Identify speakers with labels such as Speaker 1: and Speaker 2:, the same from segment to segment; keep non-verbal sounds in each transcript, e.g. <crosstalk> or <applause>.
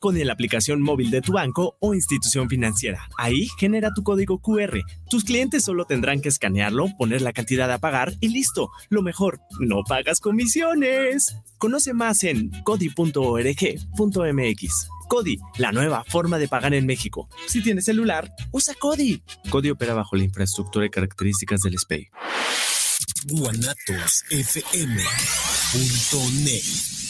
Speaker 1: Cody en la aplicación móvil de tu banco o institución financiera. Ahí genera tu código QR. Tus clientes solo tendrán que escanearlo, poner la cantidad a pagar y listo. Lo mejor, no pagas comisiones. Conoce más en cody.org.mx. Cody, la nueva forma de pagar en México. Si tienes celular, usa Cody. Cody opera bajo la infraestructura y características del SPEI.
Speaker 2: guanatosfm.net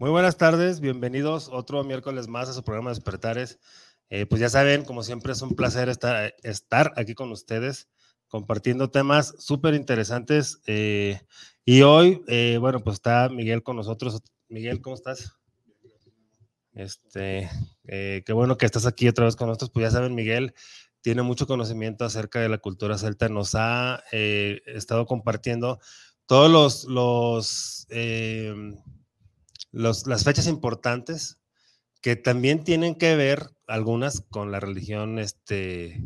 Speaker 3: Muy buenas tardes, bienvenidos otro miércoles más a su programa Despertares. Eh, pues ya saben, como siempre es un placer estar, estar aquí con ustedes compartiendo temas súper interesantes. eh, y hoy, eh, bueno, pues está Miguel con nosotros. Miguel, ¿cómo estás? Este, eh, qué bueno que estás aquí otra vez con nosotros. Pues ya saben, Miguel tiene mucho conocimiento acerca de la cultura celta. Nos ha eh, estado compartiendo todos los, los, em, las fechas importantes que también tienen que ver algunas con la religión este,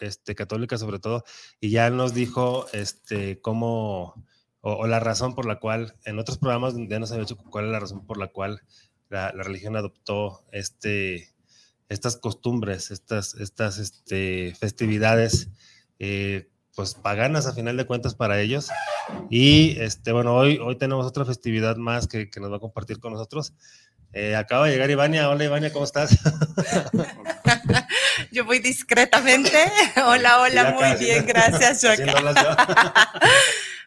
Speaker 3: este, católica sobre todo, y ya nos dijo este, cómo, o, la razón por la cual, en otros programas ya nos había dicho cuál es la razón por la cual la, la religión adoptó este, estas costumbres, estas, estas este, festividades, eh, pues paganas a final de cuentas para ellos. Y este, bueno, hoy, hoy tenemos otra festividad más que, que nos va a compartir con nosotros. Eh, acaba de llegar Ivania. Hola Ivania, ¿cómo estás? <laughs>
Speaker 4: Yo voy discretamente. Hola, hola, muy
Speaker 3: casi,
Speaker 4: bien, gracias,
Speaker 3: yo. <laughs>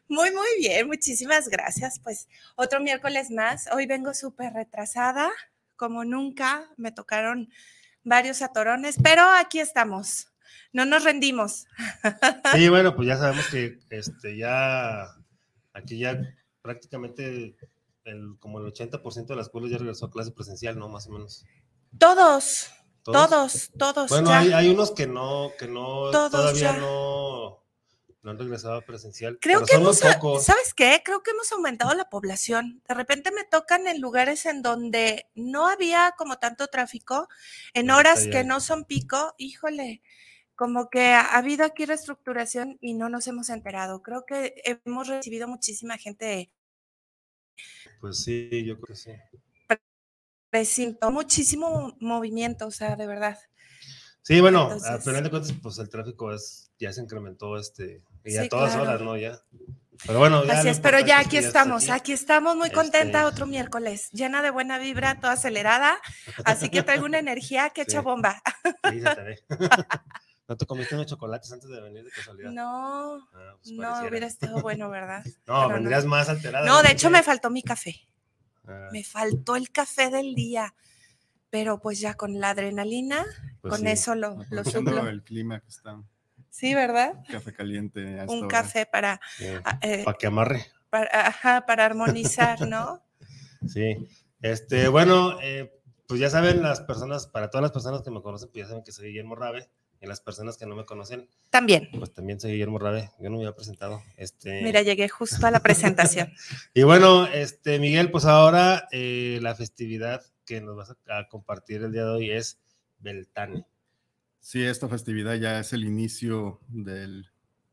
Speaker 4: Muy, muy bien, muchísimas gracias. Pues otro miércoles más. Hoy vengo súper retrasada, como nunca. Me tocaron varios atorones, pero aquí estamos. No nos rendimos.
Speaker 3: Sí, <laughs> bueno, pues ya sabemos que este, ya aquí ya prácticamente el, como el 80% de las escuelas ya regresó a clase presencial, ¿no? Más o menos.
Speaker 4: Todos, todos, todos.
Speaker 3: Bueno, hay, hay unos que no, que no,
Speaker 4: Todos
Speaker 3: todavía
Speaker 4: ya.
Speaker 3: no, no han regresado a presencial.
Speaker 4: Creo
Speaker 3: pero
Speaker 4: que
Speaker 3: son
Speaker 4: hemos,
Speaker 3: pocos.
Speaker 4: ¿sabes qué? Creo que hemos aumentado la población. De repente me tocan en lugares en donde no había como tanto tráfico, en horas que no son pico, híjole, como que ha habido aquí reestructuración y no nos hemos enterado. Creo que hemos recibido muchísima gente
Speaker 3: Pues sí, yo creo que sí.
Speaker 4: recinto, muchísimo movimiento, o sea, de verdad.
Speaker 3: Sí, bueno, al
Speaker 4: Entonces-
Speaker 3: final de cuentas, pues el tráfico es, ya se incrementó este, y a
Speaker 4: Sí,
Speaker 3: todas
Speaker 4: claro.
Speaker 3: horas, ¿no? Ya. Pero bueno, ya
Speaker 4: Así es, pero ya aquí estamos,
Speaker 3: aquí.
Speaker 4: aquí estamos muy contenta
Speaker 3: Este-
Speaker 4: otro miércoles, llena de buena vibra, toda acelerada, así que traigo una <laughs> energía que echa
Speaker 3: Sí.
Speaker 4: bomba.
Speaker 3: Sí, se te ve. <laughs> ¿No te comiste unos chocolates antes de venir de casualidad?
Speaker 4: No,
Speaker 3: Ah, pues
Speaker 4: no hubiera estado bueno, ¿verdad? <laughs>
Speaker 3: No,
Speaker 4: pero no.
Speaker 3: vendrías más alterada.
Speaker 4: No, de hecho me faltó mi café,
Speaker 3: Ah,
Speaker 4: me faltó el café del día, pero pues ya con la adrenalina,
Speaker 3: pues
Speaker 4: con
Speaker 3: sí.
Speaker 4: eso lo, lo suplo.
Speaker 5: el clima que está, un
Speaker 4: Sí, ¿verdad?
Speaker 5: café caliente.
Speaker 4: Un
Speaker 5: hora.
Speaker 4: café para,
Speaker 3: Sí,
Speaker 4: ah, eh,
Speaker 3: Para que amarre.
Speaker 4: para, ajá, para armonizar, ¿no? <laughs>
Speaker 3: Sí. Este, bueno, eh, pues ya saben las personas, para todas las personas que me conocen, pues ya saben que soy Guillermo Rabe. Y las personas que no me conocen,
Speaker 4: También.
Speaker 3: pues también soy Guillermo Rabe. Yo no me había presentado. Este,
Speaker 4: Mira, llegué justo a la presentación. <laughs>
Speaker 3: Y bueno, este, Miguel, pues ahora eh, la festividad que nos vas a, a compartir el día de hoy es Beltane.
Speaker 5: Sí, esta festividad ya es el inicio de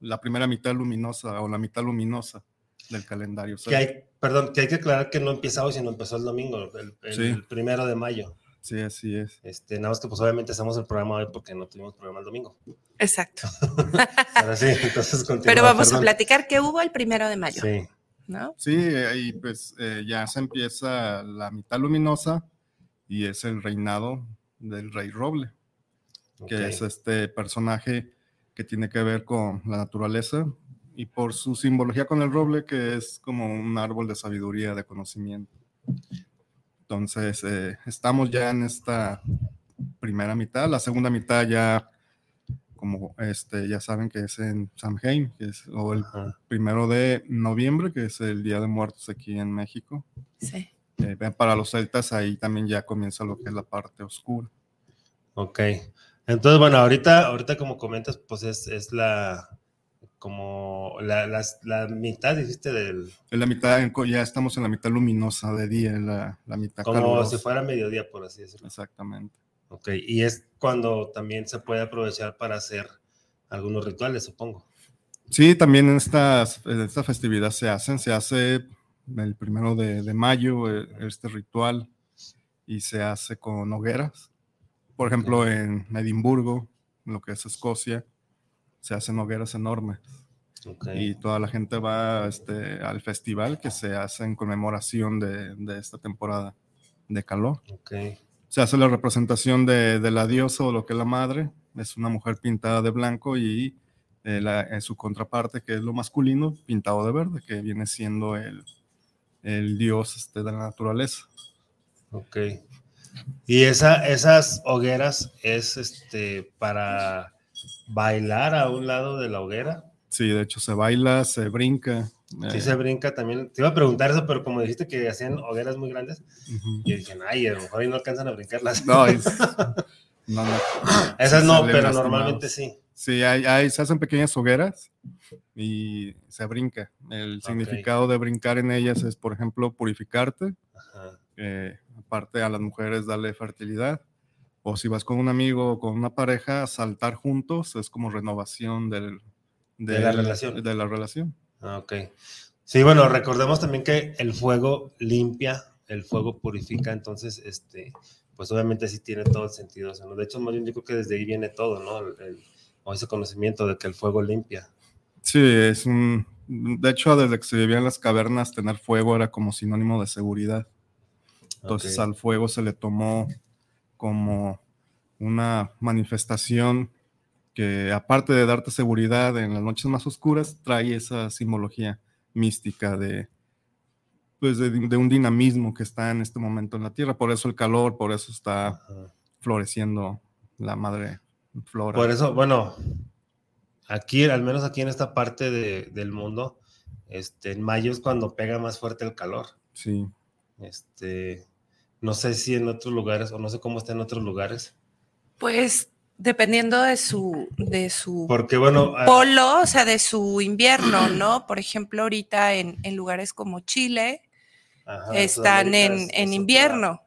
Speaker 5: la primera mitad luminosa o la mitad luminosa del calendario.
Speaker 3: Que hay, perdón, que hay que aclarar que no empieza hoy, sino empezó el domingo, el, el
Speaker 5: Sí.
Speaker 3: primero de mayo.
Speaker 5: Sí, así es.
Speaker 3: Este, nada más que pues obviamente hacemos el programa hoy porque no tuvimos programa el domingo.
Speaker 4: Exacto. <laughs>
Speaker 3: Pero sí, entonces
Speaker 4: Pero vamos a platicar qué hubo el primero de mayo,
Speaker 3: Sí,
Speaker 4: ¿no?
Speaker 5: Sí, ahí pues eh, ya se empieza la mitad luminosa y es el reinado del rey Roble, que es este personaje que tiene que ver con la naturaleza y por su simbología con el roble, que es como un árbol de sabiduría, de conocimiento. Entonces, eh, estamos ya en esta primera mitad. La segunda mitad ya, como este, ya saben que es en Samhain, que es o el
Speaker 3: Ajá.
Speaker 5: primero de noviembre, que es el Día de Muertos aquí en México.
Speaker 4: Sí.
Speaker 5: Eh, para los celtas ahí también ya comienza lo que es la parte oscura.
Speaker 3: Ok. Entonces, bueno, ahorita, ahorita como comentas, pues es, es la como la, las- la mitad, dijiste, del
Speaker 5: En la mitad, en ya estamos en la mitad luminosa de día, en la, la mitad
Speaker 3: como
Speaker 5: calurosa.
Speaker 3: si fuera mediodía, por así decirlo.
Speaker 5: Exactamente.
Speaker 3: Ok. Y es cuando también se puede aprovechar para hacer algunos rituales, supongo.
Speaker 5: Sí, también en, estas, en esta festividad se hacen, se hace el primero de, de mayo eh, este ritual y se hace con hogueras. Por ejemplo, en Edimburgo, lo que es Escocia, se hacen hogueras enormes y toda la gente va este, al festival que se hace en conmemoración de, de esta temporada de calor. Se hace la representación de, de la diosa o lo que es la madre, es una mujer pintada de blanco y eh, la- en su contraparte, que es lo masculino, pintado de verde, que viene siendo el, el dios este, de la naturaleza.
Speaker 3: Ok. Y esa, esas hogueras es este para bailar a un lado de la hoguera.
Speaker 5: Sí, de hecho se baila, se brinca.
Speaker 3: Sí
Speaker 5: eh,
Speaker 3: se brinca también. Te iba a preguntar eso, pero como dijiste que hacían hogueras muy grandes,
Speaker 5: ujú.
Speaker 3: y dije, ay, a lo mejor ahí no alcanzan a brincarlas.
Speaker 5: No, <laughs> es- no, no. <laughs>
Speaker 3: Esas no, pero normalmente sí.
Speaker 5: Sí, hay, hay- se hacen pequeñas hogueras y se brinca. El significado de brincar en ellas es, por ejemplo, purificarte,
Speaker 3: Ajá.
Speaker 5: eh, aparte a las mujeres darle fertilidad. O si vas con un amigo o con una pareja, saltar juntos es como renovación del,
Speaker 3: De la relación.
Speaker 5: De la relación.
Speaker 3: Ah, ok. Sí, bueno, recordemos también que el fuego limpia, el fuego purifica, entonces, este, pues obviamente sí tiene todo el sentido. o sea, ¿no? De hecho, más bien yo creo que desde ahí viene todo, ¿no? El- el- o ese conocimiento de que el fuego limpia.
Speaker 5: Sí, es un... De hecho, desde que se vivían las cavernas, tener fuego era como sinónimo de seguridad. Entonces al fuego se le tomó como una manifestación que aparte de darte seguridad en las noches más oscuras, trae esa simbología mística de, pues de, de un dinamismo que está en este momento en la Tierra. Por eso el calor, por eso está
Speaker 3: Ajá.
Speaker 5: floreciendo la madre flora.
Speaker 3: Por eso, bueno, aquí, al menos aquí en esta parte de- del mundo, este, en mayo es cuando pega más fuerte el calor.
Speaker 5: Sí.
Speaker 3: Este, no sé si en otros lugares, o no sé cómo está en otros lugares,
Speaker 4: Pues dependiendo de su, de su
Speaker 3: porque bueno, ah,
Speaker 4: polo, o sea, de su invierno, ¿no? Por ejemplo, ahorita en, en lugares como Chile
Speaker 3: ajá,
Speaker 4: están en,
Speaker 3: es-
Speaker 4: en
Speaker 3: otra-
Speaker 4: invierno,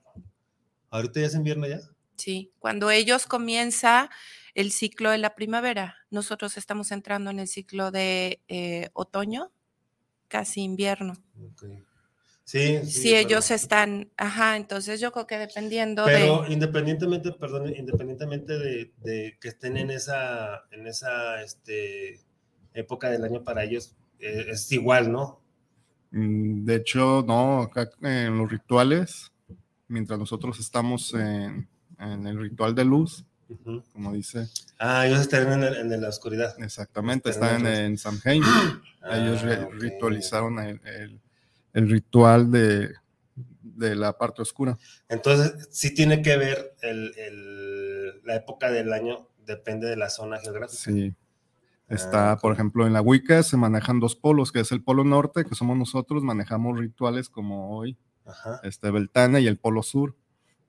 Speaker 3: ¿Ahorita ya es invierno ya?
Speaker 4: sí. Cuando ellos comienza el ciclo de la primavera, nosotros estamos entrando en el ciclo de eh, otoño, casi invierno.
Speaker 3: Sí, sí,
Speaker 4: Si ellos están, ajá, entonces yo creo que dependiendo
Speaker 3: Pero
Speaker 4: de...
Speaker 3: independientemente, perdón, independientemente de, de que estén en esa, en esa este, época del año para ellos, eh, es igual, ¿no?
Speaker 5: Mm, De hecho, no, acá en los rituales, mientras nosotros estamos en, en el ritual de luz,
Speaker 3: Ujú.
Speaker 5: como dice
Speaker 3: Ah, ellos están en, el- en la oscuridad.
Speaker 5: exactamente,
Speaker 3: Están
Speaker 5: están
Speaker 3: en
Speaker 5: en Samhain. <clears throat> Ellos
Speaker 3: Ah, ok.
Speaker 5: ritualizaron el, el- el ritual de, de la parte oscura.
Speaker 3: Entonces, sí tiene que ver el, el- la época del año, depende de la zona geográfica.
Speaker 5: Sí. Está,
Speaker 3: Ah,
Speaker 5: por
Speaker 3: ok.
Speaker 5: ejemplo, en la Wicca se manejan dos polos, que es el polo norte, que somos nosotros, manejamos rituales como hoy,
Speaker 3: Ajá.
Speaker 5: este Beltane, y el polo sur.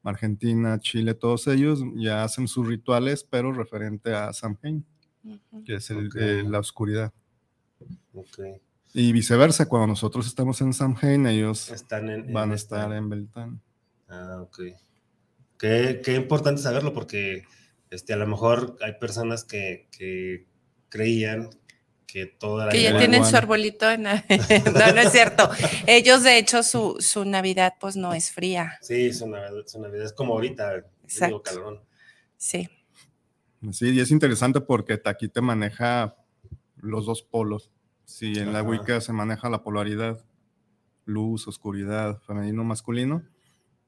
Speaker 5: Argentina, Chile, todos ellos ya hacen sus rituales, pero referente a Samhain,
Speaker 4: Ujú.
Speaker 5: que es el-
Speaker 3: Ok.
Speaker 5: eh, la oscuridad.
Speaker 3: Ok.
Speaker 5: Y viceversa, cuando nosotros estamos en Samhain, ellos
Speaker 3: Están en, en
Speaker 5: van a
Speaker 3: esta-
Speaker 5: estar en Beltane.
Speaker 3: Ah, ok. Qué, qué importante saberlo porque este, a lo mejor hay personas que, que creían que toda la
Speaker 4: Que ya tienen su arbolito en... <laughs> no, no es cierto. Ellos, de hecho, su, su Navidad, pues, no es fría.
Speaker 3: Sí, su Navidad, su Navidad es como ahorita, digo calorón.
Speaker 4: Sí.
Speaker 5: Sí, y es interesante porque aquí te maneja los dos polos. Si en la. Wicca se maneja la polaridad, luz, oscuridad, femenino, masculino,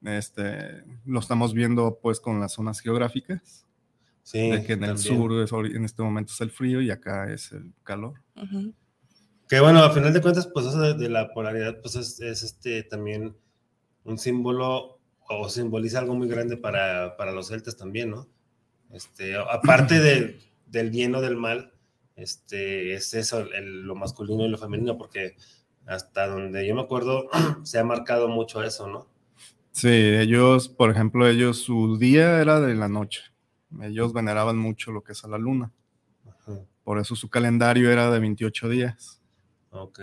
Speaker 5: este, lo estamos viendo pues con las zonas geográficas,
Speaker 3: Sí,
Speaker 5: de que en el sur es en este momento es el frío y acá es el calor.
Speaker 3: Que bueno, a final de cuentas, pues eso de, de la polaridad, pues es, es, este también un símbolo o simboliza algo muy grande para, para los celtas también, ¿no? Este, aparte <clears throat> de, del bien o del mal, este, es eso, el- lo masculino y lo femenino, porque hasta donde yo me acuerdo, <clears throat> se ha marcado mucho eso, ¿no?
Speaker 5: Sí, ellos, por ejemplo, ellos, su día era de la noche. Ellos veneraban mucho lo que es a la luna.
Speaker 3: Ajá,
Speaker 5: Por eso su calendario era de 28 días.
Speaker 3: Ok.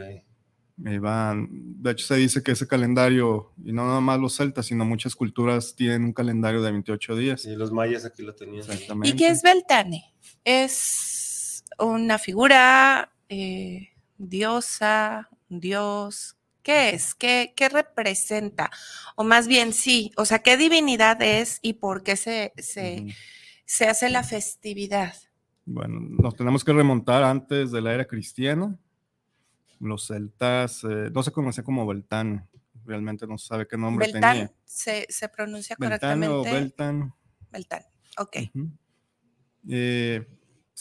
Speaker 5: Iban, de hecho, se dice que ese calendario, y no nada más los celtas, sino muchas culturas tienen un calendario de 28 días.
Speaker 3: Sí, los mayas aquí lo tenían.
Speaker 5: Exactamente.
Speaker 4: ¿Y qué es Beltane? Es una figura eh, diosa, dios. ¿Qué es? ¿Qué, ¿Qué representa? O más bien, sí, o sea, ¿qué divinidad es y por qué se, se, se hace la festividad?
Speaker 5: Bueno, nos tenemos que remontar antes de la era cristiana. Los celtas eh, no se conocía como Beltán, realmente no se sabe qué nombre
Speaker 4: Beltán
Speaker 5: tenía.
Speaker 4: se, se pronuncia
Speaker 5: Beltane o
Speaker 4: correctamente.
Speaker 5: Beltán.
Speaker 4: Beltán. Ok.
Speaker 5: Eh,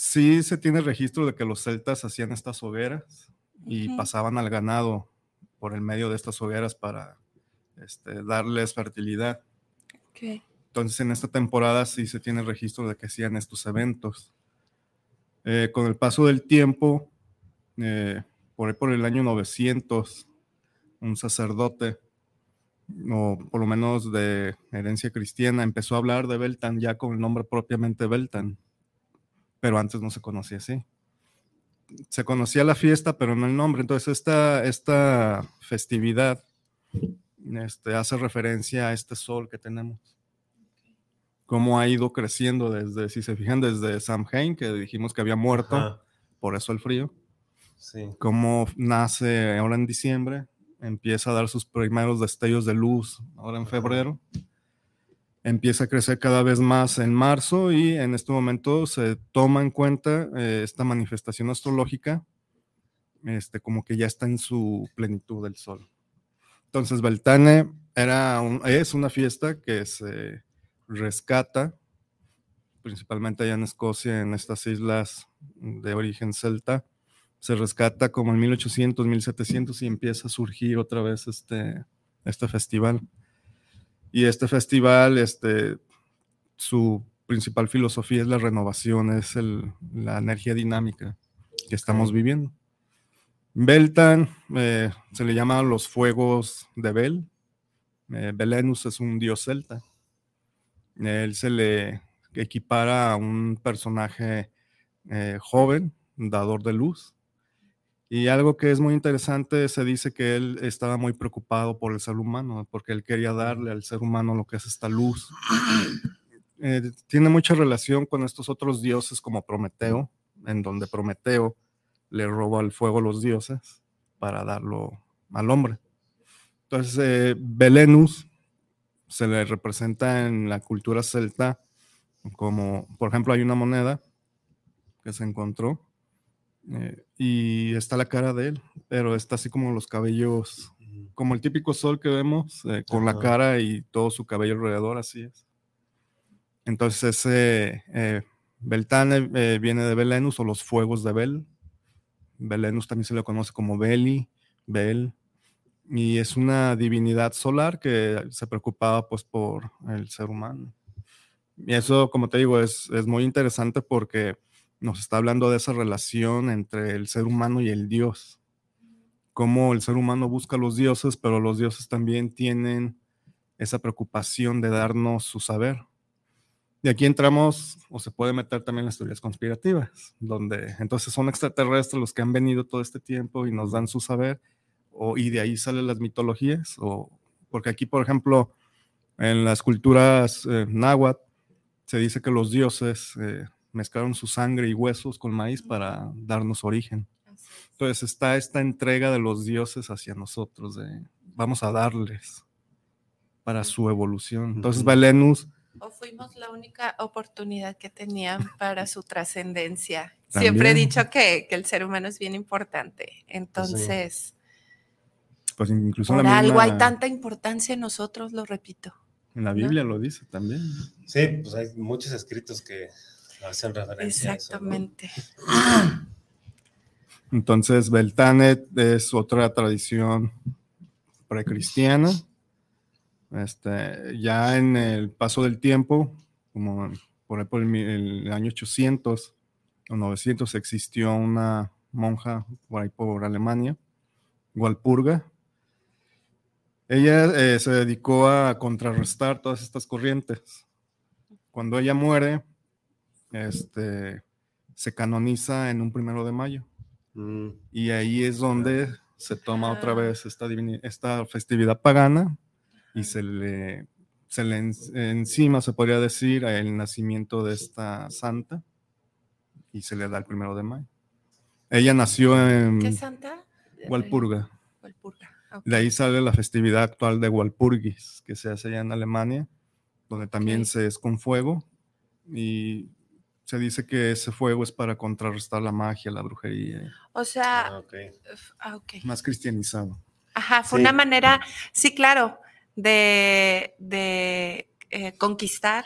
Speaker 5: sí se tiene registro de que los celtas hacían estas hogueras y pasaban al ganado por el medio de estas hogueras para este, darles fertilidad.
Speaker 4: ok.
Speaker 5: Entonces en esta temporada sí se tiene registro de que hacían estos eventos. Eh, con el paso del tiempo, eh, por ahí por el año 900, un sacerdote, o por lo menos de herencia cristiana, empezó a hablar de Beltán ya con el nombre propiamente Beltán, pero antes no se conocía así. Se conocía la fiesta, pero no el nombre. Entonces esta, esta festividad este, hace referencia a este sol que tenemos cómo ha ido creciendo desde, si se fijan, desde Samhain, que dijimos que había muerto,
Speaker 3: Ajá,
Speaker 5: por eso el frío,
Speaker 3: sí.
Speaker 5: cómo nace ahora en diciembre, empieza a dar sus primeros destellos de luz ahora en
Speaker 3: Ajá.
Speaker 5: Empieza a crecer cada vez más en marzo y en este momento se toma en cuenta eh, esta manifestación astrológica este, como que ya está en su plenitud del sol. Entonces, Beltane era es una fiesta que se rescata, principalmente allá en Escocia, en estas islas de origen celta, se rescata como en 1800, 1700 y empieza a surgir otra vez este, este festival. Y este festival, este, su principal filosofía es la renovación, es el- la energía dinámica que estamos viviendo. Beltan eh, se le llama los fuegos de Bel. Eh, Belenus es un dios celta. Él se le equipara a un personaje eh, joven, dador de luz. Y algo que es muy interesante, se dice que él estaba muy preocupado por el ser humano, porque él quería darle al ser humano lo que es esta luz. Eh, tiene mucha relación con estos otros dioses como Prometeo, en donde Prometeo le roba el fuego los dioses para darlo al hombre. Entonces, eh, Belenus se le representa en la cultura celta como, por ejemplo, hay una moneda que se encontró eh, y está la cara de él, pero está así como los cabellos, como el típico sol que vemos, eh, con la cara y todo su cabello alrededor, así es. Entonces ese eh, Beltane eh, viene de Belenus o los fuegos de Bel. Belenus también se le conoce como Beli, Bel, y es una divinidad solar que se preocupaba pues por el ser humano. Y eso, como te digo, es, es muy interesante porque nos está hablando de esa relación entre el ser humano y el Dios. Cómo el ser humano busca a los dioses, pero los dioses también tienen esa preocupación de darnos su saber. Y aquí entramos, o se puede meter también las teorías conspirativas, donde entonces son extraterrestres los que han venido todo este tiempo y nos dan su saber, o, y de ahí salen las mitologías, o porque aquí, por ejemplo, en las culturas eh, náhuatl, se dice que los dioses eh, mezclaron su sangre y huesos con maíz para darnos origen. Entonces está esta entrega de los dioses hacia nosotros, de vamos a darles para su evolución. Entonces. Belenus
Speaker 4: O fuimos la única oportunidad que tenían para su trascendencia. <laughs> Siempre he dicho que, que el ser humano es bien importante. Entonces,
Speaker 5: pues incluso
Speaker 4: por
Speaker 5: en la
Speaker 4: algo hay tanta importancia en nosotros, lo repito.
Speaker 5: En la Biblia lo dice también.
Speaker 3: Sí, pues hay muchos escritos que hacen referencia a eso. ¿no?
Speaker 4: Exactamente. <clears throat>
Speaker 5: Entonces, Beltanet es otra tradición precristiana. Este, ya en el paso del tiempo, como por ahí por el año 800 o 900, existió una monja por ahí por Alemania, Walpurga. Ella eh, se dedicó a contrarrestar todas estas corrientes. Cuando ella muere, este, se canoniza en un primero de mayo.
Speaker 3: Mm,
Speaker 5: Y ahí es donde se toma otra
Speaker 4: Ah.
Speaker 5: vez esta, festividad pagana y se le, se le en- encima, se podría decir, el nacimiento de esta santa y se le da el primero de mayo. Ella nació en
Speaker 4: ¿Qué santa?
Speaker 5: Walpurga. De ahí sale la festividad actual de Walpurgis, que se hace allá en Alemania, donde también se es con fuego y se dice que ese fuego es para contrarrestar la magia, la brujería,
Speaker 4: O sea,
Speaker 3: ah,
Speaker 4: ah,
Speaker 5: más cristianizado.
Speaker 4: Ajá, fue
Speaker 3: Sí.
Speaker 4: una manera, sí, claro, de, de eh, conquistar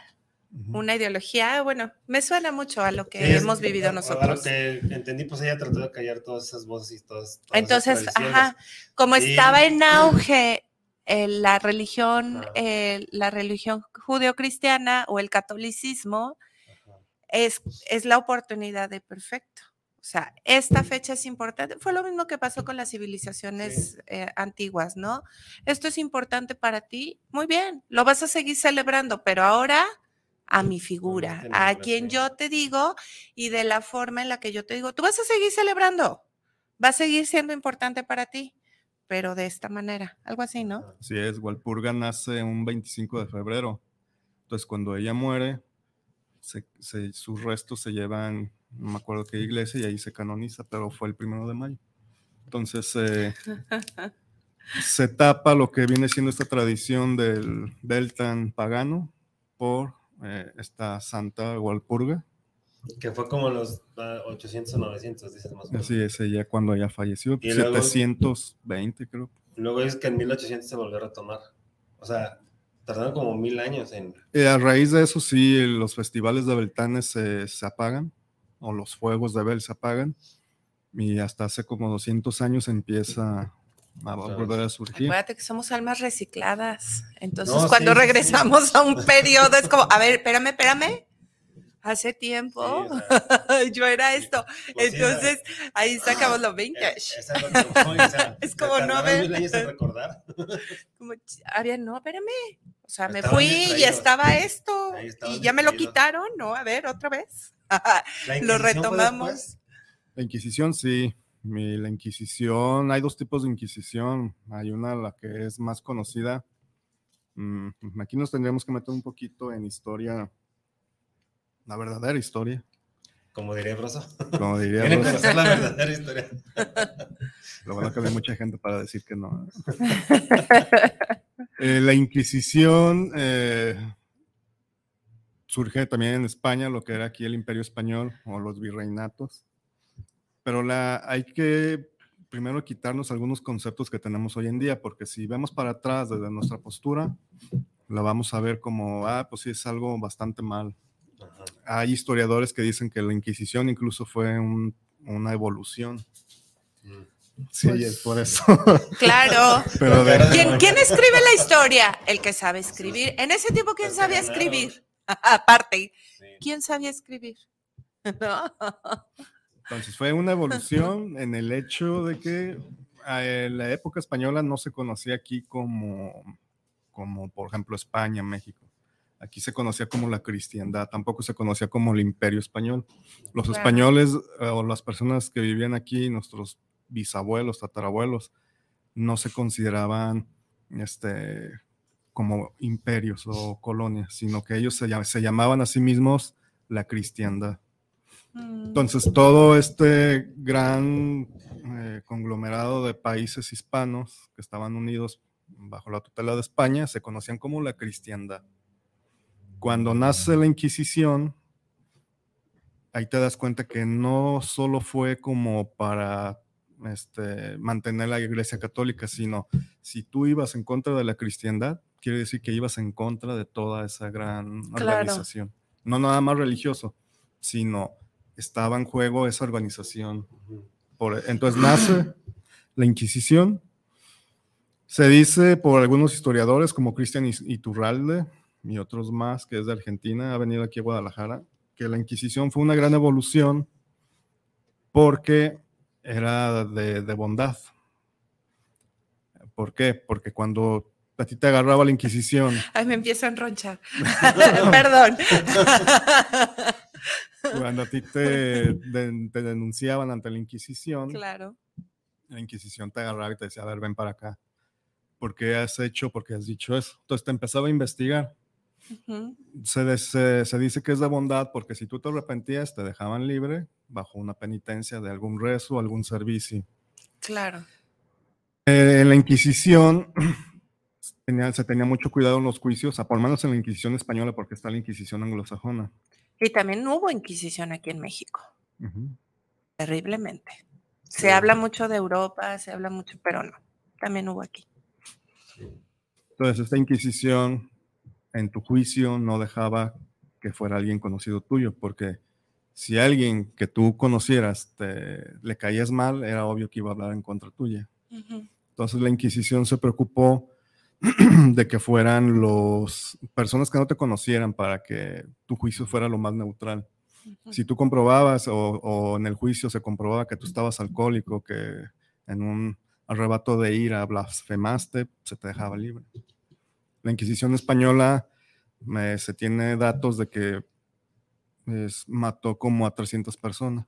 Speaker 4: una ideología. Bueno, me suena mucho a lo que
Speaker 3: Sí,
Speaker 4: hemos vivido
Speaker 3: a- a
Speaker 4: nosotros.
Speaker 3: lo que entendí, pues ella trató de callar todas esas voces y todas.
Speaker 4: Entonces, ajá, como
Speaker 3: Sí.
Speaker 4: estaba en auge eh, la religión, eh, la religión judeocristiana o el catolicismo. Es, es la oportunidad de perfecto. O sea, esta fecha es importante. Fue lo mismo que pasó con las civilizaciones eh, antiguas, ¿no? Esto es importante para ti. Muy bien, lo vas a seguir celebrando, pero ahora a mi figura, a quien yo te digo y de la forma en la que yo te digo, tú vas a seguir celebrando, va a seguir siendo importante para ti, pero de esta manera, algo así, ¿no?
Speaker 5: Así es, Walpurga nace un 25 de febrero. Entonces, cuando ella muere, se- se- sus restos se llevan, no me acuerdo qué iglesia, y ahí se canoniza, pero fue el primero de mayo. Entonces, eh, se tapa lo que viene siendo esta tradición del Beltan pagano por eh, esta santa Walpurga.
Speaker 3: Que fue como los ah, 800 o 900, dices más o menos.
Speaker 5: Así es, ella cuando ella falleció,
Speaker 3: Y luego-
Speaker 5: 720 creo.
Speaker 3: Luego es que en 1800 se volvió a retomar. O sea, tardaron como mil años en.
Speaker 5: Eh, a raíz de eso, sí, los festivales de Beltanes se, se apagan, o los fuegos de Bel se apagan, y hasta hace como 200 años empieza a volver a surgir.
Speaker 4: Acuérdate que somos almas recicladas. Entonces,
Speaker 3: No,
Speaker 4: cuando
Speaker 3: sí, sí, sí.
Speaker 4: regresamos a un <laughs> periodo, es como, a ver, espérame, espérame. Hace tiempo
Speaker 3: Sí, o sea, <laughs>
Speaker 4: yo era esto.
Speaker 3: pues sí,
Speaker 4: Entonces, ahí sacamos lo
Speaker 3: eh,
Speaker 4: vintage.
Speaker 3: es <laughs>
Speaker 4: Es
Speaker 3: se
Speaker 4: como no ver-
Speaker 3: recordar.
Speaker 4: Como, no, espérame. O sea, me
Speaker 3: Estaban
Speaker 4: fui y estaba esto. Y ya me lo quitaron, ¿no? A ver, otra vez. <laughs> Lo retomamos.
Speaker 5: La Inquisición, sí. Mi- la Inquisición, hay dos tipos de Inquisición. Hay una, la que es más conocida. Mm, aquí nos tendríamos que meter un poquito en historia, la verdadera historia,
Speaker 3: Como diría Broso.
Speaker 5: como <laughs> diría
Speaker 3: conocer la verdadera historia.
Speaker 5: Lo bueno que hay mucha gente para decir que no. <laughs> Eh, la Inquisición eh, surge también en España, lo que era aquí el Imperio Español o los virreinatos. Pero la, hay que primero quitarnos algunos conceptos que tenemos hoy en día, porque si vemos para atrás desde nuestra postura, la vamos a ver como, ah, pues sí, es algo bastante mal.
Speaker 3: Ajá.
Speaker 5: Hay historiadores que dicen que la Inquisición incluso fue un- una evolución.
Speaker 3: Mm.
Speaker 5: Sí,
Speaker 4: Pues-
Speaker 5: es por eso. <laughs>
Speaker 4: Claro.
Speaker 5: Pero de-
Speaker 4: ¿Quién, quién escribe la historia? El que sabe escribir. En ese tiempo, ¿quién sabía escribir? <laughs> Aparte. ¿quién sabía escribir? <laughs> ¿No?
Speaker 5: Entonces fue una evolución en el hecho de que eh, la época española no se conocía aquí como, como, por ejemplo, España, México. Aquí se conocía como la cristiandad, tampoco se conocía como el imperio español. Los
Speaker 4: Claro.
Speaker 5: españoles eh, o las personas que vivían aquí, nuestros bisabuelos, tatarabuelos, no se consideraban este, como imperios o colonias, sino que ellos se, llam- se llamaban a sí mismos la cristiandad.
Speaker 4: Mm,
Speaker 5: Entonces, todo este gran eh, conglomerado de países hispanos que estaban unidos bajo la tutela de España se conocían como la cristiandad. Cuando nace la Inquisición, ahí te das cuenta que no solo fue como para este, mantener la Iglesia Católica, sino si tú ibas en contra de la cristiandad, quiere decir que ibas en contra de toda esa gran
Speaker 4: Claro.
Speaker 5: organización. No nada más religioso, sino estaba en juego esa organización. Por- entonces nace la Inquisición. Se dice por algunos historiadores como Cristian Is- Iturralde y otros más, que es de Argentina, ha venido aquí a Guadalajara, que la Inquisición fue una gran evolución porque era de, de bondad. ¿Por qué? Porque cuando a ti te agarraba la Inquisición, <laughs>
Speaker 4: Ay, me empiezo a enronchar. <laughs> Perdón. <laughs>
Speaker 5: cuando a ti te, de- te denunciaban ante la Inquisición,
Speaker 4: claro.
Speaker 5: la Inquisición te agarraba y te decía, a ver, ven para acá. ¿Por qué has hecho? ¿Por qué has dicho eso? Entonces te empezaba a investigar. Se, se- se dice que es de bondad porque si tú te arrepentías, te dejaban libre bajo una penitencia de algún rezo algún servicio.
Speaker 4: Claro.
Speaker 5: Eh, en la Inquisición <clears throat> tenía- se tenía mucho cuidado en los juicios, a por lo menos en la Inquisición española, porque está la Inquisición anglosajona.
Speaker 4: Y también hubo Inquisición aquí en México, terriblemente. Se habla mucho de Europa, se habla mucho, pero no, también hubo aquí.
Speaker 5: Entonces, esta Inquisición en tu juicio no dejaba que fuera alguien conocido tuyo, porque si alguien que tú conocieras te, le caías mal, era obvio que iba a hablar en contra tuya.
Speaker 4: Ujú.
Speaker 5: Entonces la Inquisición se preocupó <clears throat> de que fueran los personas que no te conocieran para que tu juicio fuera lo más neutral.
Speaker 4: Ujú.
Speaker 5: Si tú comprobabas o, o en el juicio se comprobaba que tú estabas alcohólico, que en un arrebato de ira blasfemaste, se te dejaba libre. La Inquisición española me- se tiene datos de que es- mató como a 300 personas.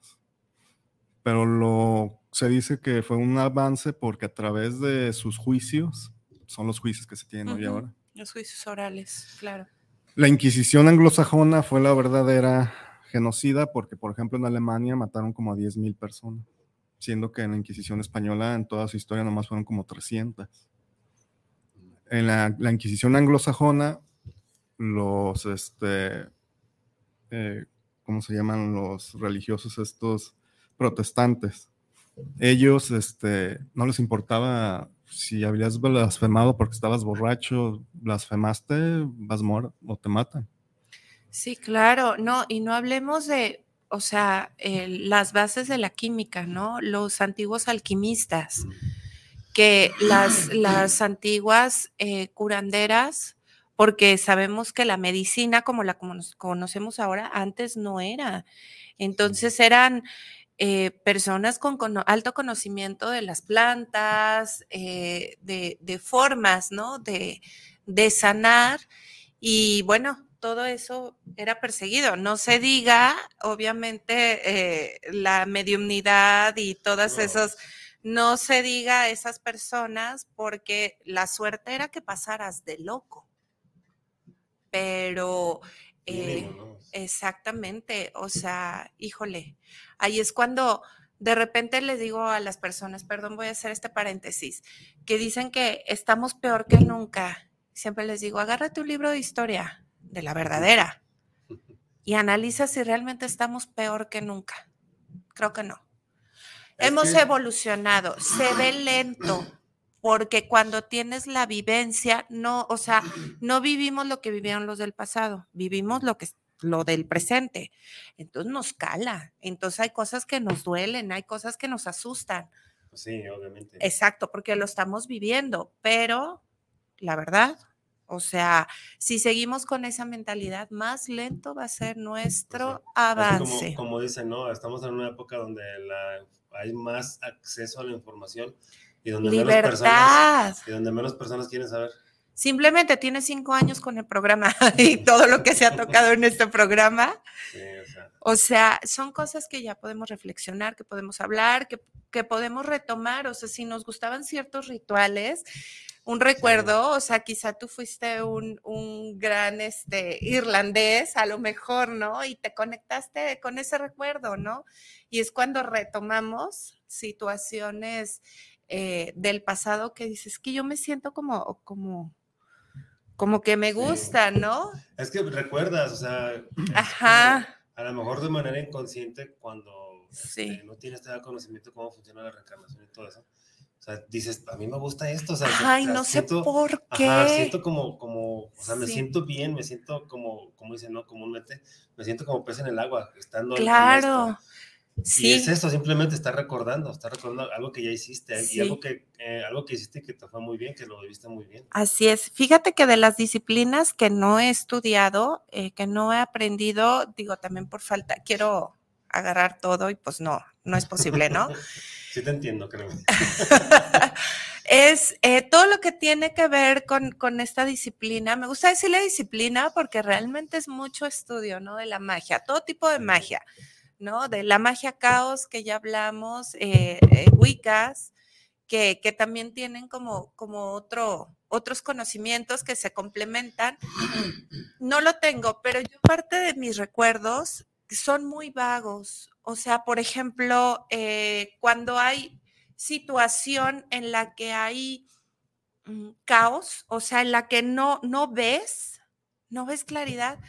Speaker 5: Pero lo, se dice que fue un avance porque a través de sus juicios, son los juicios que se tienen hoy ahora,
Speaker 4: Los juicios orales, claro.
Speaker 5: la Inquisición anglosajona fue la verdadera genocida porque, por ejemplo, en Alemania mataron como a 10.000 personas, siendo que en la Inquisición española en toda su historia nomás fueron como 300. En la, la Inquisición anglosajona, los, este, eh, ¿cómo se llaman los religiosos estos protestantes? Ellos, este, no les importaba si habías blasfemado porque estabas borracho, blasfemaste, vas mor o te matan.
Speaker 4: Sí, claro, no, y no hablemos de, o sea, las bases de la química, ¿no? Los antiguos alquimistas, que las, las antiguas eh, curanderas, porque sabemos que la medicina como la cono- conocemos ahora, antes no era. Entonces eran eh, personas con alto conocimiento de las plantas, eh, de, de formas, ¿no? De, de sanar. Y bueno, todo eso era perseguido. No se diga, obviamente, eh, la mediumnidad y todas
Speaker 3: No.
Speaker 4: esos, no se diga a esas personas porque la suerte era que pasaras de loco. Pero eh,
Speaker 3: Mínimo, ¿no?
Speaker 4: Exactamente, o sea, híjole, ahí es cuando de repente les digo a las personas, perdón, voy a hacer este paréntesis, que dicen que estamos peor que nunca. Siempre les digo, agárrate un libro de historia, de la verdadera, <laughs> y analiza si realmente estamos peor que nunca. Creo que no.
Speaker 3: Es
Speaker 4: Hemos
Speaker 3: que-
Speaker 4: evolucionado, se ve lento, porque cuando tienes la vivencia, no, o sea, <clears throat> no vivimos lo que vivieron los del pasado, vivimos lo que lo del presente. Entonces nos cala. Entonces hay cosas que nos duelen, hay cosas que nos asustan.
Speaker 3: Pues sí, obviamente.
Speaker 4: Exacto, porque lo estamos viviendo, pero la verdad, o sea, si seguimos con esa mentalidad, más lento va a ser nuestro
Speaker 3: Es que
Speaker 4: avance.
Speaker 3: Como, como dicen, ¿no? Estamos en una época donde la- hay más acceso a la información y donde menos personas,
Speaker 4: Libertad.
Speaker 3: y donde menos personas quieren saber.
Speaker 4: Simplemente tiene cinco años con el programa <laughs> y todo lo que se ha tocado en este programa.
Speaker 3: Sí, o sea,
Speaker 4: O sea, son cosas que ya podemos reflexionar, que podemos hablar, que, que podemos retomar. O sea, si nos gustaban ciertos rituales, un recuerdo, o sea, quizá tú fuiste un, un gran este, irlandés, a lo mejor, ¿no? Y te conectaste con ese recuerdo, ¿no? Y es cuando retomamos situaciones eh, del pasado que dices que yo me siento como, como, como que me
Speaker 3: Sí.
Speaker 4: gusta, ¿no?
Speaker 3: es que recuerdas, o sea, <clears throat>
Speaker 4: Ajá.
Speaker 3: a lo mejor de manera inconsciente cuando
Speaker 4: Sí.
Speaker 3: este, no tienes todavía conocimiento de cómo funciona la reencarnación y todo eso. O sea, dices, a mí me gusta esto. O sea,
Speaker 4: Ay,
Speaker 3: o sea,
Speaker 4: no sé
Speaker 3: siento-
Speaker 4: por qué.
Speaker 3: Ajá, siento como, como, o sea, me
Speaker 4: Sí.
Speaker 3: siento bien, me siento como, como dicen, ¿no? Comúnmente, me siento como pez en el agua, estando
Speaker 4: Claro.
Speaker 3: esto.
Speaker 4: Sí.
Speaker 3: Y es eso, simplemente estar recordando, estar recordando algo que ya hiciste
Speaker 4: Sí.
Speaker 3: y algo que, eh, algo que hiciste que te fue muy bien, que lo viviste muy bien.
Speaker 4: Así es. Fíjate que de las disciplinas que no he estudiado, eh, que no he aprendido, digo también por falta, quiero agarrar todo y pues no, no es posible, ¿no? <laughs>
Speaker 3: Sí te entiendo, creo. <laughs>
Speaker 4: es eh, todo lo que tiene que ver con, con esta disciplina. Me gusta decirle disciplina porque realmente es mucho estudio, ¿no? De la magia, todo tipo de magia, ¿no? De la magia caos que ya hablamos, eh, eh, Wiccas, que, que también tienen como, como otro, otros conocimientos que se complementan. No lo tengo, pero yo parte de mis recuerdos son muy vagos. O sea, por ejemplo, eh, cuando hay situación en la que hay mm, caos, o sea, en la que no, no ves, no ves claridad.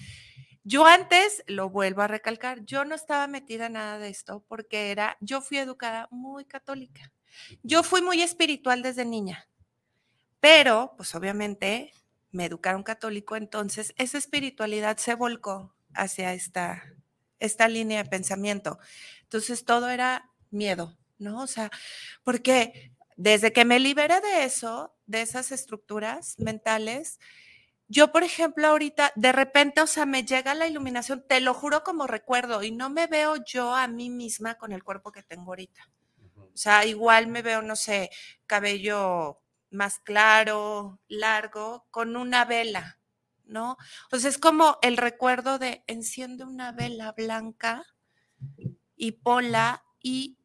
Speaker 4: Yo antes, lo vuelvo a recalcar, yo no estaba metida en nada de esto porque era, yo fui educada muy católica. Yo fui muy espiritual desde niña, pero pues obviamente me educaron católico, entonces esa espiritualidad se volcó hacia esta, esta línea de pensamiento. Entonces todo era miedo, ¿no? O sea, porque desde que me liberé de eso, de esas estructuras mentales, yo, por ejemplo, ahorita, de repente, o sea, me llega la iluminación, te lo juro como recuerdo, y no me veo yo a mí misma con el cuerpo que tengo ahorita. O sea, igual me veo, no sé, cabello más claro, largo, con una vela, ¿no? O sea, es como el recuerdo de enciende una vela blanca y ponla y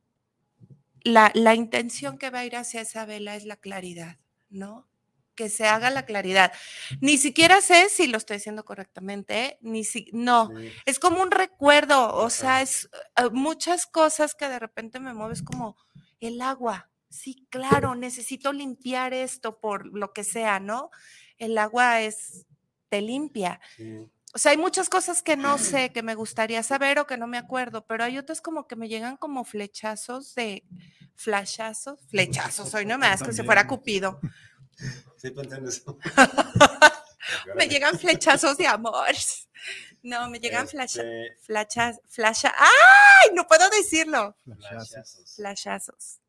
Speaker 4: la, la intención que va a ir hacia esa vela es la claridad, ¿no? Que se haga la claridad. Ni siquiera sé si lo estoy haciendo correctamente, ni si, no,
Speaker 3: Sí.
Speaker 4: es como un recuerdo, o sea, es eh, muchas cosas que de repente me mueves como el agua. Sí, claro, necesito limpiar esto por lo que sea, ¿no? El agua es, te limpia.
Speaker 3: Sí.
Speaker 4: O sea, hay muchas cosas que no sé, <clears throat> que me gustaría saber o que no me acuerdo, pero hay otras como que me llegan como flechazos de flashazos, flechazos, hoy no más que se fuera. Cupido.
Speaker 3: Sí, pensé en eso. <laughs>
Speaker 4: Me llegan flechazos de amor. No, me llegan
Speaker 3: Este,
Speaker 4: flachas, flasha. ¡Ay! No puedo decirlo.
Speaker 3: flashazos,
Speaker 4: Flashazos.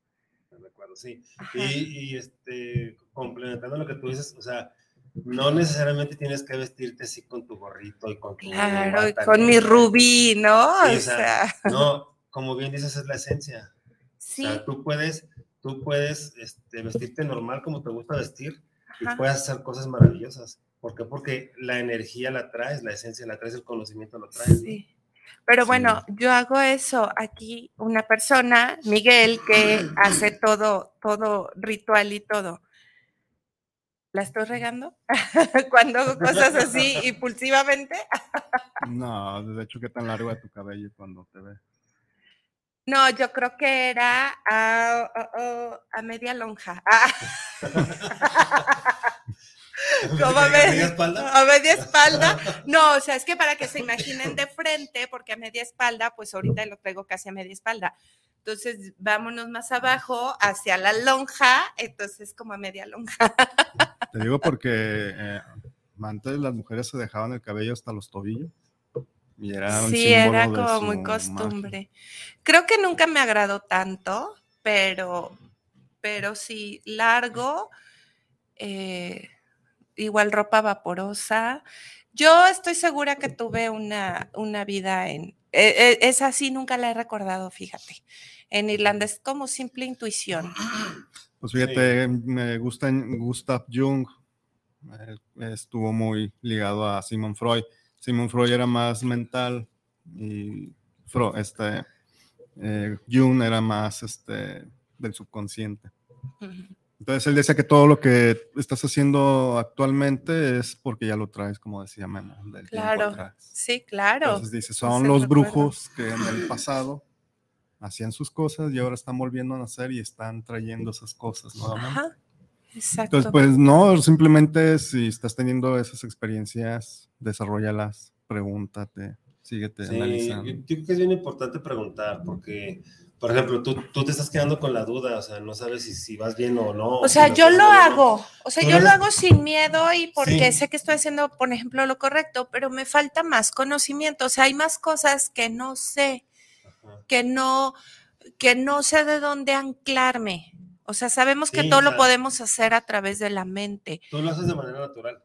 Speaker 3: me recuerdo, sí. Y, y, este, complementando lo que tú dices, o sea, no necesariamente tienes que vestirte así con tu gorrito y con tu
Speaker 4: Claro, y con mi rubí, ¿no?
Speaker 3: Sí,
Speaker 4: o sea,
Speaker 3: no, como bien dices, es la esencia.
Speaker 4: sí.
Speaker 3: O sea, tú puedes, tú puedes este, vestirte normal como te gusta vestir y puedes hacer cosas maravillosas. ¿Por qué? Porque la energía la traes, la esencia la traes, el conocimiento lo traes.
Speaker 4: Sí. Pero bueno, yo hago eso. Aquí una persona, Miguel, que hace todo, todo ritual y todo. ¿La estoy regando? <laughs> Cuando hago cosas así <laughs> impulsivamente.
Speaker 5: No, de hecho, qué tan largo es tu cabello cuando te ve.
Speaker 4: No, yo creo que era a, a- media lonja. Ah, <laughs> como a,
Speaker 3: ¿A
Speaker 4: me-
Speaker 3: media espalda?
Speaker 4: a media espalda. <laughs> No, o sea, es que para que se imaginen de frente, porque a media espalda, pues ahorita lo traigo casi a media espalda. Entonces, vámonos más abajo, hacia la lonja, entonces como a media lonja.
Speaker 5: Te digo porque eh, antes las mujeres se dejaban el cabello hasta los tobillos. Y era un
Speaker 4: Sí, era como muy costumbre. Creo que nunca me agradó tanto, pero, pero sí, largo, eh, igual ropa vaporosa. Yo estoy segura que tuve una, una vida en... eh, eh, esa sí nunca la he recordado, fíjate. En Irlanda es como simple intuición.
Speaker 5: Pues fíjate, me gusta Gustav Jung, eh, estuvo muy ligado a Sigmund Freud. Sigmund Freud era más mental y Fro- este, eh, Jung era más este, del subconsciente. Entonces él decía que todo lo que estás haciendo actualmente es porque ya lo traes, como decía Memo, del
Speaker 4: Claro,
Speaker 5: atrás.
Speaker 4: sí, claro.
Speaker 5: Entonces dice, son los brujos que en el pasado hacían sus cosas y ahora están volviendo a nacer y están trayendo esas cosas nuevamente.
Speaker 4: Ajá, exacto.
Speaker 5: Entonces, pues no, simplemente si estás teniendo esas experiencias, desarrollalas, pregúntate, síguete
Speaker 3: Sí,
Speaker 5: analizando.
Speaker 3: yo creo que es bien importante preguntar, porque, por ejemplo, tú, tú te estás quedando con la duda, o sea, no sabes si, si vas bien o no.
Speaker 4: O sea, yo lo
Speaker 3: bien.
Speaker 4: hago, o sea, yo
Speaker 3: lo
Speaker 4: hago sin miedo y porque
Speaker 3: Sí.
Speaker 4: sé que estoy haciendo, por ejemplo, lo correcto, pero me falta más conocimiento, o sea, hay más cosas que no sé.
Speaker 3: Ajá.
Speaker 4: que no, que no sé de dónde anclarme. O sea, sabemos que
Speaker 3: Sí,
Speaker 4: todo
Speaker 3: o
Speaker 4: lo podemos hacer a través de la mente.
Speaker 3: Tú lo haces de manera natural.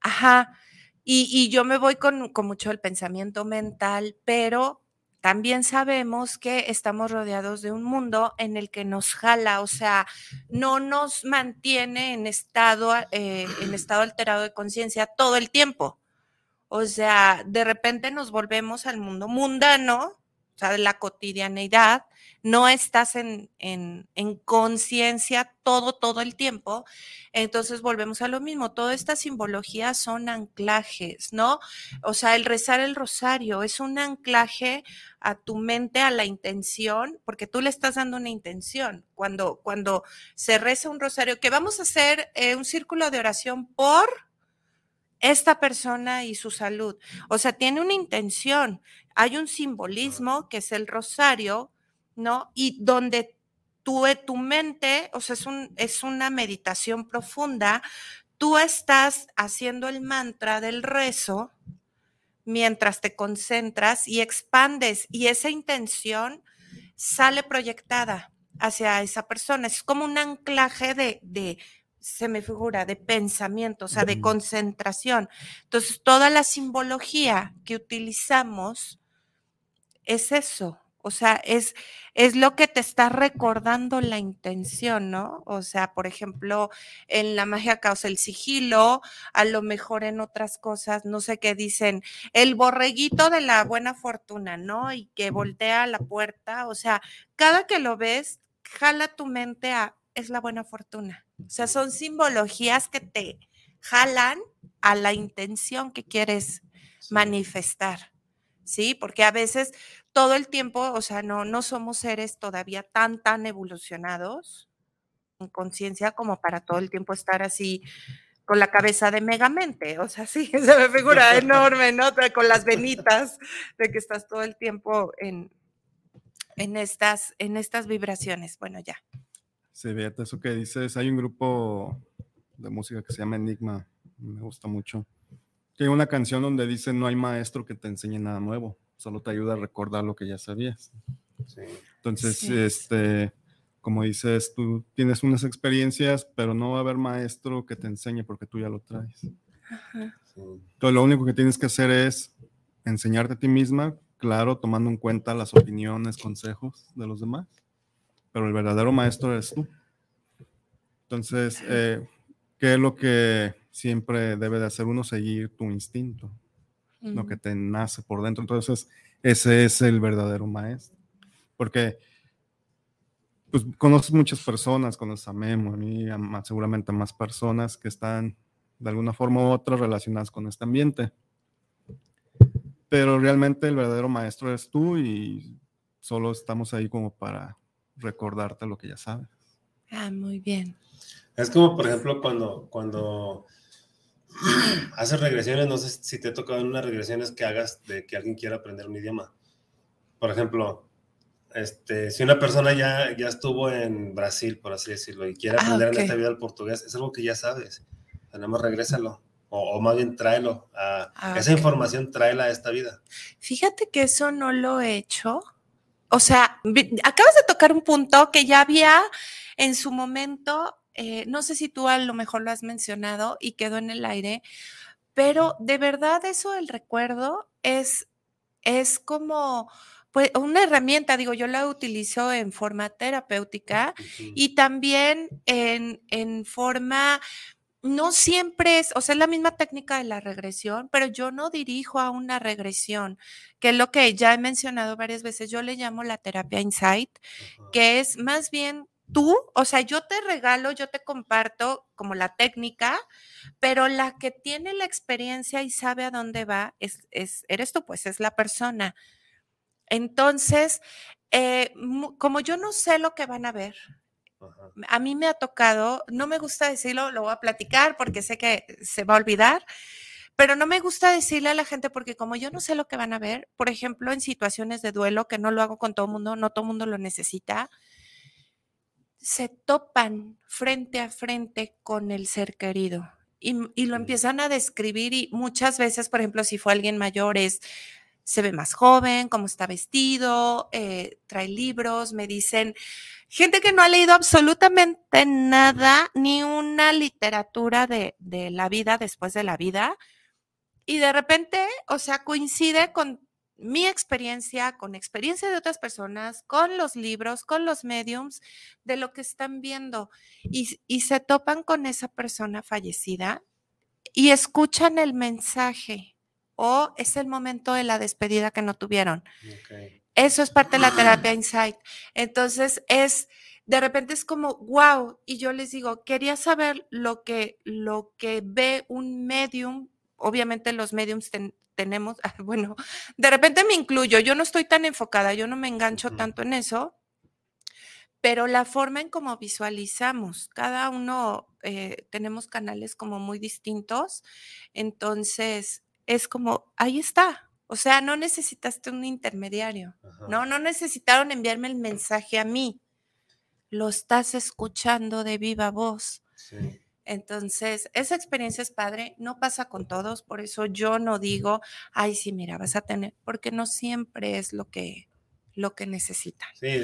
Speaker 4: Ajá. Y, y yo me voy con, con mucho el pensamiento mental, pero también sabemos que estamos rodeados de un mundo en el que nos jala, o sea, no nos mantiene en estado, eh, en <clears throat> estado alterado de conciencia todo el tiempo. O sea, de repente nos volvemos al mundo mundano, o sea, de la cotidianeidad, no estás en, en, en conciencia todo, todo el tiempo. Entonces volvemos a lo mismo, toda esta simbología son anclajes, ¿no? O sea, el rezar el rosario es un anclaje a tu mente, a la intención, porque tú le estás dando una intención. Cuando, cuando se reza un rosario, que vamos a hacer eh, un círculo de oración por esta persona y su salud. O sea, tiene una intención. Hay un simbolismo que es el rosario, ¿no? Y donde tu, eh, tu mente, o sea, es, un, es una meditación profunda, tú estás haciendo el mantra del rezo mientras te concentras y expandes y esa intención sale proyectada hacia esa persona. Es como un anclaje de, de se me figura, de pensamiento, o sea, de concentración. Entonces, toda la simbología que utilizamos es eso. O sea, es, es lo que te está recordando la intención, ¿no? O sea, por ejemplo, en la magia causa el sigilo, a lo mejor en otras cosas, no sé qué dicen, el borreguito de la buena fortuna, ¿no? Y que voltea a la puerta, o sea, cada que lo ves, jala tu mente a, es la buena fortuna. O sea, son simbologías que te jalan a la intención que quieres manifestar, ¿sí? Porque a veces todo el tiempo, o sea, no, no somos seres todavía tan, tan evolucionados en conciencia como para todo el tiempo estar así con la cabeza de megamente, o sea, <laughs> sí, se me figura enorme, ¿no? Con las venitas de que estás todo el tiempo en, en, estas, en estas vibraciones. Bueno, ya.
Speaker 5: Sí, fíjate, eso que dices, hay un grupo de música que se llama Enigma, me gusta mucho. Que hay una canción donde dice, no hay maestro que te enseñe nada nuevo, solo te ayuda a recordar lo que ya sabías.
Speaker 3: Sí.
Speaker 5: Entonces,
Speaker 4: Sí.
Speaker 5: este, como dices, tú tienes unas experiencias, pero no va a haber maestro que te enseñe porque tú ya lo traes.
Speaker 3: sí.
Speaker 5: Entonces, lo único que tienes que hacer es enseñarte a ti misma, claro, tomando en cuenta las opiniones, consejos de los demás, pero el verdadero maestro eres tú. Entonces, eh, ¿qué es lo que siempre debe de hacer uno? Seguir tu instinto, lo que te nace por dentro. Entonces, ese es el verdadero maestro. Porque pues, conoces muchas personas, conoces a Memo, a mí, a más- seguramente a más personas que están de alguna forma u otra relacionadas con este ambiente. Pero realmente el verdadero maestro eres tú y solo estamos ahí como para recordarte lo que ya sabes.
Speaker 4: Ah, muy bien.
Speaker 3: Es como, por ejemplo, cuando, cuando <clears throat> haces regresiones, no sé si te ha tocado en unas regresiones que hagas de que alguien quiera aprender un idioma. Por ejemplo, este, si una persona ya, ya estuvo en Brasil, por así decirlo, y quiere
Speaker 4: Ah,
Speaker 3: aprender
Speaker 4: ok.
Speaker 3: en esta vida el portugués, es algo que ya sabes. Nada más regrésalo. O, o más bien tráelo. a-
Speaker 4: Ah,
Speaker 3: esa
Speaker 4: ok.
Speaker 3: información tráela a esta vida.
Speaker 4: Fíjate que eso no lo he hecho. O sea, acabas de tocar un punto que ya había en su momento, eh, no sé si tú a lo mejor lo has mencionado y quedó en el aire, pero de verdad eso del recuerdo es, es como pues, una herramienta, digo, yo la utilizo en forma terapéutica y también en, en forma, no siempre es, o sea, es la misma técnica de la regresión, pero yo no dirijo a una regresión, que es lo que ya he mencionado varias veces, yo le llamo la terapia insight, que es más bien tú, o sea, yo te regalo, yo te comparto como la técnica, pero la que tiene la experiencia y sabe a dónde va, es, es eres tú, pues es la persona. Entonces, eh, como yo no sé lo que van a ver,
Speaker 3: Ajá.
Speaker 4: a mí me ha tocado, no me gusta decirlo, lo voy a platicar porque sé que se va a olvidar, pero no me gusta decirle a la gente porque como yo no sé lo que van a ver, por ejemplo, en situaciones de duelo, que no lo hago con todo el mundo, no todo el mundo lo necesita, se topan frente a frente con el ser querido y, y lo empiezan a describir y muchas veces, por ejemplo, si fue alguien mayor, es se ve más joven, cómo está vestido, eh, trae libros, me dicen gente que no ha leído absolutamente nada, ni una literatura de, de la vida después de la vida, y de repente, o sea, coincide con mi experiencia, con experiencia de otras personas, con los libros, con los mediums, de lo que están viendo, y, y se topan con esa persona fallecida y escuchan el mensaje o es el momento de la despedida que no tuvieron. Eso es parte de la terapia Insight. Entonces es, de repente es como, wow, y yo les digo, quería saber lo que, lo que ve un medium. Obviamente los mediums ten- tenemos, <laughs> bueno, de repente me incluyo, yo no estoy tan enfocada, yo no me engancho tanto en eso, pero la forma en cómo visualizamos, cada uno eh, tenemos canales como muy distintos, entonces es como, ahí está, o sea, no necesitaste un intermediario.
Speaker 3: Ajá.
Speaker 4: No, no necesitaron enviarme el mensaje a mí. Lo estás escuchando de viva voz.
Speaker 3: Sí.
Speaker 4: Entonces, esa experiencia es padre, no pasa con todos, por eso yo no digo, ay, sí, mira, vas a tener, porque no siempre es lo que, lo que necesitan.
Speaker 3: Sí,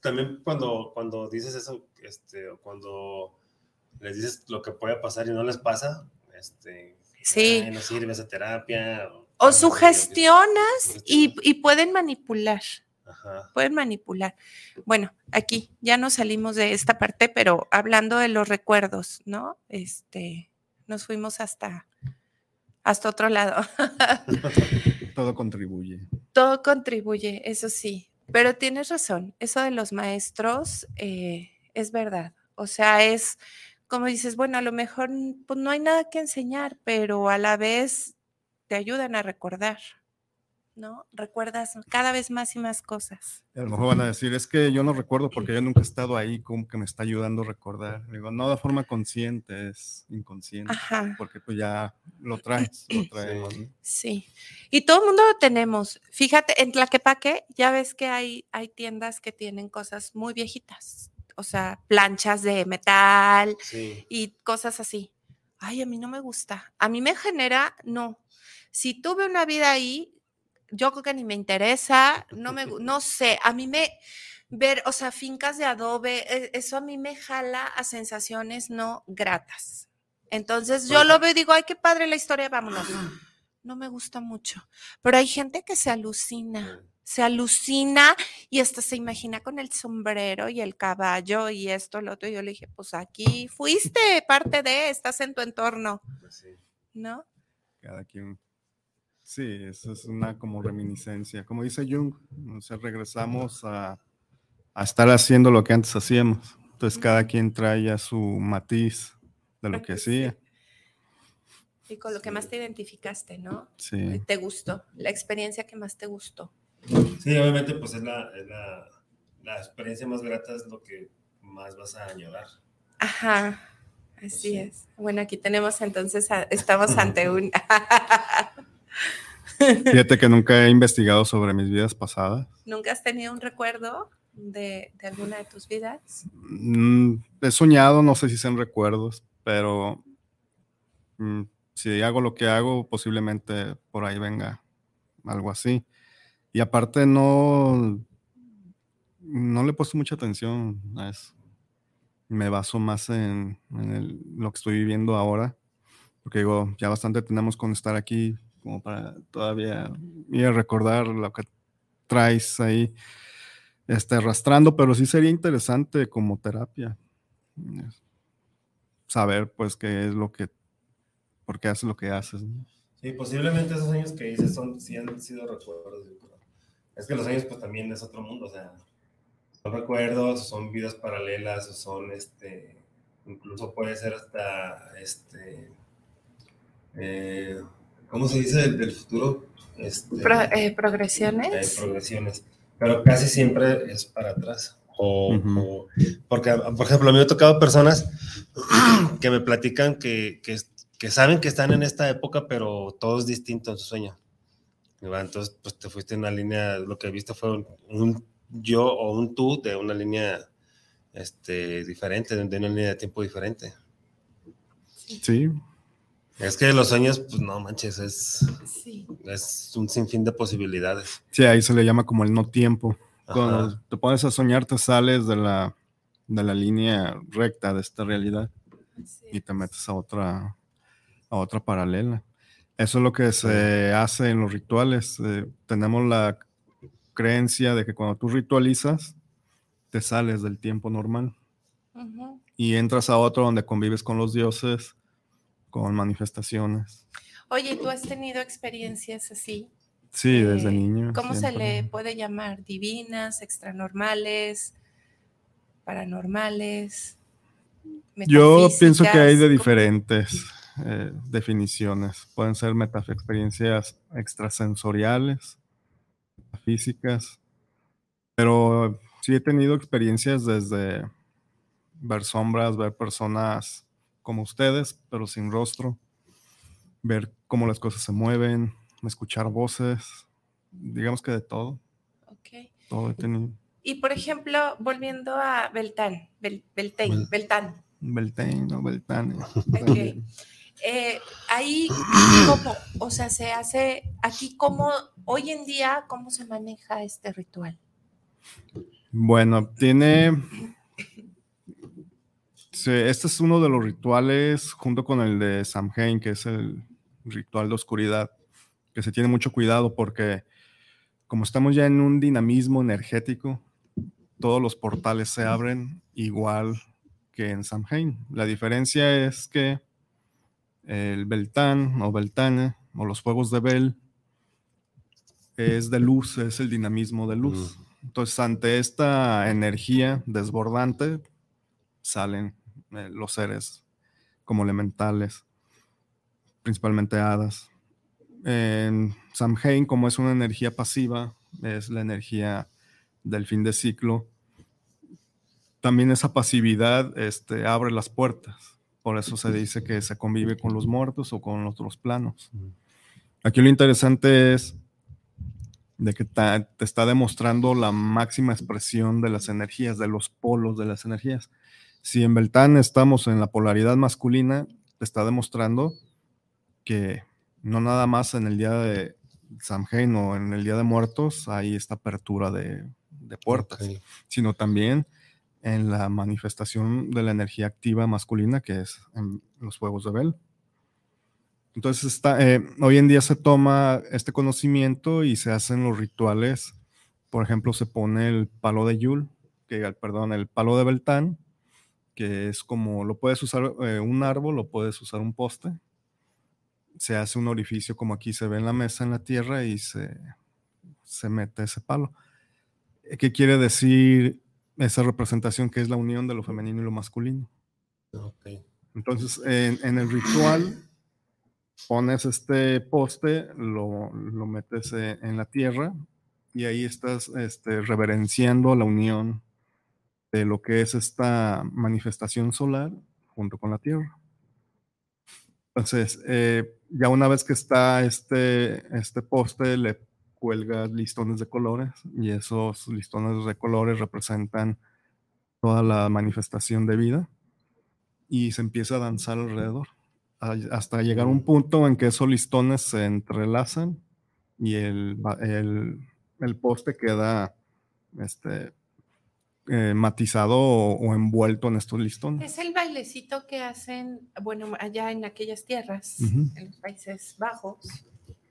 Speaker 3: también cuando, cuando dices eso, este, o cuando les dices lo que puede pasar y no les pasa, este,
Speaker 4: Sí.
Speaker 3: "Ay, no sirve esa terapia.
Speaker 4: O
Speaker 3: así,
Speaker 4: sugestionas y, pueden manipular,
Speaker 3: Ajá.
Speaker 4: pueden manipular. Bueno, aquí ya nos salimos de esta parte, pero hablando de los recuerdos, ¿no? Este, nos fuimos hasta, hasta otro lado. <laughs>
Speaker 5: Todo contribuye.
Speaker 4: Todo contribuye, eso sí, pero tienes razón, eso de los maestros eh, es verdad. O sea, es como dices, bueno, a lo mejor pues, no hay nada que enseñar, pero a la vez te ayudan a recordar, ¿no? Recuerdas cada vez más y más cosas.
Speaker 5: A lo mejor van a decir, es que yo no recuerdo porque yo nunca he estado ahí, como que me está ayudando a recordar. Digo, no de forma consciente, es inconsciente,
Speaker 4: Ajá,
Speaker 5: porque pues ya lo traes, lo <clears throat> traemos. ¿no?
Speaker 4: sí. Y todo el mundo lo tenemos. Fíjate, en Tlaquepaque ya ves que hay, hay tiendas que tienen cosas muy viejitas, o sea, planchas de metal,
Speaker 3: Sí.
Speaker 4: y cosas así. Ay, a mí no me gusta. A mí me genera, no. Si tuve una vida ahí, yo creo que ni me interesa, no me, <laughs> no sé, a mí me ver, o sea, fincas de adobe, e- eso a mí me jala a sensaciones no gratas. Entonces yo lo veo y digo, ay, qué padre la historia, vámonos. <gasps> No me gusta mucho. Pero hay gente que se alucina se alucina y hasta se imagina con el sombrero y el caballo y esto, lo otro. Y yo le dije, pues aquí fuiste parte de, estás en tu entorno,
Speaker 3: Pues.
Speaker 4: ¿no?
Speaker 5: Cada quien. Sí, eso es una como reminiscencia. Como dice Jung, o sea, regresamos a, a estar haciendo lo que antes hacíamos. Entonces cada quien trae ya su matiz de lo que
Speaker 4: Sí.
Speaker 5: hacía.
Speaker 4: Y con lo que
Speaker 3: Sí.
Speaker 4: más te identificaste, ¿no?
Speaker 5: Sí.
Speaker 4: Te gustó, la experiencia que más te gustó.
Speaker 3: Sí, obviamente, pues es la, es la, la experiencia más grata, es lo que más vas a añorar.
Speaker 4: Ajá, así
Speaker 3: Sí.
Speaker 4: es. Bueno, aquí tenemos entonces, a- estamos ante un... <laughs> <laughs>
Speaker 5: Fíjate que nunca he investigado sobre mis vidas pasadas.
Speaker 4: ¿Nunca has tenido un recuerdo de, de alguna de tus vidas?
Speaker 5: Mm, he soñado, no sé si sean recuerdos, pero mm, si hago lo que hago, posiblemente por ahí venga algo así. Y aparte no, no le he puesto mucha atención a eso. Me baso más en, en el- lo que estoy viviendo ahora, porque digo, ya bastante tenemos con estar aquí como para todavía ir a recordar lo que traes ahí este, arrastrando, pero sí sería interesante como terapia saber pues qué es lo que, por qué haces lo que haces.
Speaker 3: Sí, posiblemente esos años que dices son, sí han sido recuerdos. Es que los años pues también es otro mundo, o sea, son recuerdos, son vidas paralelas, o son este, incluso puede ser hasta, este, eh, ¿cómo se dice del, del futuro? Este,
Speaker 4: Pro- eh,
Speaker 3: eh,
Speaker 4: ¿Progresiones?
Speaker 3: progresiones, pero casi siempre es para atrás. O,
Speaker 5: Ujú.
Speaker 3: o- porque, por ejemplo, a mí me ha tocado personas <clears throat> que me platican que, que, que saben que están en esta época, pero todo es distinto en su sueño. Entonces, pues te fuiste en una línea, lo que viste fue un, un yo o un tú de una línea este, diferente, de una línea de tiempo diferente.
Speaker 5: Sí,
Speaker 3: Es que los sueños, pues no manches, es,
Speaker 4: Sí.
Speaker 3: es un sinfín de posibilidades.
Speaker 5: Sí, ahí se le llama como el no tiempo. Cuando
Speaker 3: Ajá.
Speaker 5: te pones a soñar, te sales de la, de la línea recta de esta realidad y te metes a otra, a otra paralela. Eso es lo que se hace en los rituales. eh, tenemos la creencia de que cuando tú ritualizas, te sales del tiempo normal
Speaker 4: Ujú.
Speaker 5: y entras a otro donde convives con los dioses, con manifestaciones.
Speaker 4: Oye, ¿tú has tenido experiencias así?
Speaker 5: Sí, desde
Speaker 4: Eh,
Speaker 5: niño.
Speaker 4: ¿Cómo se
Speaker 5: siempre.
Speaker 4: le puede llamar? ¿Divinas, extranormales, paranormales?
Speaker 5: Yo pienso que hay de diferentes eh, definiciones. Pueden ser experiencias extrasensoriales, físicas, pero sí he tenido experiencias desde ver sombras, ver personas como ustedes, pero sin rostro, ver cómo las cosas se mueven, escuchar voces, digamos que de todo,
Speaker 4: Ok.
Speaker 5: todo he tenido.
Speaker 4: Y por ejemplo, volviendo a Beltán, Bel- Beltán.
Speaker 5: Beltane, no Beltane.
Speaker 4: Ok. Eh, ahí, ¿cómo? O sea, se hace aquí, ¿cómo, hoy en día, cómo se maneja este ritual?
Speaker 5: Bueno, tiene. Sí, este es uno de los rituales junto con el de Samhain, que es el ritual de oscuridad, que se tiene mucho cuidado porque como estamos ya en un dinamismo energético, todos los portales se abren igual que en Samhain. La diferencia es que el Beltán o Beltane o los fuegos de Bel es de luz, es el dinamismo de luz. Entonces, ante esta energía desbordante, salen eh, los seres como elementales, principalmente hadas. En Samhain, como es una energía pasiva, es la energía del fin de ciclo, también esa pasividad este, abre las puertas. Por eso se dice que se convive con los muertos o con otros planos. Aquí lo interesante es de que ta- te está demostrando la máxima expresión de las energías, de los polos de las energías. Si en Beltán estamos en la polaridad masculina, está demostrando que no nada más en el día de Samhain o en el día de muertos hay esta apertura de, de puertas, sino también en la manifestación de la energía activa masculina, que es en los fuegos de Bel. Entonces, está, eh, hoy en día se toma este conocimiento y se hacen los rituales. Por ejemplo, se pone el palo de Yul, que, perdón, el palo de Beltán, que es como lo puedes usar eh, un árbol, lo puedes usar un poste. Se hace un orificio como aquí se ve en la mesa en la tierra y se, se mete ese palo. Eh, ¿Qué quiere decir esa representación que es la unión de lo femenino y lo masculino?
Speaker 3: Ok.
Speaker 5: Entonces, en, en el ritual, pones este poste, lo, lo metes eh, en la tierra y ahí estás este, reverenciando la unión de lo que es esta manifestación solar junto con la tierra. Entonces, eh, ya una vez que está este, este poste, le cuelgas listones de colores y esos listones de colores representan toda la manifestación de vida y se empieza a danzar alrededor hasta llegar a un punto en que esos listones se entrelazan y el, el, el poste queda este, eh, matizado o, o envuelto en estos listones.
Speaker 4: Es el bailecito que hacen, bueno, allá en aquellas tierras, en los Países Bajos.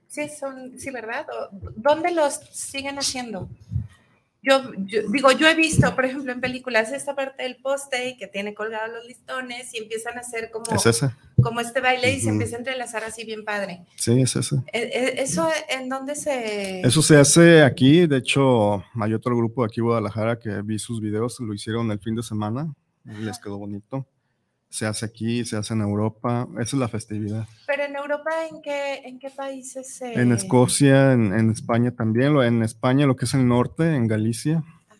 Speaker 4: Sí, son, sí, ¿verdad? ¿O ¿Dónde los siguen haciendo? Yo, yo- digo, yo he visto, por ejemplo, en películas esta parte del poste que tiene colgados los listones y empiezan a hacer como,
Speaker 5: Es
Speaker 4: como este baile y se empieza a entrelazar así bien padre.
Speaker 5: sí, es ese.
Speaker 4: E- e- ¿Eso en dónde se...?
Speaker 5: Eso se hace aquí, de hecho hay otro grupo de aquí en Guadalajara que vi sus videos, lo hicieron el fin de semana, y les quedó bonito. Se hace aquí, se hace en Europa, esa es la festividad.
Speaker 4: Pero en Europa, ¿en qué, en qué países se...?
Speaker 5: En Escocia, en, en España también, en España, lo que es el norte, en Galicia,
Speaker 4: Ah,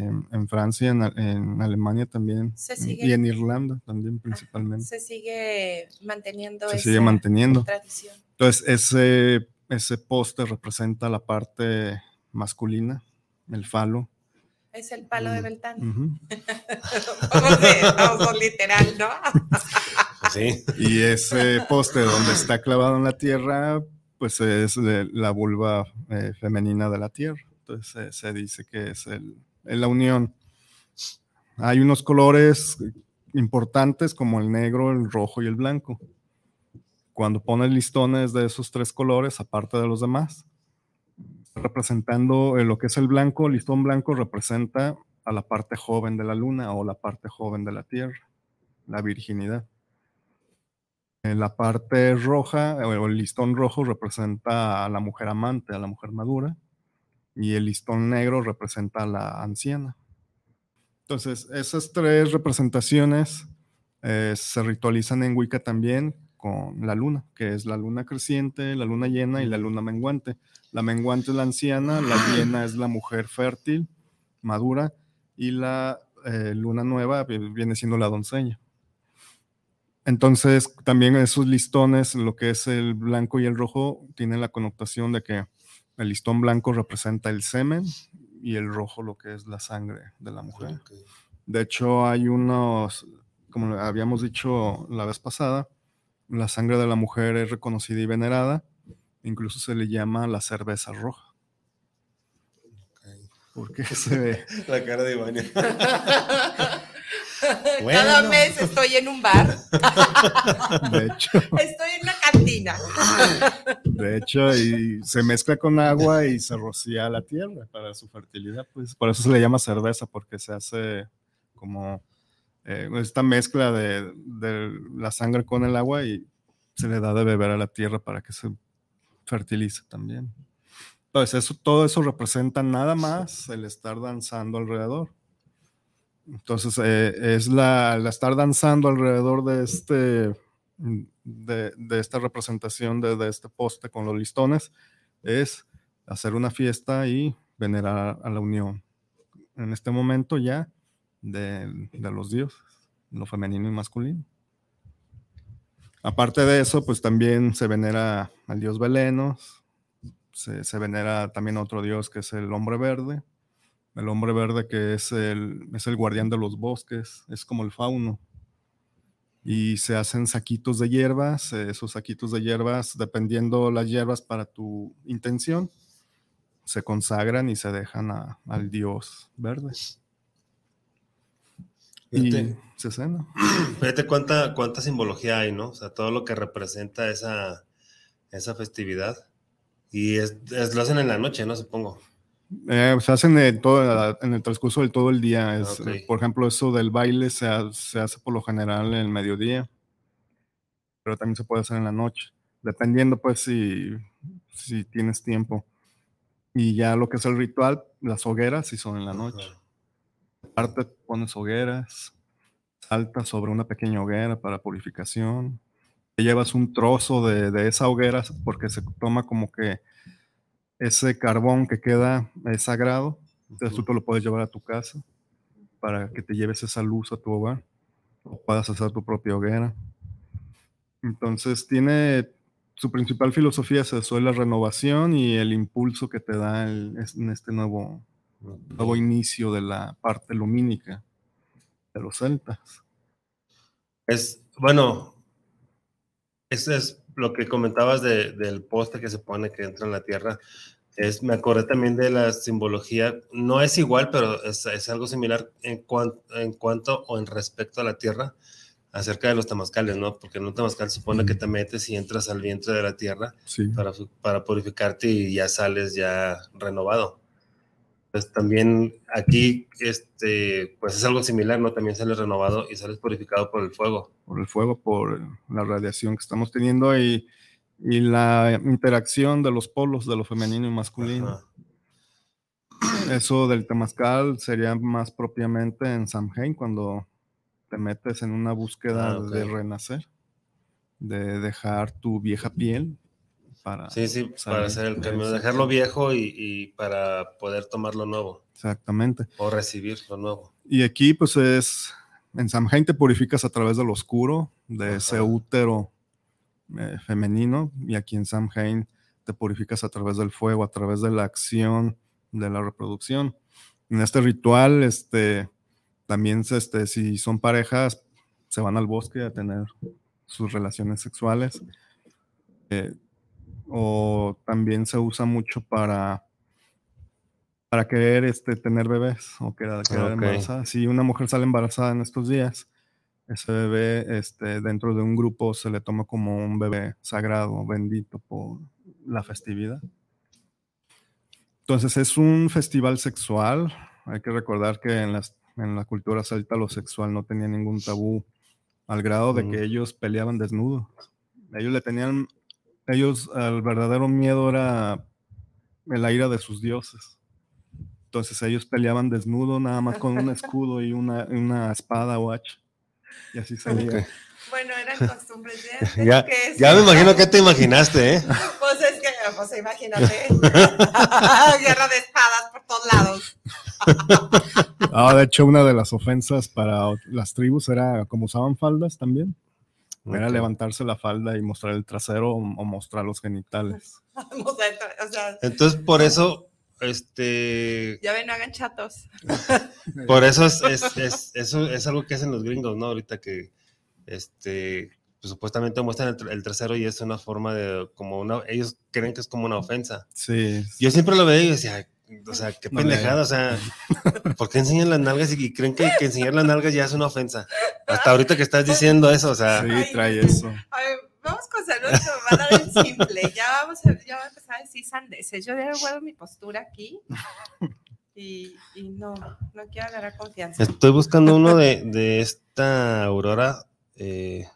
Speaker 5: en, en Francia, en, en Alemania también,
Speaker 4: Se
Speaker 5: y-
Speaker 4: sigue-
Speaker 5: y en Irlanda también principalmente.
Speaker 4: Se sigue manteniendo
Speaker 5: Se
Speaker 4: esa
Speaker 5: sigue manteniendo.
Speaker 4: tradición.
Speaker 5: Entonces, ese, ese poste representa la parte masculina, el falo.
Speaker 4: Es el palo de Beltán.
Speaker 5: Ujú. <laughs>
Speaker 4: Vamos de- vamos literal, ¿no? <laughs>
Speaker 3: Sí.
Speaker 5: Y ese poste donde está clavado en la tierra, pues es de- la vulva eh, femenina de la tierra. Entonces eh, se dice que es el- es la unión. Hay unos colores importantes como el negro, el rojo y el blanco. Cuando pones listones de esos tres colores, aparte de los demás, representando eh, lo que es el blanco, el listón blanco representa a la parte joven de la luna o la parte joven de la tierra, la virginidad. La parte roja, o el listón rojo representa a la mujer amante, a la mujer madura, y el listón negro representa a la anciana. Entonces, esas tres representaciones eh, se ritualizan en Wicca también con la luna, que es la luna creciente, la luna llena y la luna menguante. La menguante es la anciana, la llena es la mujer fértil, madura, y la eh, luna nueva vi- viene siendo la doncella. Entonces, también esos listones, lo que es el blanco y el rojo, tienen la connotación de que el listón blanco representa el semen y el rojo lo que es la sangre de la mujer. De hecho, hay unos, como habíamos dicho la vez pasada, la sangre de la mujer es reconocida y venerada, incluso se le llama la cerveza roja. Porque se ve. <laughs>
Speaker 3: La cara de Ivania. <laughs>
Speaker 4: Cada
Speaker 3: Bueno.
Speaker 4: mes estoy en un bar, <laughs>
Speaker 5: De hecho,
Speaker 4: estoy en una cantina.
Speaker 5: de hecho, y se mezcla con agua y se rocía la tierra para su fertilidad. Pues por eso se le llama cerveza, porque se hace como eh, esta mezcla de, de la sangre con el agua y se le da de beber a la tierra para que se fertilice también. Entonces, eso, todo eso representa nada más el estar danzando alrededor. Entonces, eh, es la, la estar danzando alrededor de este, de, de esta representación de, de este poste con los listones, es hacer una fiesta y venerar a la unión. En este momento ya de, los dioses, lo femenino y masculino. Aparte de eso, pues también se venera al dios Belenos, se, venera también otro dios que es el hombre verde, el hombre verde que es el, es el guardián de los bosques, es como el fauno. Y se hacen saquitos de hierbas, eh, esos saquitos de hierbas, dependiendo las hierbas para tu intención, se consagran y se dejan al dios verde. Y
Speaker 3: Fíjate.
Speaker 5: se cena.
Speaker 3: Fíjate cuánta, cuánta simbología hay, ¿no? O sea, todo lo que representa esa, esa festividad. Y es, es- lo hacen en la noche, ¿no? Supongo.
Speaker 5: Eh, se hacen en, todo, en el transcurso de todo el día. Es, eh, Por ejemplo, eso del baile se, ha- se hace por lo general en el mediodía, pero también se puede hacer en la noche, dependiendo pues si, si tienes tiempo. Y ya lo que es el ritual, las hogueras sí son en la noche.
Speaker 3: Ajá.
Speaker 5: Aparte pones hogueras, saltas sobre una pequeña hoguera para purificación. Te llevas un trozo de, de esa hoguera porque se toma como que ese carbón que queda es sagrado. Entonces tú te lo puedes llevar a tu casa para que te lleves esa luz a tu hogar o puedas hacer tu propia hoguera. Entonces tiene su principal filosofía es eso, es la renovación y el impulso que te da el- en este nuevo, nuevo inicio de la parte lumínica de los celtas.
Speaker 3: Es, bueno, eso es lo que comentabas de- del poste que se pone que entra en la tierra. Es, me acordé también de la simbología, no es igual, pero es, es algo similar en, cuan- en cuanto o en respecto a la tierra, acerca de los temazcales, ¿no? Porque en un temazcal se supone que te metes y entras al vientre de la tierra
Speaker 5: Sí.
Speaker 3: para, para purificarte y ya sales ya renovado. Pues también aquí, este, pues es algo similar, ¿no? También sales renovado y sales purificado por el fuego.
Speaker 5: por el fuego, por la radiación que estamos teniendo y, y la interacción de los polos de lo femenino y masculino.
Speaker 3: Ajá.
Speaker 5: Eso del temazcal sería más propiamente en Samhain, cuando te metes en una búsqueda
Speaker 3: Ah,
Speaker 5: de renacer, de dejar tu vieja piel para...
Speaker 3: Sí, sí, para hacer el
Speaker 5: de
Speaker 3: cambio,
Speaker 5: ese-
Speaker 3: dejarlo viejo y, y para poder tomar lo nuevo
Speaker 5: Exactamente.
Speaker 3: o recibir lo nuevo.
Speaker 5: Y aquí, pues es. En Samhain te purificas a través del oscuro, de ese
Speaker 3: Ajá.
Speaker 5: útero eh, femenino. Y aquí en Samhain te purificas a través del fuego, a través de la acción de la reproducción. En este ritual, este, también, este, si son parejas, se van al bosque a tener sus relaciones sexuales. Eh, o también se usa mucho para para querer este, tener bebés o quedar, quedar
Speaker 3: Ok.
Speaker 5: embarazada. Si una mujer sale embarazada en estos días, ese bebé este, dentro de un grupo se le toma como un bebé sagrado, bendito por la festividad. Entonces es un festival sexual. Hay que recordar que en, las, en la cultura celta lo sexual no tenía ningún tabú al grado de
Speaker 3: Ujú.
Speaker 5: que ellos peleaban desnudos. Ellos le tenían, ellos, el verdadero miedo era la ira de sus dioses. Entonces ellos peleaban desnudo nada más con un <laughs> escudo y una, una espada o hacha. Y así salía.
Speaker 4: Bueno, eran costumbres <laughs> de antes
Speaker 3: Ya,
Speaker 4: que
Speaker 3: ya me imagino que te <laughs> imaginaste, ¿eh?
Speaker 4: Pues es que, pues imagínate. Guerra de espadas por todos lados.
Speaker 5: Ah, de hecho, una de las ofensas para las tribus era como usaban faldas también. Era levantarse la falda y mostrar el trasero o, o mostrar los genitales. <laughs>
Speaker 4: O sea,
Speaker 3: Entonces, por eso, este,
Speaker 4: ya ven, no hagan chatos. <laughs>
Speaker 3: por eso es, es, es- eso es algo que hacen los gringos, ¿no? Ahorita que, este, pues, supuestamente muestran el, tra- el trasero y es una forma de, como una, ellos creen que es como una ofensa.
Speaker 5: Sí.
Speaker 3: Yo siempre lo veía y decía, o sea, qué
Speaker 5: No
Speaker 3: pendejada, o sea, ¿por qué enseñan las nalgas y, creen que, que enseñar las nalgas ya es una ofensa? Hasta ahorita que estás diciendo eso, o sea,
Speaker 5: Sí, trae eso.
Speaker 4: A ver, vamos con saludos, van a dar el simple. Ya vamos a, ya voy a empezar a decir sandeces. Yo ya guardo mi postura aquí. Y, y no, no quiero agarrar confianza.
Speaker 3: Estoy buscando uno de, de esta Aurora. eh,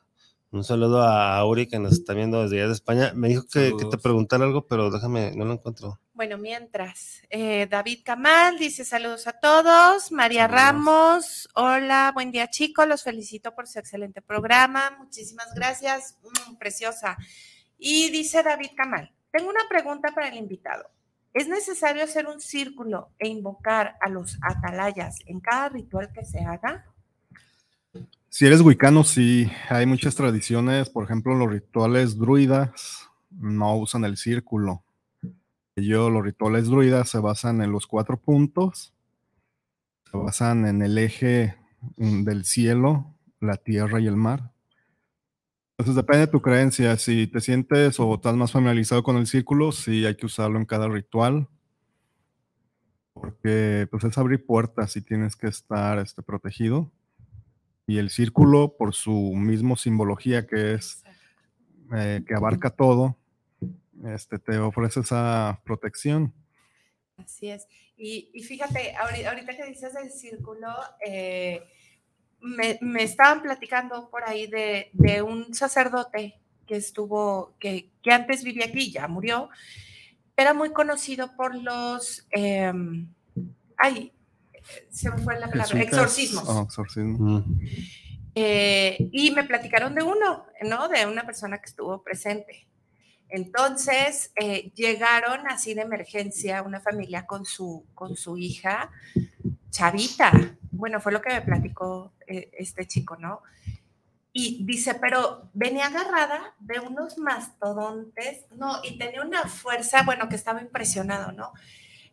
Speaker 3: un saludo a Auri que nos está viendo desde allá de España. Me dijo que, que te preguntara algo, pero déjame, no lo encuentro.
Speaker 4: Bueno, mientras, eh, David Camal dice saludos a todos. María
Speaker 5: Saludos.
Speaker 4: Ramos, hola, buen día chicos, los felicito por su excelente programa. Muchísimas gracias, Mm, preciosa. Y dice David Camal, tengo una pregunta para el invitado. ¿Es necesario hacer un círculo e invocar a los atalayas en cada ritual que se haga?
Speaker 5: Si eres wicano, sí, hay muchas tradiciones. Por ejemplo, los rituales druidas no usan el círculo. Ellos, los rituales druidas se basan en los cuatro puntos, se basan en el eje mm, del cielo, la tierra y el mar. Entonces depende de tu creencia. Si te sientes o estás más familiarizado con el círculo, sí hay que usarlo en cada ritual. Porque pues es abrir puertas y tienes que estar este, protegido. Y el círculo, por su mismo simbología que es eh, que abarca todo, este, te ofrece esa protección.
Speaker 4: Así es. Y, y fíjate, ahori- ahorita, que dices del círculo, eh, me, me estaban platicando por ahí de, de un sacerdote que estuvo, que, que antes vivía aquí, ya murió, era muy conocido por los, em, ay, se me fue la palabra, exorcismos.
Speaker 5: oh, exorcismo.
Speaker 3: Mm,
Speaker 4: Eh, y me platicaron de uno, ¿no? De una persona que estuvo presente. Entonces, eh, llegaron así de emergencia una familia con su, con su hija, Chavita. Bueno, fue lo que me platicó eh, este chico, ¿no? Y dice, pero venía agarrada de unos mastodontes, no, y tenía una fuerza, bueno, que estaba impresionado, ¿no?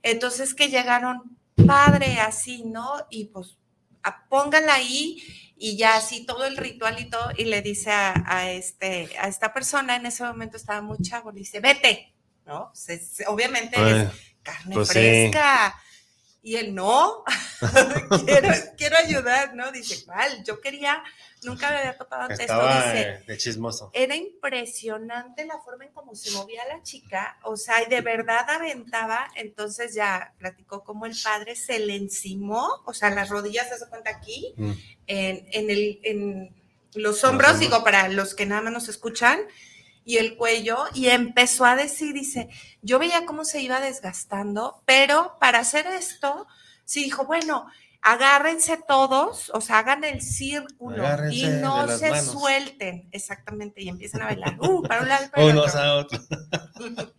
Speaker 4: Entonces que llegaron, padre, así, ¿no? Y pues, a- póngala ahí y ya así todo el ritual y todo, y le dice a, a este, a esta persona, en ese momento estaba muy chavo, le dice, vete, ¿no? Se- se- obviamente
Speaker 3: Ay,
Speaker 4: es carne
Speaker 3: pues sí.
Speaker 4: Y él, no, <laughs> quiero, quiero ayudar, ¿no? Dice, ¿cuál? Yo quería, nunca me había topado antes esto,
Speaker 3: estaba
Speaker 4: dice,
Speaker 3: de chismoso.
Speaker 4: era impresionante la forma en cómo se movía la chica, o sea, y de verdad aventaba, entonces ya platicó cómo el padre se le encimó, o sea, las rodillas se hace cuenta aquí,
Speaker 3: Mm.
Speaker 4: en, en el, en los hombros,
Speaker 3: hombros.
Speaker 4: digo, para los que nada más nos escuchan, y el cuello, y empezó a decir, dice, yo veía cómo se iba desgastando, pero para hacer esto, sí dijo, bueno, agárrense todos, o sea, hagan el círculo y no se
Speaker 3: manos.
Speaker 4: suelten, exactamente, y empiezan a bailar, uh, para un lado para el
Speaker 3: Unos
Speaker 4: otro.
Speaker 3: a otros. <laughs>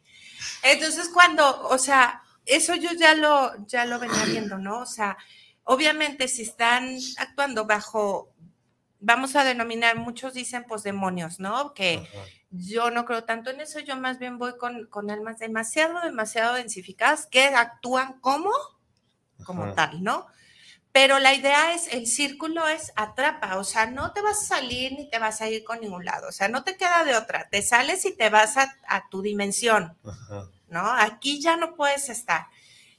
Speaker 4: Entonces, cuando, o sea, eso yo ya lo, ya lo venía viendo, ¿no? O sea, obviamente si están actuando bajo, vamos a denominar, muchos dicen pues demonios, ¿no? Que
Speaker 3: Ajá.
Speaker 4: yo no creo tanto en eso, yo más bien voy con, con almas demasiado, demasiado densificadas que actúan como, como
Speaker 3: Ajá.
Speaker 4: tal, ¿no? Pero la idea es, el círculo es atrapa, o sea, no te vas a salir ni te vas a ir con ningún lado, o sea, no te queda de otra, te sales y te vas a, a tu dimensión,
Speaker 3: Ajá.
Speaker 4: ¿no? Aquí ya no puedes estar.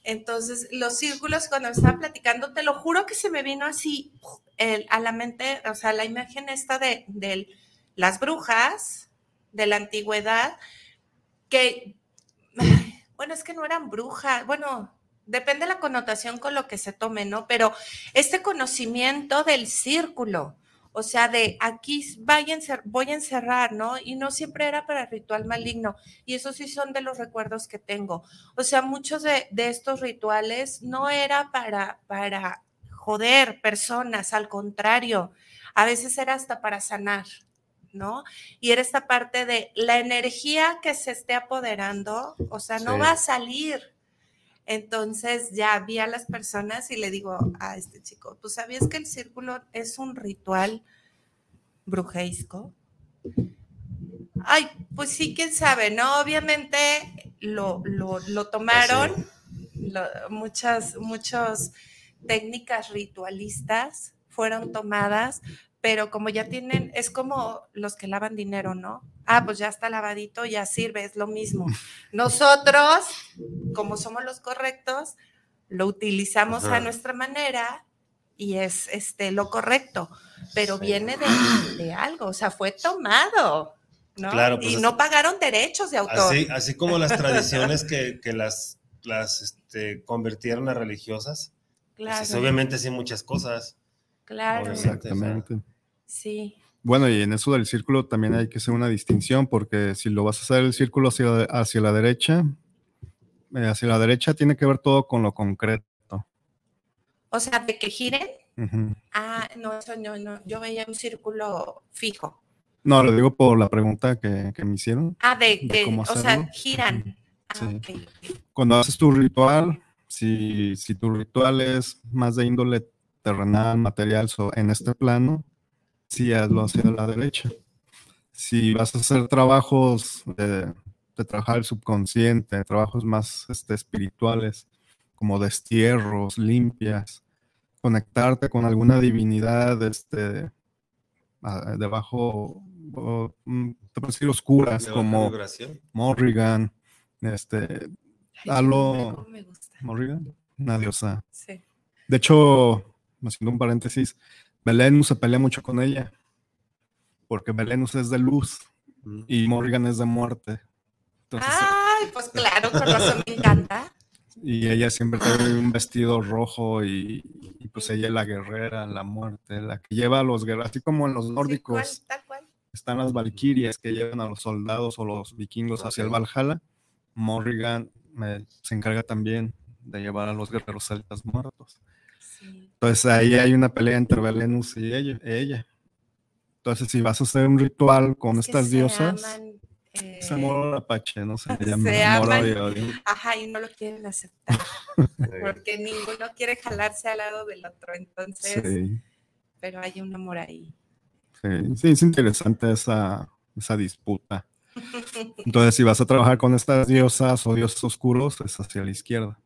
Speaker 4: Entonces, los círculos, cuando estaba platicando, te lo juro que se me vino así a la mente, o sea, la imagen esta de, de las brujas de la antigüedad, que, bueno, es que no eran brujas, bueno, depende de la connotación con lo que se tome, ¿no? Pero este conocimiento del círculo, o sea, de aquí voy a encerrar, ¿no? Y no siempre era para ritual maligno. Y esos sí son de los recuerdos que tengo. O sea, muchos de, de estos rituales no era para, para joder personas, al contrario, a veces era hasta para sanar, ¿no? Y era esta parte de la energía que se esté apoderando, o sea, no
Speaker 3: Sí.
Speaker 4: va a salir. Entonces ya vi a las personas y le digo a este chico, ¿tú sabías que el círculo es un ritual brujeisco? Ay, pues sí, quién sabe, ¿no? Obviamente lo, lo, lo tomaron lo- muchas, muchas técnicas ritualistas fueron tomadas, pero como ya tienen, es como los que lavan dinero, ¿no? Ah, pues ya está lavadito, ya sirve, es lo mismo. <laughs> Nosotros, como somos los correctos, lo utilizamos
Speaker 3: Ajá.
Speaker 4: a nuestra manera y es este lo correcto, pero viene de, de algo, o sea, fue tomado, ¿no?
Speaker 3: Claro, pues
Speaker 4: y no pagaron derechos de autor.
Speaker 3: Así, así como las <laughs> tradiciones que, que las, las este, convirtieron a religiosas. pues,
Speaker 4: claro,
Speaker 3: es obviamente sí muchas cosas.
Speaker 4: claro,
Speaker 3: obviamente.
Speaker 5: Exactamente.
Speaker 4: Sí.
Speaker 5: Bueno, y en eso del círculo también hay que hacer una distinción, porque si lo vas a hacer el círculo hacia, hacia la derecha, eh, hacia la derecha tiene que ver todo con lo concreto.
Speaker 4: O sea, de que giren. Ah, no, eso no, no. Yo veía un círculo fijo.
Speaker 5: No, lo digo por la pregunta que, que me hicieron.
Speaker 4: Ah, de
Speaker 5: ¿De cómo
Speaker 4: o sea, giran. Ah,
Speaker 5: Sí. Cuando haces tu ritual, si, si tu ritual es más de índole terrenal, material, so- en este plano, sí hazlo hacia la derecha. Si vas a hacer trabajos de, de trabajar el subconsciente, trabajos más este, espirituales, como destierros, limpias, conectarte con alguna divinidad este, debajo, mm, te puedo decir oscuras,
Speaker 3: de
Speaker 5: como. Morrigan, este,
Speaker 4: Ay,
Speaker 5: Halo.
Speaker 4: cómo me gusta.
Speaker 5: Morrigan, una diosa.
Speaker 4: Sí.
Speaker 5: De hecho, haciendo un paréntesis, Belenus se pelea mucho con ella, porque Belenus es de luz
Speaker 3: Mm.
Speaker 5: y Morrigan es de muerte. Entonces,
Speaker 4: Ay, pues claro, con razón me encanta.
Speaker 5: y ella siempre trae un vestido rojo y, y pues ella es la guerrera, la muerte, la que lleva a los guerreros, así como en los
Speaker 4: Sí,
Speaker 5: nórdicos
Speaker 4: cual, tal cual.
Speaker 5: están las valquirias que llevan a los soldados o los vikingos hacia el. Valhalla. Morrigan eh, se encarga también de llevar a los guerreros celtas muertos. Entonces ahí hay una pelea entre Belenus y ella. ella. Entonces si vas a hacer un ritual con
Speaker 4: Es
Speaker 5: estas diosas,
Speaker 4: aman, eh,
Speaker 5: se amor apache, ¿no? Se,
Speaker 4: se
Speaker 5: llama
Speaker 4: aman.
Speaker 5: odio.
Speaker 4: Ajá, y no lo quieren aceptar, <laughs> porque ninguno quiere jalarse al lado del otro, entonces,
Speaker 5: Sí,
Speaker 4: pero hay un amor ahí.
Speaker 5: sí, sí, es interesante esa, esa disputa. Entonces si vas a trabajar con estas diosas o dioses oscuros, es hacia la izquierda.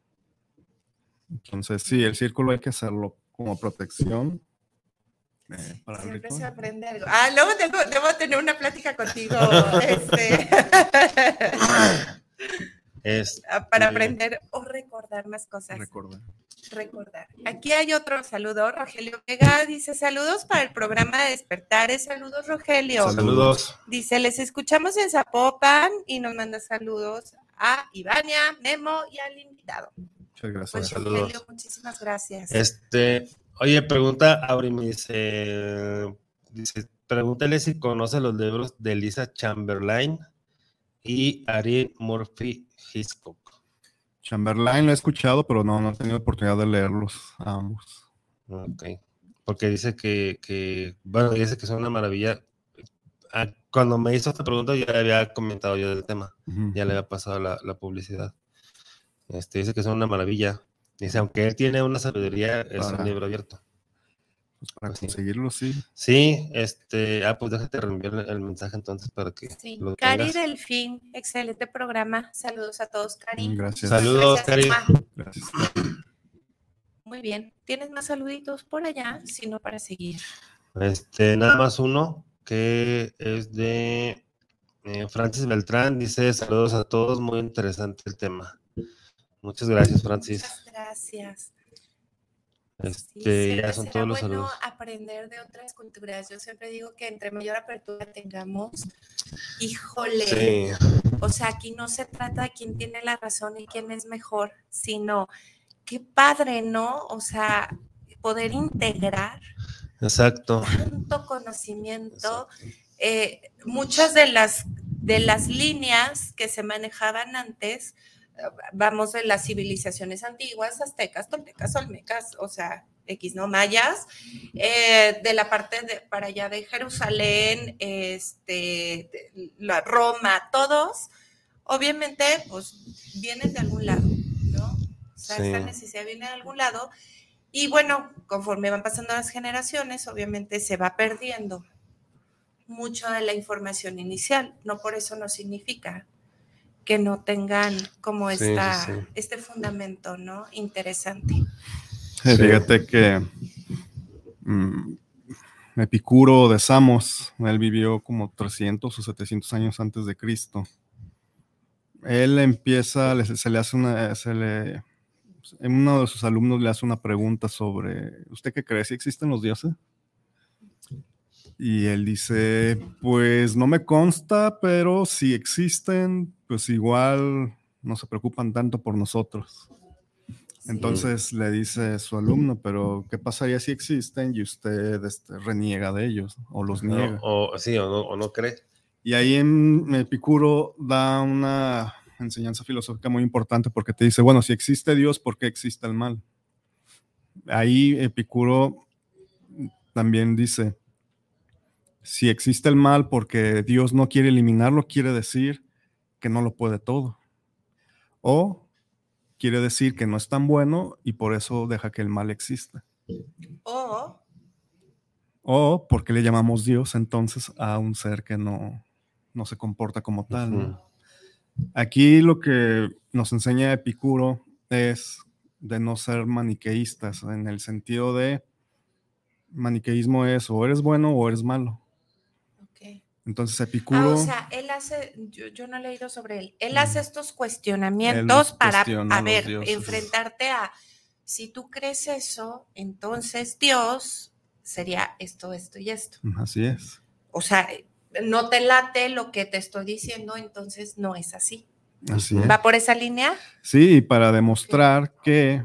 Speaker 5: Entonces sí, el círculo hay que hacerlo como protección. eh, para
Speaker 4: Siempre se aprende algo. Ah, luego tengo, debo tener una plática contigo, este,
Speaker 3: Es,
Speaker 4: para
Speaker 3: Muy bien.
Speaker 4: aprender o recordar más cosas.
Speaker 5: Recordar.
Speaker 4: recordar. Aquí hay otro saludo, Rogelio Vega dice saludos para el programa de Despertares, saludos Rogelio.
Speaker 3: saludos.
Speaker 4: Dice, les escuchamos en Zapopan y nos manda saludos a Ivania, Memo y al invitado.
Speaker 5: Muchas gracias.
Speaker 4: Pues
Speaker 3: saludos.
Speaker 4: Rogelio, muchísimas gracias.
Speaker 3: Este, oye, pregunta, Auri me dice, dice, pregúntale si conoce los libros de Lisa Chamberlain y Ari Murphy Hitchcock.
Speaker 5: Chamberlain lo he escuchado, pero no, no he tenido oportunidad de leerlos a ambos.
Speaker 3: Ok. Porque dice que, que, bueno, dice que son una maravilla. Ah, Cuando me hizo esta pregunta, ya le había comentado yo del tema, ya le había pasado la, la publicidad. Este, dice que son una maravilla. Dice, aunque él tiene una sabiduría, es
Speaker 5: Para-
Speaker 3: un libro abierto.
Speaker 5: Pues para
Speaker 3: Pues sí.
Speaker 5: conseguirlo, sí.
Speaker 3: Sí, este, ah, pues déjate reenviar el, mensaje entonces para que
Speaker 4: Sí.
Speaker 3: lo
Speaker 4: Cari
Speaker 3: tengas.
Speaker 4: Delfín, excelente programa. Saludos a todos, Cari.
Speaker 5: Gracias.
Speaker 3: Saludos,
Speaker 4: Gracias,
Speaker 3: Cari.
Speaker 5: Gracias.
Speaker 4: Muy bien. ¿Tienes más saluditos por allá? Si no, para seguir.
Speaker 3: Este, nada más uno que es de eh, Francis Beltrán. Dice saludos a todos, muy interesante el tema. Muchas gracias, Francis.
Speaker 4: Muchas gracias.
Speaker 3: Este,
Speaker 4: Sí,
Speaker 3: ya son todos los
Speaker 4: bueno
Speaker 3: saludos.
Speaker 4: aprender de otras culturas. Yo siempre digo que entre mayor apertura tengamos, híjole,
Speaker 3: Sí,
Speaker 4: o sea, aquí no se trata de quién tiene la razón y quién es mejor, sino qué padre, ¿no? O sea, poder integrar
Speaker 3: exacto.
Speaker 4: tanto conocimiento, eh, muchas de las, de las líneas que se manejaban antes, vamos de las civilizaciones antiguas, aztecas, toltecas, olmecas, o sea, X, ¿no? Mayas, eh, de la parte de, para allá de Jerusalén, este, de la Roma, todos, obviamente, pues vienen de algún lado, ¿no? O sea,
Speaker 3: Sí.
Speaker 4: esta necesidad viene de algún lado. Y bueno, conforme van pasando las generaciones, obviamente se va perdiendo mucho de la información inicial. No por eso no significa que no tengan como
Speaker 3: Sí, sí,
Speaker 4: esta,
Speaker 3: sí.
Speaker 4: este fundamento, ¿no? Interesante.
Speaker 5: Eh, Fíjate que mm, Epicuro de Samos, él vivió como 300 o 700 años antes de Cristo. Él empieza, se le hace una, se le, uno de sus alumnos le hace una pregunta sobre, ¿usted qué cree? ¿Si existen los dioses? Y él dice, pues no me consta, pero si existen, pues igual no se preocupan tanto por nosotros. Entonces le dice su alumno, pero ¿qué pasaría si existen y usted este, reniega de ellos o los niega?
Speaker 3: O, o- sí, o no, o no cree.
Speaker 5: Y ahí en Epicuro da una enseñanza filosófica muy importante porque te dice, bueno, si existe Dios, ¿por qué existe el mal? Ahí Epicuro también dice, si existe el mal porque Dios no quiere eliminarlo, quiere decir que no lo puede todo. O quiere decir que no es tan bueno y por eso deja que el mal exista.
Speaker 4: O
Speaker 5: O porque le llamamos Dios entonces a un ser que no, no se comporta como tal. Aquí lo que nos enseña Epicuro es de no ser maniqueístas, en el sentido de maniqueísmo es o eres bueno o eres malo. Entonces
Speaker 4: Ah,
Speaker 5: Epicuro
Speaker 4: o sea, él hace, yo, yo no he leído sobre él, él
Speaker 5: Mm.
Speaker 4: hace estos cuestionamientos para, a ver,
Speaker 5: dioses.
Speaker 4: enfrentarte a, si tú crees eso, entonces Dios sería esto, esto y esto.
Speaker 5: así es.
Speaker 4: O sea, no te late lo que te estoy diciendo, entonces no es así.
Speaker 5: Así es.
Speaker 4: ¿Va por esa línea?
Speaker 5: Sí, para demostrar que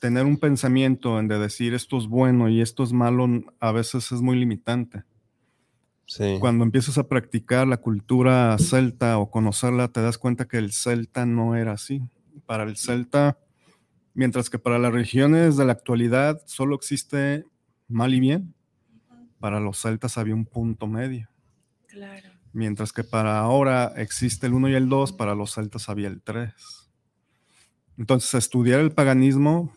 Speaker 5: tener un pensamiento en de decir esto es bueno y esto es malo a veces es muy limitante.
Speaker 3: Sí.
Speaker 5: Cuando empiezas a practicar la cultura celta o conocerla, te das cuenta que el celta no era así. Para el celta, mientras que para las regiones de la actualidad solo existe mal y bien, para los celtas había un punto medio.
Speaker 4: Claro.
Speaker 5: Mientras que para ahora existe el 1 y el 2, para los celtas había el 3. Entonces, estudiar el paganismo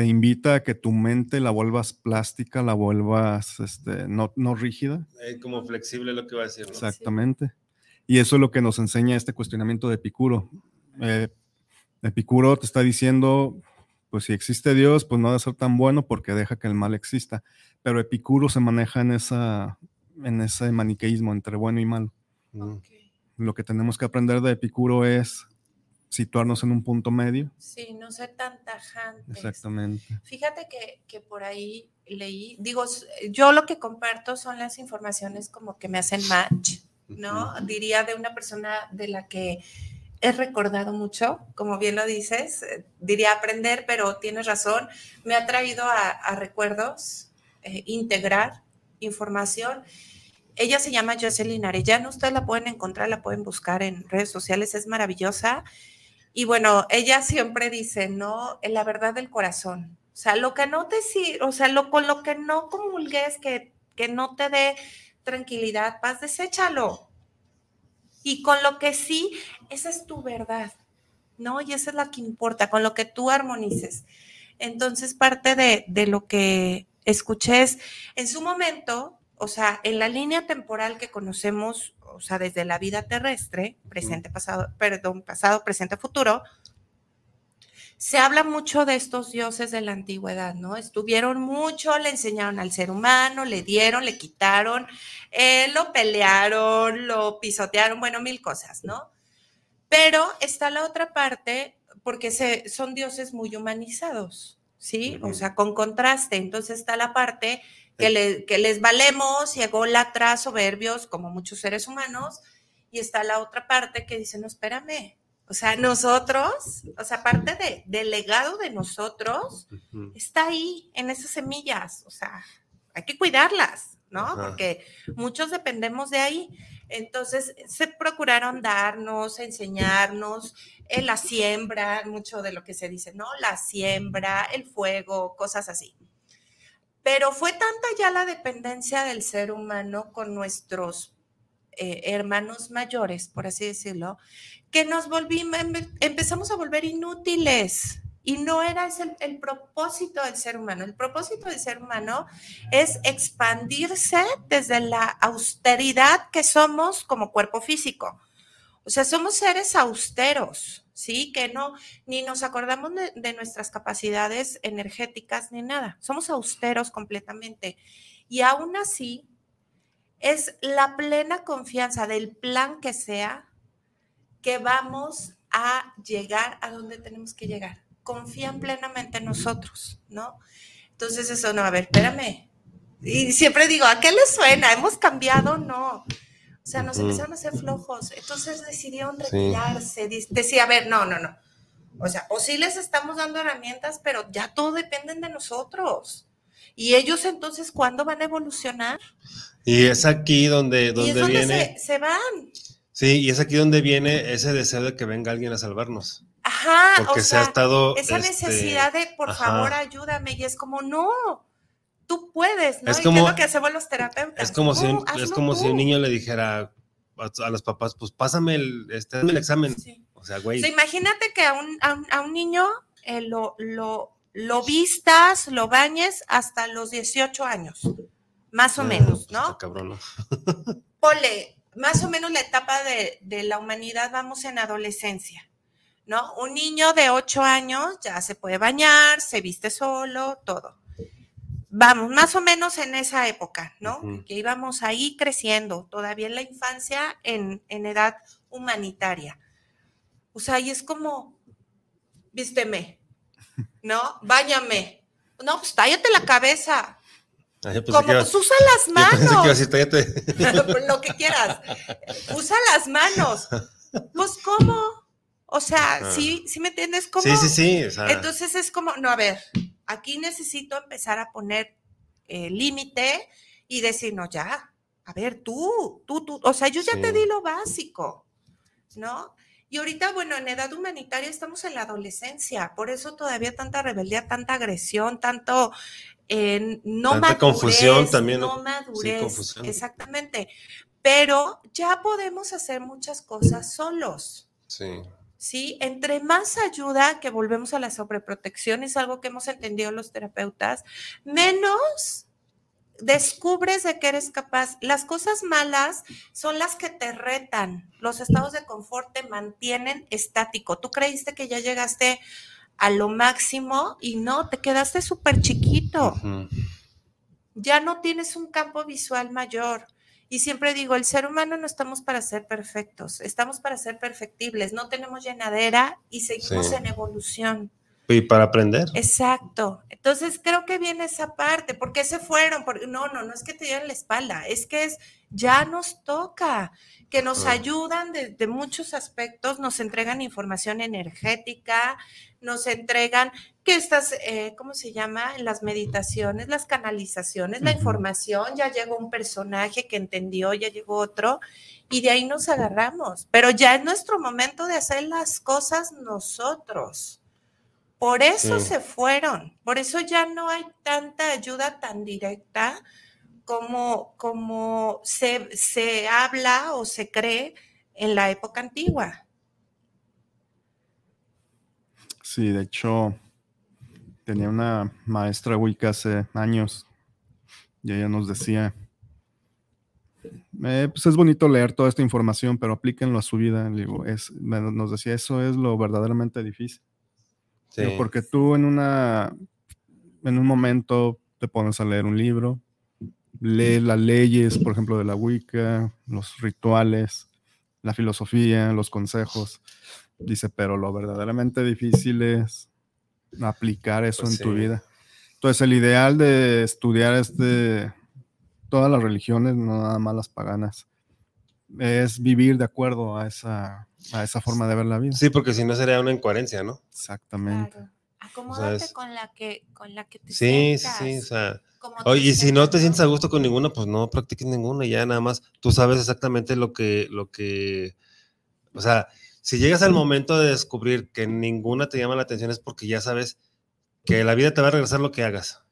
Speaker 5: te invita a que tu mente la vuelvas plástica, la vuelvas este, no, no rígida.
Speaker 3: Eh, como flexible lo que iba a decir. ¿no?
Speaker 5: Exactamente. Y eso es lo que nos enseña este cuestionamiento de Epicuro. Eh, Epicuro te está diciendo, pues si existe Dios, pues no debe ser tan bueno porque deja que el mal exista. Pero Epicuro se maneja en, esa, en ese maniqueísmo entre bueno y malo.
Speaker 3: Mm.
Speaker 4: Ok.
Speaker 5: Lo que tenemos que aprender de Epicuro es situarnos en un punto medio.
Speaker 4: Sí, no ser tan tajantes.
Speaker 5: Exactamente.
Speaker 4: Fíjate que, que por ahí leí, digo, yo lo que comparto son las informaciones como que me hacen match, ¿no? Diría de una persona de la que he recordado mucho, como bien lo dices, eh, diría aprender, pero tienes razón, me ha traído a, a recuerdos, eh, integrar información. Ella se llama Jocelyn Arellano, ustedes la pueden encontrar, la pueden buscar en redes sociales, es maravillosa. Y bueno, ella siempre dice, ¿no? En la verdad del corazón. O sea, lo que no te si- o sea, lo con lo que no comulgues, que, que no te dé tranquilidad, paz, deséchalo. Y con lo que sí, esa es tu verdad, ¿no? Y esa es la que importa, con lo que tú armonices. Entonces, parte de, de lo que escuché es, en su momento, o sea, en la línea temporal que conocemos, o sea, desde la vida terrestre, presente, pasado, perdón, pasado, presente, futuro, se habla mucho de estos dioses de la antigüedad, ¿no? Estuvieron mucho, le enseñaron al ser humano, le dieron, le quitaron, eh, lo pelearon, lo pisotearon, bueno, mil cosas, ¿no? Pero está la otra parte, porque se, son dioses muy humanizados, ¿sí? O sea, con contraste. Entonces está la parte que, le- que les valemos y ególatras, soberbios, como muchos seres humanos, y está la otra parte que dice, no, espérame. O sea, nosotros, o sea, parte de, del legado de nosotros está ahí, en esas semillas. O sea, hay que cuidarlas, ¿no?
Speaker 3: Ajá.
Speaker 4: Porque muchos dependemos de ahí. Entonces, se procuraron darnos, enseñarnos eh, la siembra, mucho de lo que se dice, ¿no? La siembra, el fuego, cosas así. Pero fue tanta ya la dependencia del ser humano con nuestros eh, hermanos mayores, por así decirlo, que nos volvimos, empe- empezamos a volver inútiles. Y no era el, el propósito del ser humano. El propósito del ser humano es expandirse desde la austeridad que somos como cuerpo físico. O sea, somos seres austeros, ¿sí? Que no, ni nos acordamos de, nuestras capacidades energéticas ni nada. Somos austeros completamente. Y aún así, es la plena confianza del plan que sea que vamos a llegar a donde tenemos que llegar. Confían plenamente en nosotros, ¿no? Entonces eso, no, a ver, espérame. Y siempre digo, ¿a qué les suena? ¿Hemos cambiado? No. O sea, nos empezaron a hacer flojos. Entonces decidieron
Speaker 3: Sí.
Speaker 4: retirarse. Di- Decía, a ver, no, no, no. O sea, o sí les estamos dando herramientas, pero ya todo depende de nosotros. Y ellos entonces, ¿cuándo van a evolucionar?
Speaker 3: Y es aquí donde,
Speaker 4: y es
Speaker 3: donde viene,
Speaker 4: se, se van.
Speaker 3: sí, y es aquí donde viene ese deseo de que venga alguien a salvarnos.
Speaker 4: Ajá,
Speaker 3: Porque
Speaker 4: o
Speaker 3: se ha
Speaker 4: sea,
Speaker 3: estado.
Speaker 4: esa
Speaker 3: este,
Speaker 4: necesidad de, por
Speaker 3: ajá.
Speaker 4: favor, ayúdame. Y es como, no, tú puedes, ¿no?
Speaker 3: Es
Speaker 4: ¿Y
Speaker 3: como-
Speaker 4: es lo que hacemos los terapeutas?
Speaker 3: Es como, si un, es si un niño le dijera a, a los papás, pues pásame el, este, el examen.
Speaker 4: Sí.
Speaker 3: O sea,
Speaker 4: O
Speaker 3: güey.
Speaker 4: sea, imagínate que a un, a un, a un niño eh, lo, lo, lo vistas, lo bañes hasta los 18 años, más o
Speaker 3: ah,
Speaker 4: menos,
Speaker 3: pues,
Speaker 4: ¿no?
Speaker 3: cabrón, ¿no? <laughs>
Speaker 4: Ponle, más o menos la etapa de, de la humanidad, vamos en adolescencia, ¿no? Un niño de 8 años ya se puede bañar, se viste solo, todo. Vamos, más o menos en esa época, ¿no? Que íbamos ahí creciendo, todavía en la infancia, en, en edad humanitaria. O sea, y es como, vísteme, ¿no? Báñame. No, pues tállate la cabeza.
Speaker 3: Ah,
Speaker 4: Como,
Speaker 3: que
Speaker 4: pues usa las
Speaker 3: que
Speaker 4: manos.
Speaker 3: decir, "Tállate". <laughs>
Speaker 4: lo que quieras. Usa las manos. Pues, ¿cómo? O sea,
Speaker 3: Ajá.
Speaker 4: ¿sí, sí me entiendes? ¿Cómo?
Speaker 3: Sí, sí, sí. o sea,
Speaker 4: Entonces es como, no, a ver, aquí necesito empezar a poner eh, límite y decir, no, ya, a ver, tú, tú, tú, o sea, yo ya te
Speaker 3: Sí.
Speaker 4: di lo básico, ¿no? Y ahorita, bueno, en edad humanitaria estamos en la adolescencia, por eso todavía tanta rebeldía, tanta agresión, tanto eh, no
Speaker 3: Tanta
Speaker 4: madurez,
Speaker 3: confusión también,
Speaker 4: no madurez,
Speaker 3: confusión.
Speaker 4: exactamente. Pero ya podemos hacer muchas cosas solos.
Speaker 3: sí.
Speaker 4: ¿Sí? Entre más ayuda, que volvemos a la sobreprotección, es algo que hemos entendido los terapeutas, menos descubres de que eres capaz. Las cosas malas son las que te retan. Los estados de confort te mantienen estático. Tú creíste que ya llegaste a lo máximo y no, te quedaste súper chiquito ya no tienes un campo visual mayor. Y siempre digo, el ser humano no estamos para ser perfectos, estamos para ser perfectibles, no tenemos llenadera y seguimos
Speaker 3: Sí.
Speaker 4: en evolución.
Speaker 3: Y para aprender.
Speaker 4: Exacto. Entonces creo que viene esa parte, ¿por qué se fueron? Porque, no, no, no es que te dieran la espalda, es que es, ya nos toca, que nos ayudan de, de muchos aspectos, nos entregan información energética, nos entregan que estas, eh, ¿cómo se llama? Las meditaciones, las canalizaciones, la información, ya llegó un personaje que entendió, ya llegó otro, y de ahí nos agarramos. Pero ya es nuestro momento de hacer las cosas nosotros. Por eso
Speaker 3: Sí.
Speaker 4: se fueron, por eso ya no hay tanta ayuda tan directa como, como se, se habla o se cree en la época antigua.
Speaker 5: Sí, de hecho, tenía una maestra Wicca hace años y ella nos decía, "Eh, pues es bonito leer toda esta información, pero aplíquenlo a su vida. Digo, es, nos decía, eso es lo verdaderamente difícil.
Speaker 3: Sí.
Speaker 5: Digo, Porque tú en una en un momento te pones a leer un libro, lees las leyes, por ejemplo, de la Wicca, los rituales, la filosofía, los consejos. Dice, pero lo verdaderamente difícil es aplicar eso
Speaker 3: Pues
Speaker 5: en tu
Speaker 3: sí.
Speaker 5: vida. Entonces, el ideal de estudiar este, todas las religiones, no nada más las paganas, es vivir de acuerdo a esa, a esa forma de ver la vida.
Speaker 3: Sí, porque si no sería una incoherencia, ¿no?
Speaker 5: Exactamente.
Speaker 4: Claro. Acomódate
Speaker 3: es-
Speaker 4: con la que con la que te
Speaker 3: Sí, sí,
Speaker 4: sientas,
Speaker 3: sí, o sea, oye, y si no te sientes a gusto con ninguna, pues no practiques ninguna, ya nada más, tú sabes exactamente lo que, lo que, o sea, si llegas al momento de descubrir que ninguna te llama la atención es porque ya sabes que la vida te va a regresar lo que hagas.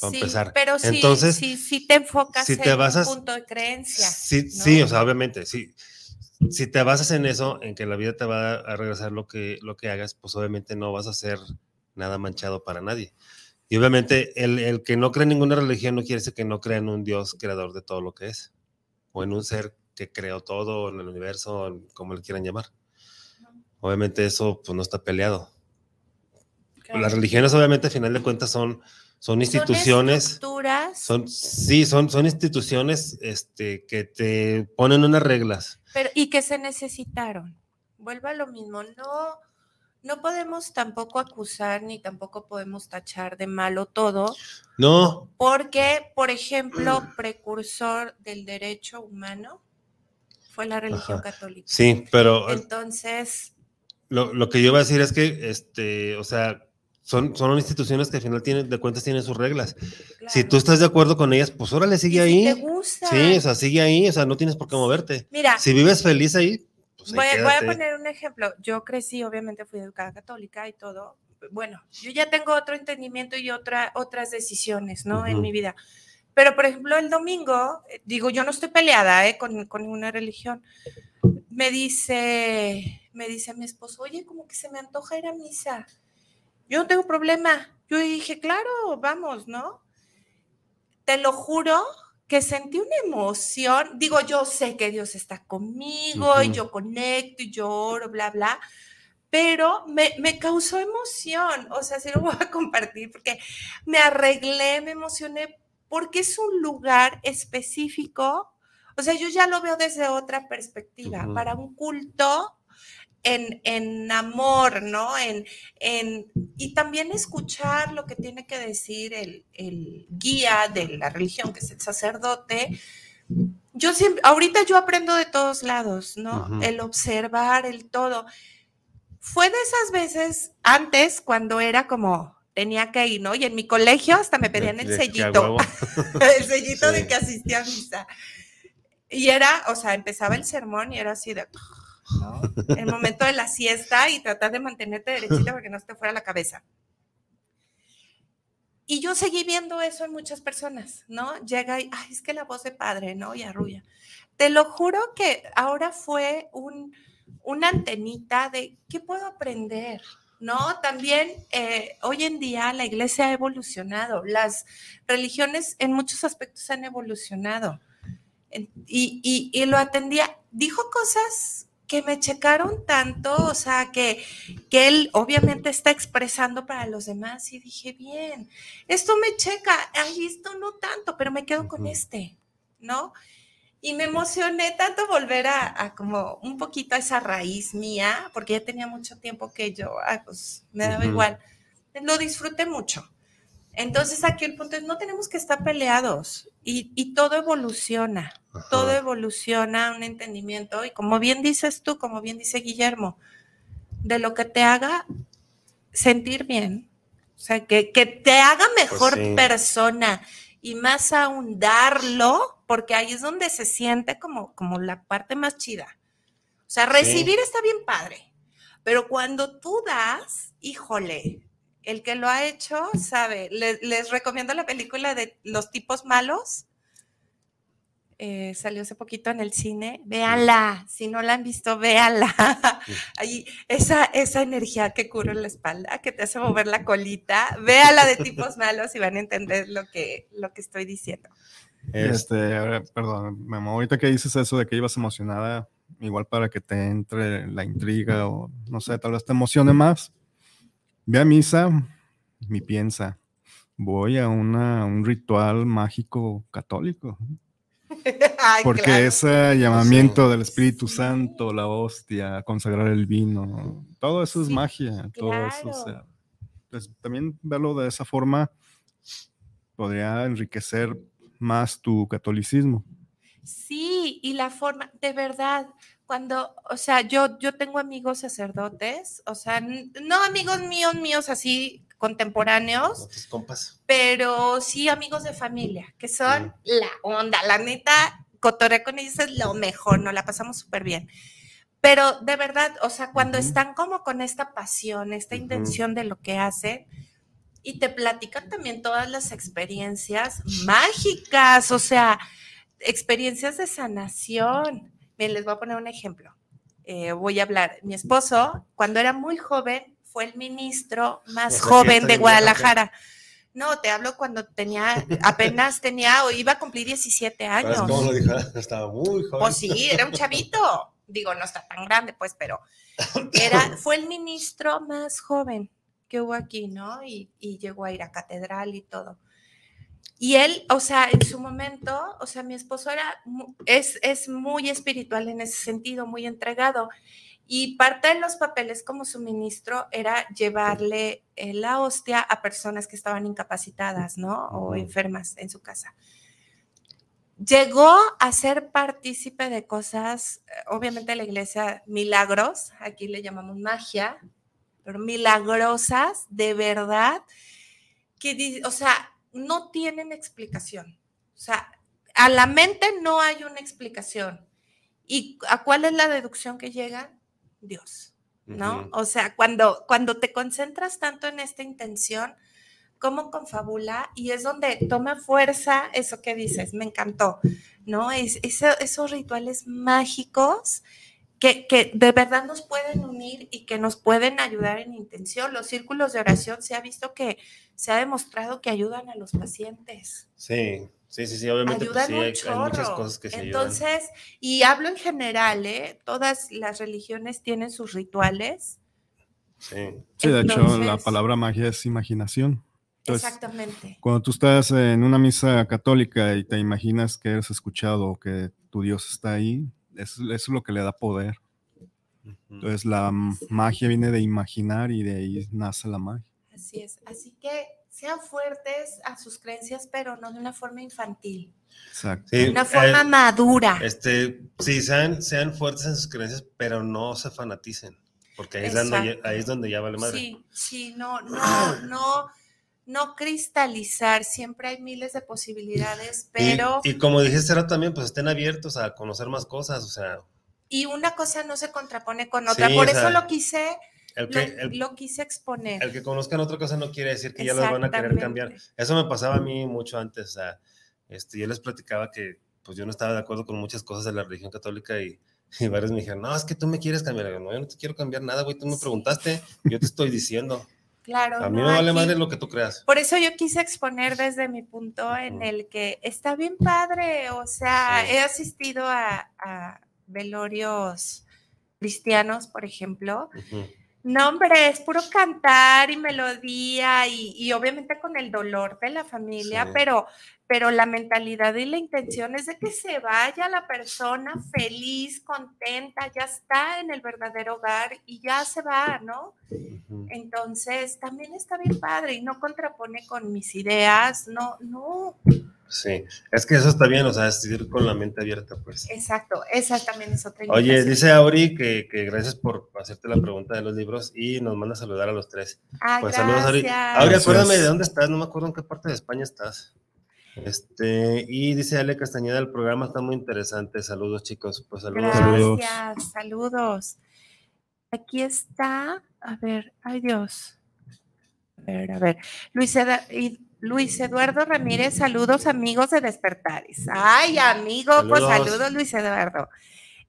Speaker 3: para
Speaker 4: Sí,
Speaker 3: empezar.
Speaker 4: Pero sí,
Speaker 3: Entonces,
Speaker 4: sí, sí te enfocas
Speaker 3: si te
Speaker 4: en
Speaker 3: basas-
Speaker 4: un punto de creencia.
Speaker 3: Sí,
Speaker 4: ¿no?
Speaker 3: sí, o sea, obviamente, sí. Si te basas en eso, en que la vida te va a regresar lo que, lo que hagas, pues obviamente no vas a hacer nada manchado para nadie. Y obviamente el, el que no cree en ninguna religión no quiere decir que no crea en un Dios creador de todo lo que es, o en un ser que creó todo en el universo, como le quieran llamar. Obviamente eso pues no está peleado. Las religiones obviamente a final de cuentas son, son instituciones.
Speaker 4: Son estructuras,
Speaker 3: Son, sí, son, son instituciones este, que te ponen unas reglas.
Speaker 4: Pero, y que se necesitaron. Vuelvo a lo mismo, no, no podemos tampoco acusar ni tampoco podemos tachar de malo todo,
Speaker 3: No,
Speaker 4: porque, por ejemplo, precursor del derecho humano fue la religión
Speaker 3: Ajá.
Speaker 4: católica.
Speaker 3: sí, pero
Speaker 4: Entonces,
Speaker 3: lo, lo que yo iba a decir es que, este, o sea, son, son instituciones que al final tienen, de cuentas tienen sus reglas. Si tú estás de acuerdo con ellas, pues órale, sigue
Speaker 4: si te
Speaker 3: ahí.
Speaker 4: gusta,
Speaker 3: Sí, o sea, sigue ahí, o sea, no tienes por qué moverte.
Speaker 4: mira,
Speaker 3: Si vives feliz ahí, pues ahí
Speaker 4: voy, a- voy a
Speaker 3: quédate.
Speaker 4: poner un ejemplo. Yo crecí, obviamente fui educada católica y todo. Bueno, yo ya tengo otro entendimiento y otra, otras decisiones, ¿no? En mi vida. Pero, por ejemplo, el domingo, eh, digo, yo no estoy peleada ¿eh? con, con ninguna religión. Me dice, me dice mi esposo, oye, como que se me antoja ir a misa. Yo no tengo problema. Yo dije, claro, vamos, ¿no? Te lo juro que sentí una emoción. Digo, yo sé que Dios está conmigo y
Speaker 3: Ujú.
Speaker 4: yo conecto y lloro, bla, bla. Pero me, me causó emoción. O sea, sí lo voy a compartir porque me arreglé, me emocioné porque es un lugar específico. O sea, yo ya lo veo desde otra perspectiva. Para un culto en, en amor, ¿no? En, en, y también escuchar lo que tiene que decir el, el guía de la religión, que es el sacerdote. Yo siempre, ahorita yo aprendo de todos lados, ¿no? El observar, el todo. Fue de esas veces antes cuando era como tenía que ir, ¿no? Y en mi colegio hasta me pedían el sellito, <laughs> el sellito de que asistía a misa. Y era, o sea, empezaba el sermón y era así de, ¿no? El momento de la siesta y tratar de mantenerte derechita para que no se te fuera la cabeza. Y yo seguí viendo eso en muchas personas, ¿no? Llega y, ay, es que la voz de padre, ¿no? Y arrulla. Te lo juro que ahora fue un, una antenita de qué puedo aprender, ¿no? También eh, hoy en día la iglesia ha evolucionado, las religiones en muchos aspectos han evolucionado. Y- y lo atendía, dijo cosas que me checaron tanto, o sea, que, que él obviamente está expresando para los demás y dije, bien, esto me checa, ay, esto no tanto, pero me quedo con este, ¿no? Y me emocioné tanto volver a, a como un poquito a esa raíz mía, porque ya tenía mucho tiempo que yo, ah, pues me daba igual. Lo disfruté mucho. Entonces aquí el punto es, no tenemos que estar peleados y, y todo evoluciona, todo evoluciona, un entendimiento y como bien dices tú, como bien dice Guillermo, de lo que te haga sentir bien, o sea, que, que te haga mejor
Speaker 3: sí.
Speaker 4: persona y más aún darlo, porque ahí es donde se siente como, como la parte más chida. O sea, recibir está bien padre, pero cuando tú das, híjole, el que lo ha hecho sabe. Les, les recomiendo la película de Los tipos malos. Eh, salió hace poquito en el cine. Véanla. Si no la han visto, véanla. <laughs> Ahí, esa, esa energía que cura en la espalda, que te hace mover la colita. Véanla de tipos <laughs> malos y van a entender lo que, lo que estoy diciendo.
Speaker 5: Este, ver, perdón, Memo, ahorita que dices eso de que ibas emocionada, igual para que te entre la intriga o no sé, tal vez te emocione más. Ve a misa y piensa, voy a una, un ritual mágico católico. <laughs>
Speaker 4: Ay,
Speaker 5: Porque
Speaker 4: claro.
Speaker 5: ese llamamiento del Espíritu. Santo, la hostia, consagrar el vino, todo eso es
Speaker 4: Sí,
Speaker 5: magia, todo eso, o sea, pues también verlo de esa forma podría enriquecer más tu catolicismo.
Speaker 4: Sí, y la forma, de verdad, cuando, o sea, yo, yo tengo amigos sacerdotes, o sea, no amigos míos, míos así contemporáneos,
Speaker 3: compas.
Speaker 4: pero sí amigos de familia, que son la onda, la neta, cotorreo con ellos es lo mejor, nos la pasamos súper bien. Pero de verdad, o sea, cuando están como con esta pasión, esta intención de lo que hacen, y te platican también todas las experiencias mágicas, o sea, experiencias de sanación. Miren, les voy a poner un ejemplo. Eh, voy a hablar. Mi esposo, cuando era muy joven, fue el ministro más
Speaker 3: O sea, que
Speaker 4: joven de
Speaker 3: bien.
Speaker 4: Guadalajara. No, te hablo cuando tenía, apenas tenía, o iba a cumplir 17
Speaker 3: ¿Sabes
Speaker 4: años.
Speaker 3: cómo lo dijo? <laughs> Estaba muy joven.
Speaker 4: Pues sí, era un chavito. Digo, no está tan grande, pues, pero era, <laughs> fue el ministro más joven que hubo aquí, ¿no? Y, y llegó a ir a catedral y todo. Y él, o sea, en su momento, o sea, mi esposo era, es, es muy espiritual en ese sentido, muy entregado. Y parte de los papeles como su ministro era llevarle eh, la hostia a personas que estaban incapacitadas, ¿no? O enfermas en su casa llegó a ser partícipe de cosas, eh, obviamente la iglesia, milagros, aquí le llamamos magia, pero milagrosas, de verdad, que, o sea, no tienen explicación. O sea, a la mente no hay una explicación. ¿Y a cuál es la deducción que llega? Dios, ¿no? O sea, cuando, cuando te concentras tanto en esta intención, como confabula y es donde toma fuerza eso que dices, me encantó, ¿no? Es, eso- esos rituales mágicos que, que de verdad nos pueden unir y que nos pueden ayudar en intención. Los círculos de oración se ha visto que se ha demostrado que ayudan a los pacientes.
Speaker 3: Sí, sí, sí, sí, obviamente pues,
Speaker 4: Ayudan
Speaker 3: sí,
Speaker 4: un
Speaker 3: hay, hay muchas cosas que se ayudan.
Speaker 4: Entonces, y hablo en general, ¿eh? Todas las religiones tienen sus rituales.
Speaker 3: Sí.
Speaker 5: Sí, de hecho, la palabra magia es imaginación. Entonces,
Speaker 4: Exactamente.
Speaker 5: Cuando tú estás en una misa católica y te imaginas que eres escuchado o que tu Dios está ahí, eso, eso es lo que le da poder. Entonces la magia viene de imaginar y de ahí nace la magia.
Speaker 4: Así es. Así que sean fuertes a sus creencias, pero no de una forma infantil,
Speaker 5: Exacto.
Speaker 3: Sí,
Speaker 4: de una forma
Speaker 3: eh,
Speaker 4: madura.
Speaker 3: Este, sí, sean, sean fuertes en sus creencias, pero no se fanaticen, porque ahí es, donde ahí es donde ya vale madre.
Speaker 4: Sí, sí, no, no, <clears throat> no, no cristalizar. Siempre hay miles de posibilidades, pero
Speaker 3: y, como dijiste ahora también, pues estén abiertos a conocer más cosas, o sea,
Speaker 4: y una cosa no se contrapone con otra.
Speaker 3: Sí,
Speaker 4: Por eso
Speaker 3: sea,
Speaker 4: lo quise,
Speaker 3: el
Speaker 4: lo,
Speaker 3: que, el,
Speaker 4: lo quise exponer.
Speaker 3: el que conozcan otra cosa no quiere decir que ya los van a querer cambiar. Eso me pasaba a mí mucho antes, o sea, este, yo les platicaba que pues yo no estaba de acuerdo con muchas cosas de la religión católica y, <laughs> y varios me dijeron, no, es que tú me quieres cambiar. Digo, no, yo no te quiero cambiar nada, güey, tú me
Speaker 4: Sí.
Speaker 3: preguntaste, yo te estoy diciendo.
Speaker 4: Claro.
Speaker 3: A mí
Speaker 4: no,
Speaker 3: me vale
Speaker 4: aquí-
Speaker 3: madre lo que tú creas.
Speaker 4: Por eso yo quise exponer desde mi punto en el que está bien padre, o sea,
Speaker 3: Sí.
Speaker 4: he asistido a, a velorios cristianos, por ejemplo.
Speaker 3: Ujú.
Speaker 4: No, hombre, es puro cantar y melodía y, y obviamente con el dolor de la familia,
Speaker 3: Sí.
Speaker 4: pero, pero la mentalidad y la intención es de que se vaya la persona feliz, contenta, ya está en el verdadero hogar y ya se va, ¿no? Entonces, también está bien padre y no contrapone con mis ideas, no, no,
Speaker 3: Sí, es que eso está bien, o sea, es ir con la mente abierta, pues.
Speaker 4: exacto, esa también es otra
Speaker 3: Oye, dice Auri que, que gracias por hacerte la pregunta de los libros y nos manda a saludar a los tres.
Speaker 4: Ah,
Speaker 3: Pues saludos, Auri.
Speaker 4: gracias.
Speaker 3: Auri,
Speaker 5: Gracias.
Speaker 3: acuérdame de dónde estás, no me acuerdo en qué parte de España estás. Este, y dice Ale Castañeda, el programa está muy interesante. Saludos, chicos. Pues saludos.
Speaker 5: Saludos.
Speaker 4: Gracias, saludos. Aquí está, a ver, ay Dios. A ver, a ver. Luis, Eda- y- Luis Eduardo Ramírez, saludos amigos de Despertares. Ay, amigo, pues
Speaker 3: Saludos.
Speaker 4: Luis Eduardo.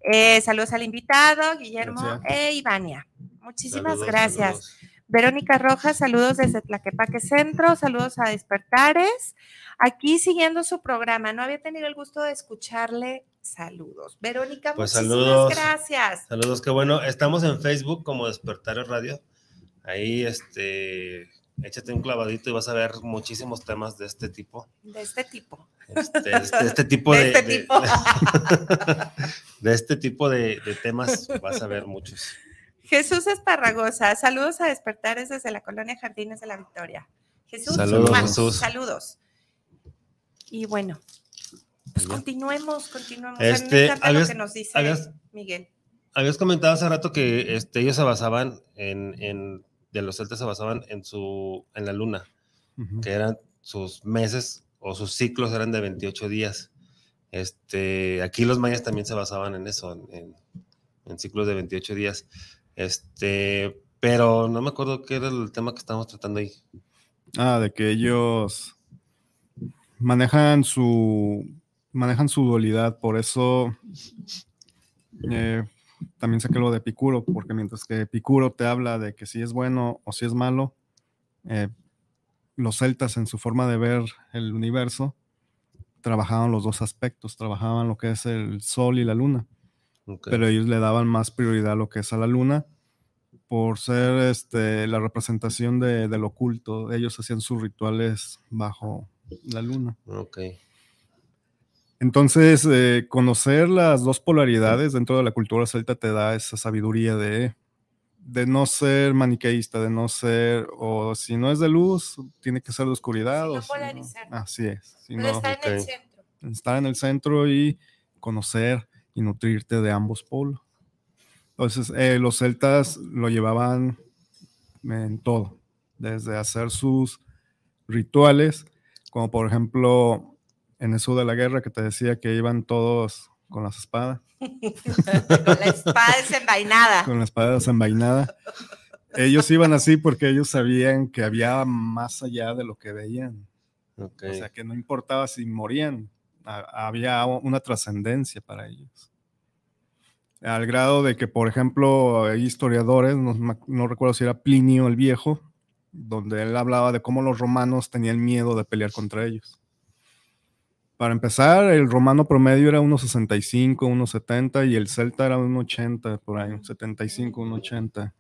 Speaker 4: Eh, saludos al invitado, Guillermo
Speaker 5: Gracias.
Speaker 4: e Ivania. Muchísimas
Speaker 3: Saludos,
Speaker 4: gracias.
Speaker 3: saludos.
Speaker 4: Verónica Rojas, saludos desde Tlaquepaque Centro, saludos a Despertares. Aquí siguiendo su programa, no había tenido el gusto de escucharle. Saludos. Verónica,
Speaker 3: Pues
Speaker 4: muchísimas
Speaker 3: saludos.
Speaker 4: gracias.
Speaker 3: Saludos, qué bueno. Estamos en Facebook como Despertar Radio. Ahí, este, échate un clavadito y vas a ver muchísimos temas de este tipo.
Speaker 4: De este tipo.
Speaker 3: Este, de este, este tipo <laughs>
Speaker 4: De
Speaker 3: de,
Speaker 4: este
Speaker 3: de-
Speaker 4: tipo. <laughs>
Speaker 3: de este tipo de, de temas vas a ver muchos.
Speaker 4: Jesús Esparragosa, saludos a despertares desde la colonia Jardines de la Victoria. Jesús,
Speaker 3: Saludos. Jesús.
Speaker 4: saludos. Y bueno, pues continuemos, continuemos. A mí me
Speaker 3: Este,
Speaker 4: encanta lo que nos dice
Speaker 3: habías-
Speaker 4: Miguel.
Speaker 3: Habías comentado hace rato que este, ellos se basaban en, en- de los celtas se basaban en su, en la luna, que eran sus meses o sus ciclos eran de 28 días. Este, aquí los mayas también se basaban en eso, en, en- en ciclos de 28 días. Este, pero no me acuerdo qué era el tema que estábamos tratando ahí.
Speaker 5: Ah, de que ellos manejan su manejan su dualidad, por eso eh, también saqué lo de Epicuro, porque mientras que Epicuro te habla de que si es bueno o si es malo, eh, los celtas en su forma de ver el universo trabajaban los dos aspectos, trabajaban lo que es el sol y la luna pero ellos le daban más prioridad a lo que es a la luna por ser este, la representación de, del oculto. Ellos hacían sus rituales bajo la luna. Entonces, eh, conocer las dos polaridades dentro de la cultura celta te da esa sabiduría de, de no ser maniqueísta, de no ser, o si no es de luz, tiene que ser de oscuridad.
Speaker 4: Sí, no
Speaker 5: o si no-
Speaker 4: polarizar.
Speaker 5: así es. si
Speaker 4: Pero
Speaker 5: no-
Speaker 4: está en el centro.
Speaker 5: estar en el centro y conocer y nutrirte de ambos polos. Entonces, eh, los celtas lo llevaban en todo, desde hacer sus rituales, como por ejemplo en eso de la guerra que te decía que iban todos con las espadas, <laughs>
Speaker 4: Con la espada desenvainada.
Speaker 5: con la espada desenvainada. Ellos iban así porque ellos sabían que había más allá de lo que veían. O sea, que no importaba si morían, ha- había una trascendencia para ellos. Al grado de que, por ejemplo, hay historiadores, no, no recuerdo si era Plinio el Viejo, donde él hablaba de cómo los romanos tenían miedo de pelear contra ellos. Para empezar, el romano promedio era 1,65, 1,70 y el celta era 1,80, por ahí, 75, 1,80.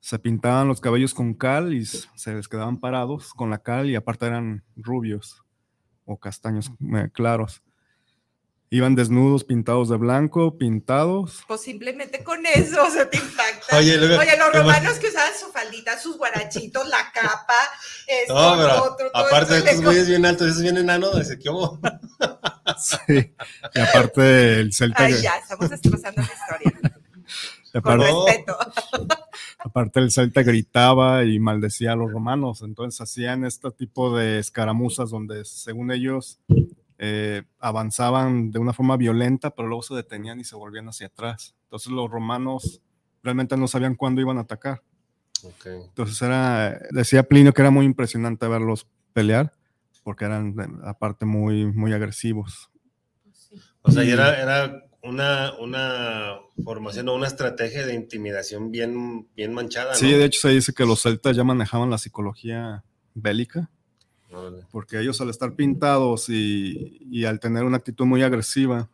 Speaker 5: Se pintaban los cabellos con cal y se les quedaban parados con la cal y aparte eran rubios o castaños eh, claros. Iban desnudos, pintados de blanco, pintados.
Speaker 4: Pues simplemente con eso se te impacta.
Speaker 3: Oye,
Speaker 4: los romanos que usaban su faldita, sus guarachitos, la capa, esto,
Speaker 3: No, pero
Speaker 4: otro, todo
Speaker 3: aparte de
Speaker 4: esto,
Speaker 3: estos güeyes bien altos, esos bien enanos, dice, ¿qué hubo?
Speaker 5: Sí. Y aparte el celta,
Speaker 4: Ay, ya, estamos destrozando la historia. Con
Speaker 5: aparte,
Speaker 3: No.
Speaker 4: respeto.
Speaker 5: aparte el celta gritaba y maldecía a los romanos. Entonces hacían este tipo de escaramuzas donde, según ellos, eh, avanzaban de una forma violenta, pero luego se detenían y se volvían hacia atrás. Entonces los romanos realmente no sabían cuándo iban a atacar. Entonces era, decía Plinio que era muy impresionante verlos pelear, porque eran aparte muy, muy agresivos.
Speaker 3: O sea, y era, era una, una formación o una estrategia de intimidación bien, bien manchada, ¿no?
Speaker 5: Sí, de hecho se dice que los celtas ya manejaban la psicología bélica. Porque ellos al estar pintados y, y al tener una actitud muy agresiva,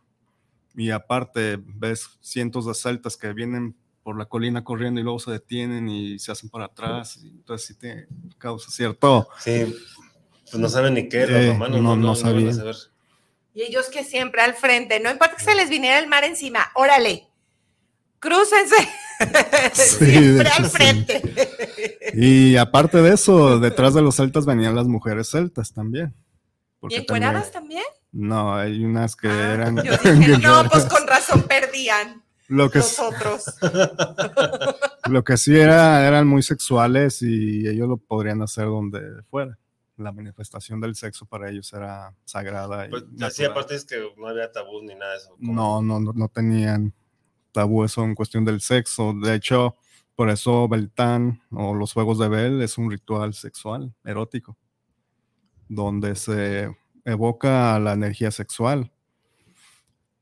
Speaker 5: y aparte ves cientos de celtas que vienen por la colina corriendo y luego se detienen y se hacen para atrás, y entonces sí te causa cierto.
Speaker 3: Sí, pues no saben ni qué, los
Speaker 5: Eh,
Speaker 3: romanos
Speaker 5: no-
Speaker 3: no,
Speaker 5: no
Speaker 3: no,
Speaker 5: sabían.
Speaker 4: Y ellos que siempre al frente, no importa que se les viniera el mar encima, órale, crúcense.
Speaker 5: Sí, <laughs>
Speaker 4: siempre
Speaker 5: hecho,
Speaker 4: al
Speaker 5: sí.
Speaker 4: frente.
Speaker 5: Y aparte de eso, detrás de los celtas venían las mujeres celtas también.
Speaker 4: ¿Y encueradas también?
Speaker 5: No, hay unas que
Speaker 4: Ah,
Speaker 5: eran.
Speaker 4: Yo <laughs> dije, no, pues con razón perdían
Speaker 5: lo que,
Speaker 4: los otros. <laughs>
Speaker 5: lo que sí era, eran muy sexuales y ellos lo podrían hacer donde fuera. La manifestación del sexo para ellos era sagrada. y
Speaker 3: Pues así aparte es que no había tabús ni nada de eso. como-
Speaker 5: No, no, no, no tenían tabú eso en cuestión del sexo. De hecho, por eso Beltán o los Juegos de Bel es un ritual sexual, erótico, donde se evoca la energía sexual.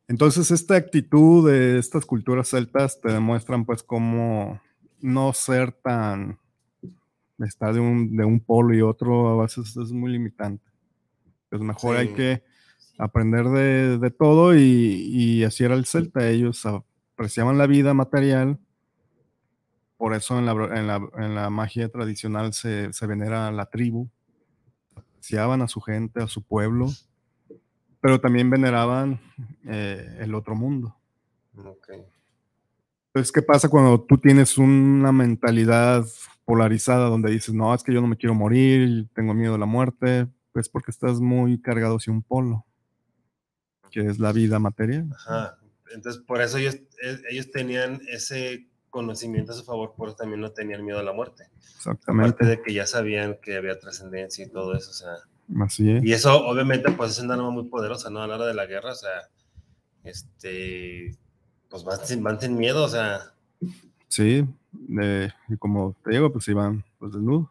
Speaker 5: Entonces, esta actitud de estas culturas celtas te demuestran pues cómo no ser tan estar de un, de un polo y otro a veces es muy limitante. Pues mejor hay que aprender de, de todo y, y así era el celta. Ellos apreciaban la vida material por eso en la, en la- en la magia tradicional se, se venera a la tribu, apreciaban a su gente, a su pueblo, pero también veneraban eh, el otro mundo.
Speaker 3: Ok.
Speaker 5: Entonces, ¿qué pasa cuando tú tienes una mentalidad polarizada donde dices, no, es que yo no me quiero morir, tengo miedo a la muerte? Pues porque estás muy cargado hacia un polo, que es la vida material.
Speaker 3: Ajá. Entonces, por eso ellos, e- ellos tenían ese conocimiento a su favor, por eso también no tenían miedo a la muerte. Aparte
Speaker 5: Exactamente.
Speaker 3: de que ya sabían que había trascendencia y todo eso, o sea.
Speaker 5: Así es.
Speaker 3: Y eso, obviamente, pues es una arma muy poderosa, ¿no? A la hora de la guerra, o sea, este, pues van sin, van sin miedo, o sea,
Speaker 5: Sí, eh, y como te digo, pues iban pues desnudos.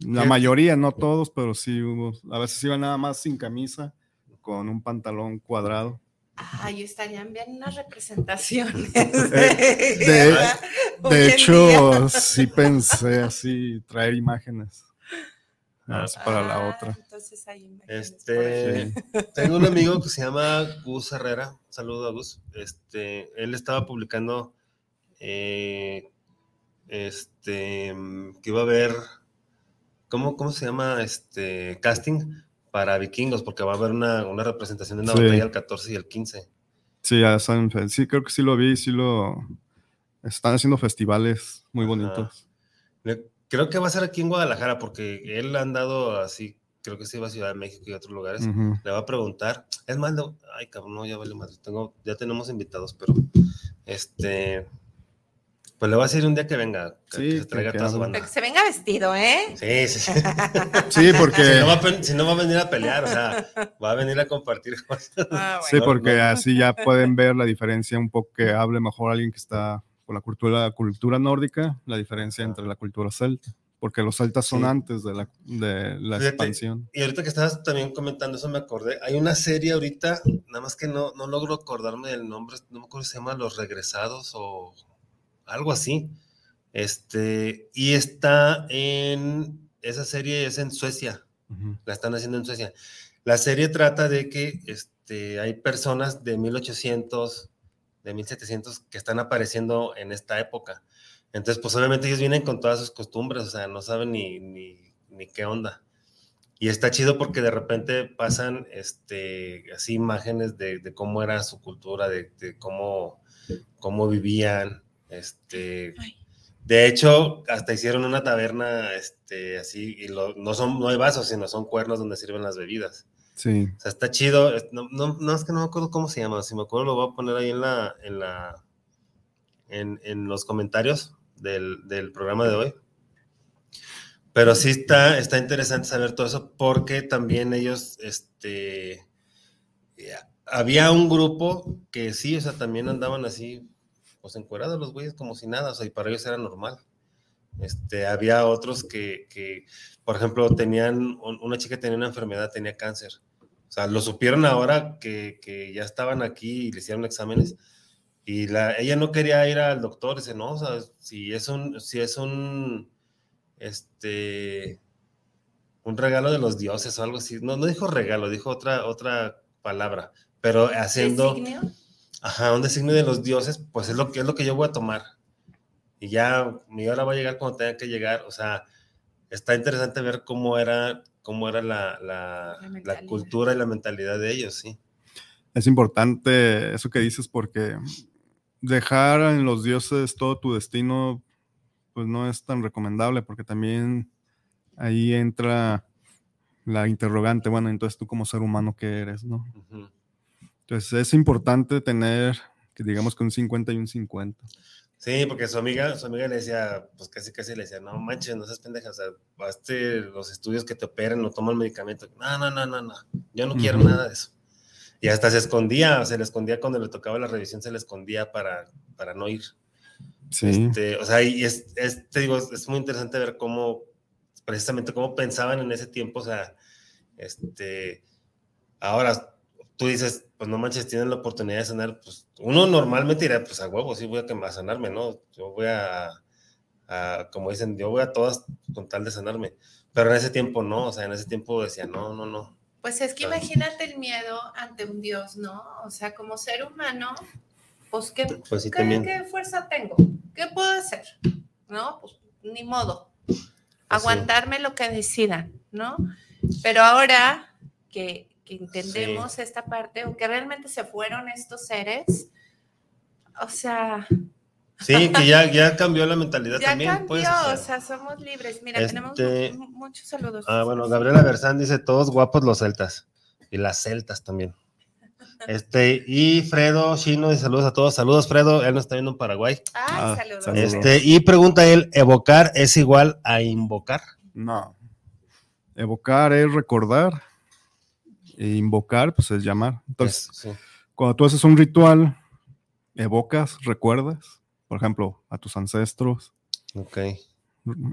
Speaker 5: La mayoría, no todos, pero sí hubo. A veces iban nada más sin camisa, con un pantalón cuadrado.
Speaker 4: Ay, estarían bien unas representaciones. <laughs>
Speaker 5: de-
Speaker 4: hoy
Speaker 5: De hecho, sí pensé así, traer imágenes.
Speaker 3: Ah,
Speaker 5: para la
Speaker 4: Ah,
Speaker 5: otra.
Speaker 4: Entonces hay
Speaker 3: este, tengo un amigo que se llama Gus Herrera, un saludo a Gus, este, él estaba publicando, eh, este, que iba a haber, ¿cómo, cómo se llama? Este, casting para vikingos, porque va a haber una, una representación de una
Speaker 5: Sí.
Speaker 3: batalla el 14 y el 15.
Speaker 5: Sí, ya fe- sí, creo que sí lo vi, sí lo. Están haciendo festivales muy
Speaker 3: Ajá.
Speaker 5: bonitos.
Speaker 3: Creo que va a ser aquí en Guadalajara, porque él ha andado así, creo que sí va a Ciudad de México y otros lugares. Le va a preguntar. Es más, ay, cabrón, no, ya vale madre. Tengo, ya tenemos invitados, pero este. Pues le va a decir un día que venga, que,
Speaker 5: Sí,
Speaker 3: que se traiga
Speaker 5: que
Speaker 3: toda su banda.
Speaker 4: Que se venga vestido, ¿eh?
Speaker 3: Sí, sí, sí. <laughs>
Speaker 5: Sí, porque.
Speaker 3: Si no, va a, pen- si no va a venir a pelear, o sea, va a venir a compartir cosas.
Speaker 4: Ah,
Speaker 5: Sí, porque así ya pueden ver la diferencia un poco que hable mejor alguien que está con la cultura, cultura nórdica, la diferencia entre la cultura celta, porque los celtas son
Speaker 3: Sí.
Speaker 5: antes de la, de la
Speaker 3: Fíjate,
Speaker 5: expansión.
Speaker 3: Y ahorita que estabas también comentando eso me acordé. Hay una serie ahorita, nada más que no, no logro acordarme del nombre, no me acuerdo si se llama Los Regresados o algo así. Este, y está en, esa serie es en Suecia,
Speaker 5: Ujú.
Speaker 3: la están haciendo en Suecia. La serie trata de que este, hay personas de 1800, de 1700 que están apareciendo en esta época. Entonces, pues obviamente ellos vienen con todas sus costumbres, o sea, no saben ni, ni, ni qué onda. Y está chido porque de repente pasan este, así imágenes de, de cómo era su cultura, de, de cómo, cómo vivían. Este,
Speaker 4: Ay.
Speaker 3: de hecho, hasta hicieron una taberna este, así, y lo- no, son, no hay vasos, sino son cuernos donde sirven las bebidas.
Speaker 5: Sí,
Speaker 3: O sea, está chido. No, no, no, es que no me acuerdo cómo se llama. Si me acuerdo, lo voy a poner ahí en la, en la, en, en los comentarios del, del programa de hoy. Pero sí está, está interesante saber todo eso porque también ellos, este, ya, había un grupo que sí, o sea, también andaban así, pues encuerados los güeyes como si nada, o sea, y para ellos era normal. Este, había otros que, que, por ejemplo, tenían, un- una chica tenía una enfermedad, tenía cáncer. O sea, lo supieron ahora que, que ya estaban aquí y le hicieron exámenes. Y la, ella no quería ir al doctor, dice, no, o sea, si es un, si es un, este, un regalo de los dioses o algo así. No, no dijo regalo, dijo otra, otra palabra, pero haciendo,
Speaker 4: ¿Designio?
Speaker 3: Ajá, un designio de los dioses, pues es lo que, es lo que yo voy a tomar. Y ya mi hora va a llegar cuando tenga que llegar, o sea, está interesante ver cómo era, cómo era la, la,
Speaker 4: La
Speaker 3: la
Speaker 4: mentalidad.
Speaker 3: cultura y la mentalidad de ellos, sí.
Speaker 5: es importante eso que dices porque dejar en los dioses todo tu destino, pues no es tan recomendable porque también ahí entra la interrogante, bueno, entonces tú como ser humano, ¿qué eres? ¿no? Entonces es importante tener, que digamos que un 50 y un 50.
Speaker 3: Sí, porque su amiga, su amiga le decía, pues casi casi le decía, no manches, no seas pendeja, o sea, hazte los estudios que te operen o toman medicamento. No, no, no, no, no, yo no quiero nada de eso. Y hasta se escondía, se le escondía cuando le tocaba la revisión, se le escondía para, para no ir.
Speaker 5: Sí,
Speaker 3: Este, o sea, y es, es, te digo, es muy interesante ver cómo, precisamente cómo pensaban en ese tiempo, o sea, este, ahora tú dices, pues no manches, tienen la oportunidad de sanar, pues uno normalmente dirá, pues a huevo, sí voy a, a sanarme, ¿no? Yo voy a, a, como dicen, yo voy a todas con tal de sanarme, pero en ese tiempo no, o sea, en ese tiempo decía, no, no, no.
Speaker 4: Pues es que imagínate el miedo ante un Dios, ¿no? O sea, como ser humano, pues ¿qué,
Speaker 3: Pues sí,
Speaker 4: qué- fuerza tengo? ¿Qué puedo hacer? ¿no? Pues ni modo. Aguantarme lo que decidan, ¿no? Pero ahora que, que entendemos esta parte, o que realmente se fueron estos seres, o sea,
Speaker 3: Sí, que ya, ya cambió la mentalidad
Speaker 4: ya
Speaker 3: también.
Speaker 4: cambió,
Speaker 3: pues,
Speaker 4: o
Speaker 3: o sea.
Speaker 4: sea, somos libres. Mira, tenemos
Speaker 3: Este-
Speaker 4: mu- muchos saludos.
Speaker 3: Ah, bueno, Gabriela Bersán dice, todos guapos los celtas. Y las celtas también. <laughs> Este, y Fredo Chino dice saludos a todos. Saludos, Fredo. Él nos está viendo en Paraguay.
Speaker 4: Ay,
Speaker 5: Ah,
Speaker 4: saludos.
Speaker 5: saludos.
Speaker 3: Este, y pregunta él, ¿evocar es igual a invocar?
Speaker 5: No. Evocar es recordar. E invocar, pues es llamar. Entonces,
Speaker 3: sí.
Speaker 5: cuando tú haces un ritual, evocas, recuerdas, por ejemplo, a tus ancestros,
Speaker 3: Ok.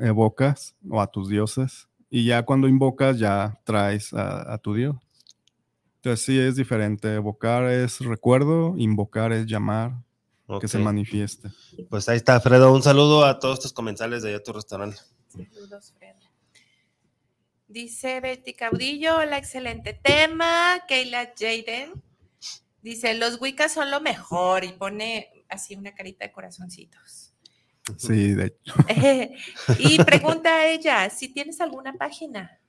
Speaker 5: evocas o a tus dioses. Y ya cuando invocas, ya traes a, a tu dios. Entonces sí es diferente. Evocar es recuerdo, invocar es llamar, que se manifieste.
Speaker 3: Pues ahí está, Fredo. Un saludo a todos tus comensales de allá a tu restaurante.
Speaker 4: Saludos, Fred. Dice Betty Caudillo, hola, excelente tema. Keila Jaden dice, los Wiccas son lo mejor y pone así una carita de corazoncitos.
Speaker 5: Sí, de hecho. <laughs>
Speaker 4: y pregunta a ella si tienes alguna página.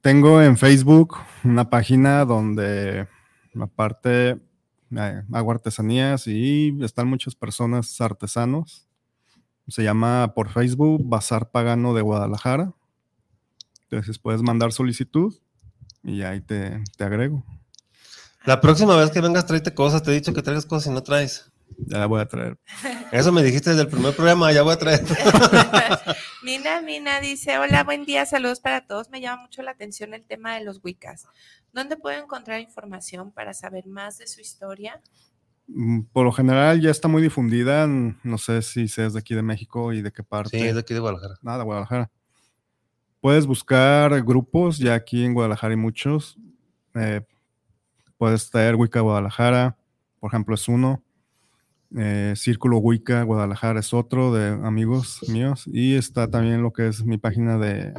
Speaker 5: Tengo en Facebook una página donde aparte eh, hago artesanías y están muchas personas artesanos. Se llama por Facebook Bazar Pagano de Guadalajara. Entonces puedes mandar solicitud y ahí te, te agrego.
Speaker 3: La próxima vez que vengas, tráete cosas. Te he dicho que traigas cosas y no traes.
Speaker 5: Ya la voy a traer. <laughs>
Speaker 3: Eso me dijiste desde el primer programa, ya voy a traer. <laughs>
Speaker 4: Mina, Mina dice, hola, buen día, saludos para todos. Me llama mucho la atención el tema de los Wiccas. ¿Dónde puedo encontrar información para saber más de su historia?
Speaker 5: Mm, Por lo general ya está muy difundida. No sé si seas de aquí de México y de qué parte.
Speaker 3: Sí, es de aquí de Guadalajara.
Speaker 5: Nada, Guadalajara. Puedes buscar grupos, ya aquí en Guadalajara hay muchos. Eh, puedes traer Wicca Guadalajara, por ejemplo, es uno. Eh, Círculo Wicca Guadalajara es otro de amigos míos. Y está también lo que es mi página de,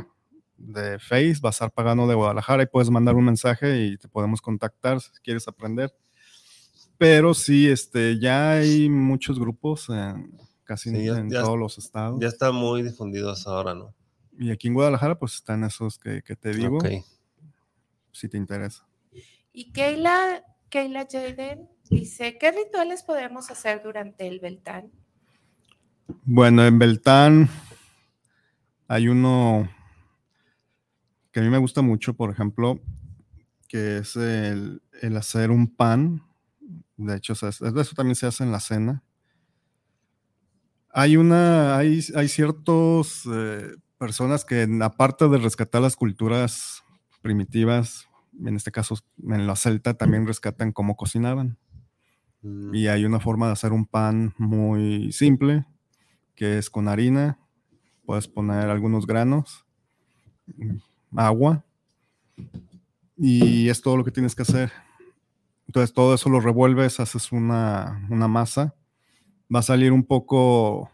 Speaker 5: de Face, Bazar Pagano de Guadalajara, y puedes mandar un mensaje y te podemos contactar si quieres aprender. Pero sí, este, ya hay muchos grupos en casi
Speaker 3: Sí, ya-
Speaker 5: en
Speaker 3: ya-
Speaker 5: todos los estados.
Speaker 3: Ya está muy difundidos ahora, ¿no?
Speaker 5: Y aquí en Guadalajara, pues están esos que, que te digo,
Speaker 3: Ok.
Speaker 5: si te interesa.
Speaker 4: Y Keila, Keila Jaden dice, ¿qué rituales podemos hacer durante el Beltán?
Speaker 5: Bueno, en Beltán hay uno que a mí me gusta mucho, por ejemplo, que es el, el hacer un pan. De hecho, eso también se hace en la cena. Hay una, hay, hay ciertas personas que, aparte de rescatar las culturas primitivas, en este caso en la celta, también rescatan cómo cocinaban.
Speaker 3: Mm,
Speaker 5: Y hay una forma de hacer un pan muy simple, que es con harina. Puedes poner algunos granos, mm, agua, y es todo lo que tienes que hacer. Entonces todo eso lo revuelves, haces una, una masa. Va a salir un poco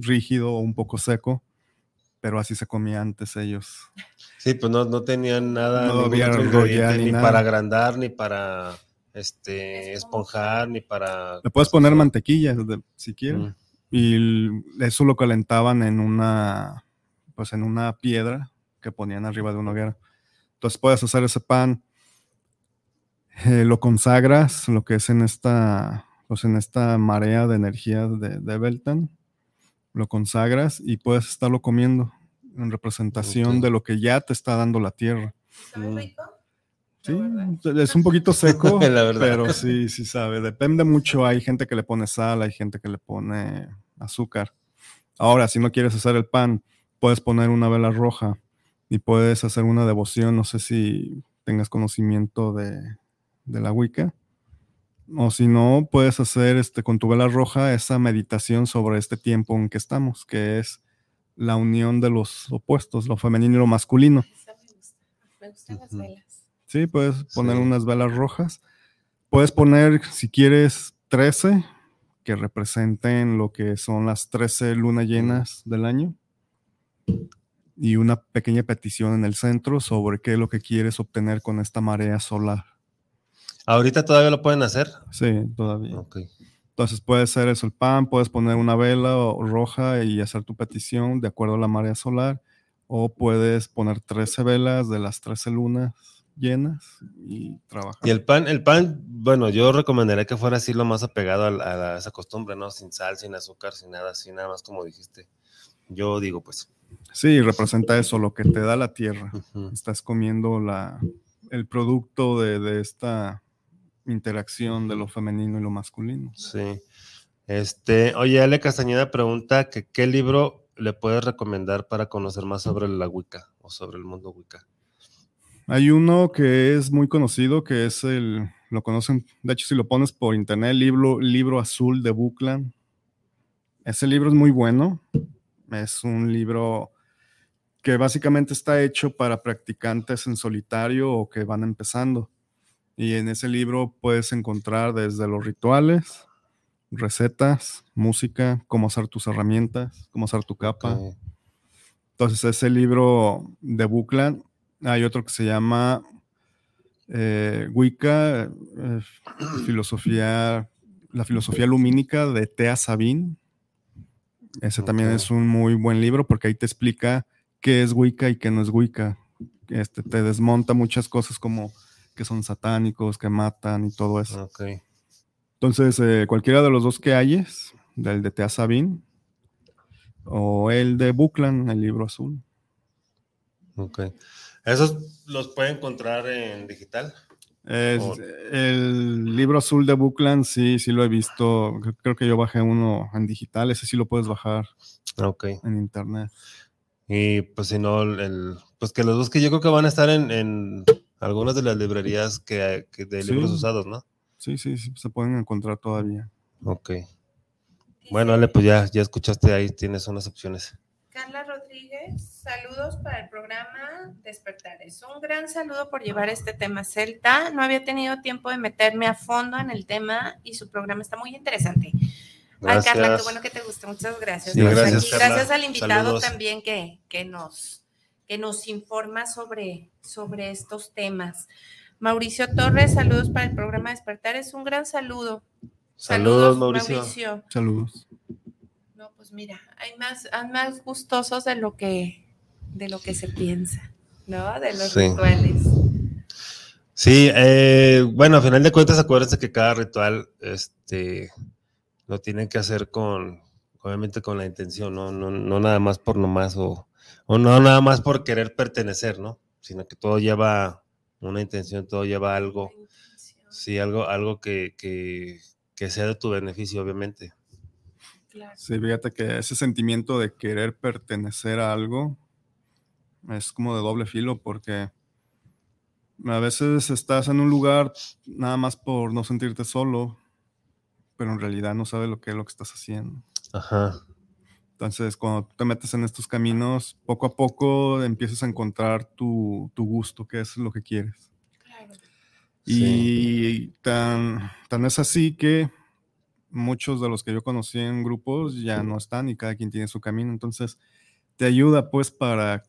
Speaker 5: rígido o un poco seco, pero así se comía antes ellos.
Speaker 3: Sí, pues no, no tenían nada,
Speaker 5: No había ni
Speaker 3: ni
Speaker 5: nada.
Speaker 3: para agrandar, ni para este esponjar, ni para.
Speaker 5: Le puedes poner mantequilla si quieres.
Speaker 3: Mm,
Speaker 5: y eso lo calentaban en una pues en una piedra que ponían arriba de una hoguera. Entonces puedes hacer ese pan, eh, lo consagras, lo que es en esta pues en esta marea de energía de, de Beltan, lo consagras y puedes estarlo comiendo en representación de lo que ya te está dando la tierra.
Speaker 4: ¿Sabe
Speaker 3: Mm.
Speaker 4: rico?
Speaker 5: Sí, es un poquito seco, <laughs>
Speaker 3: La verdad.
Speaker 5: pero sí, sí sabe. Depende mucho. Hay gente que le pone sal, hay gente que le pone azúcar. Ahora, si no quieres hacer el pan, puedes poner una vela roja y puedes hacer una devoción. No sé si tengas conocimiento de, de la Wicca. O si no, puedes hacer este, con tu vela roja esa meditación sobre este tiempo en que estamos, que es la unión de los opuestos, lo femenino y lo masculino.
Speaker 4: Me gusta. Me gustan las velas.
Speaker 5: Sí, puedes poner
Speaker 3: Sí.
Speaker 5: unas velas rojas. Puedes poner, si quieres, 13 que representen lo que son las 13 lunas llenas del año. Y una pequeña petición en el centro sobre qué es lo que quieres obtener con esta marea solar.
Speaker 3: ¿Ahorita todavía lo pueden hacer?
Speaker 5: Sí, todavía.
Speaker 3: Ok.
Speaker 5: Entonces puede ser eso el pan, puedes poner una vela roja y hacer tu petición de acuerdo a la marea solar, o puedes poner 13 velas de las 13 lunas llenas y trabajar.
Speaker 3: Y el pan, el pan, bueno, yo recomendaría que fuera así lo más apegado a, la- a esa costumbre, ¿no? Sin sal, sin azúcar, sin nada, así nada más como dijiste. Yo digo, pues.
Speaker 5: Sí, representa eso, lo que te da la tierra. Estás comiendo la, el producto de, de esta interacción de lo femenino y lo masculino.
Speaker 3: Sí. Este, oye, Ale Castañeda pregunta que qué libro le puedes recomendar para conocer más sobre la Wicca o sobre el mundo Wicca.
Speaker 5: Hay uno que es muy conocido, que es el, lo conocen, de hecho si lo pones por internet, libro, libro azul de Buckland. Ese libro es muy bueno. Es un libro que básicamente está hecho para practicantes en solitario o que van empezando. Y en ese libro puedes encontrar desde los rituales, recetas, música, cómo hacer tus herramientas, cómo hacer tu capa. Entonces, ese libro de Buckland, hay otro que se llama eh, Wicca, eh, <clears throat> filosofía, la filosofía lumínica de Thea Sabine. Ese también es un muy buen libro porque ahí te explica qué es Wicca y qué no es Wicca. Este, te desmonta muchas cosas como que son satánicos, que matan y todo eso.
Speaker 3: Ok.
Speaker 5: Entonces, eh, cualquiera de los dos que hayes, del de Thea Sabine o el de Buckland, el libro azul.
Speaker 3: Ok. ¿Esos los puede encontrar en digital?
Speaker 5: Es- el libro azul de Buckland, sí, sí lo he visto. Cre- Creo que yo bajé uno en digital, ese sí lo puedes bajar
Speaker 3: Ok.
Speaker 5: en internet.
Speaker 3: Y pues si no, el, pues que los busque, yo creo que van a estar en, en algunas de las librerías que, que de
Speaker 5: Sí.
Speaker 3: libros usados, ¿no?
Speaker 5: Sí, sí, sí, se pueden encontrar todavía.
Speaker 3: Ok. Bueno, Ale, pues ya, ya escuchaste ahí, tienes unas opciones.
Speaker 4: Carla Rodríguez, saludos para el programa Despertares. Un gran saludo por llevar este tema celta. No había tenido tiempo de meterme a fondo en el tema y su programa está muy interesante. Ay, Carla, qué
Speaker 3: Gracias.
Speaker 4: bueno que te guste. Muchas gracias.
Speaker 3: Sí, gracias.
Speaker 4: Gracias al invitado
Speaker 3: Saludos.
Speaker 4: también que, que, nos, que nos informa sobre, sobre estos temas. Mauricio Torres, saludos para el programa Despertares. Un gran saludo.
Speaker 3: Saludos, Mauricio.
Speaker 5: Saludos.
Speaker 4: No, pues mira, hay más, hay más gustosos de lo que, de lo que se piensa, ¿no? De los
Speaker 3: Sí.
Speaker 4: rituales.
Speaker 3: Sí, eh, bueno, a final de cuentas, acuérdense que cada ritual, este, lo tienen que hacer con, obviamente con la intención, ¿no? No, no nada más por nomás o, o no nada más por querer pertenecer, ¿no? Sino que todo lleva una intención, todo lleva algo, sí, algo, algo que, que, que sea de tu beneficio, obviamente.
Speaker 4: Claro.
Speaker 5: Sí, fíjate que ese sentimiento de querer pertenecer a algo es como de doble filo porque a veces estás en un lugar nada más por no sentirte solo, pero en realidad no sabes lo que es lo que estás haciendo.
Speaker 3: Ajá,
Speaker 5: Entonces, cuando te metes en estos caminos, poco a poco empiezas a encontrar tu, tu gusto, qué es lo que quieres.
Speaker 4: Claro.
Speaker 5: Y tan, tan es así que muchos de los que yo conocí en grupos ya no están y cada quien tiene su camino. Entonces, te ayuda pues para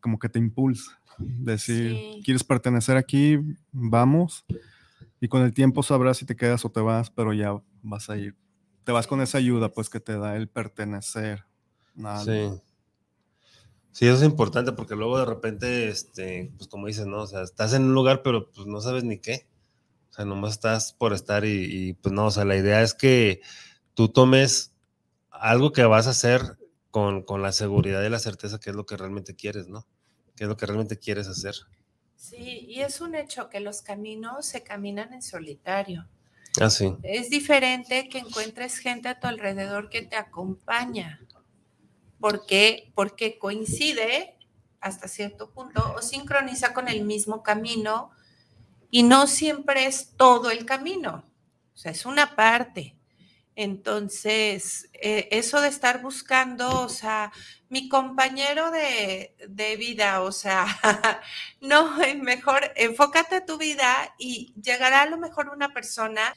Speaker 5: como que te impulsa. Decir,
Speaker 4: Sí.
Speaker 5: quieres pertenecer aquí, vamos. Y con el tiempo sabrás si te quedas o te vas, pero ya vas a ir. Te vas con esa ayuda pues que te da el pertenecer.
Speaker 3: sí. Sí, eso es importante porque luego de repente, este, pues como dices, ¿no? O sea, estás en un lugar, pero pues no sabes ni qué. O sea, nomás estás por estar y, y, pues no, o sea, la idea es que tú tomes algo que vas a hacer con, con la seguridad y la certeza que es lo que realmente quieres, ¿no? Que es lo que realmente quieres hacer.
Speaker 4: Sí, y es un hecho que los caminos se caminan en solitario.
Speaker 3: Ah.
Speaker 4: Es diferente que encuentres gente a tu alrededor que te acompaña. ¿Por qué? Porque coincide hasta cierto punto o sincroniza con el mismo camino y no siempre es todo el camino. O sea, es una parte. Entonces, eh, eso de estar buscando, o sea, mi compañero de, de vida, o sea, <laughs> no, es mejor enfócate a tu vida y llegará a lo mejor una persona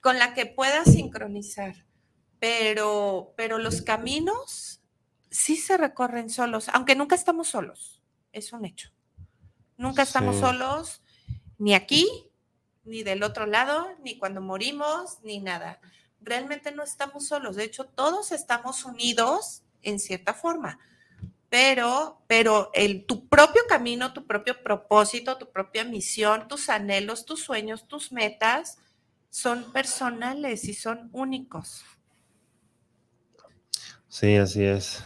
Speaker 4: con la que puedas sincronizar, pero, pero los caminos sí se recorren solos, aunque nunca estamos solos, es un hecho. Nunca estamos
Speaker 3: Sí.
Speaker 4: solos, ni aquí, ni del otro lado, ni cuando morimos, ni nada. Realmente no estamos solos. De hecho, todos estamos unidos en cierta forma. Pero, pero el, tu propio camino, tu propio propósito, tu propia misión, tus anhelos, tus sueños, tus metas son personales y son únicos.
Speaker 3: Sí, así es.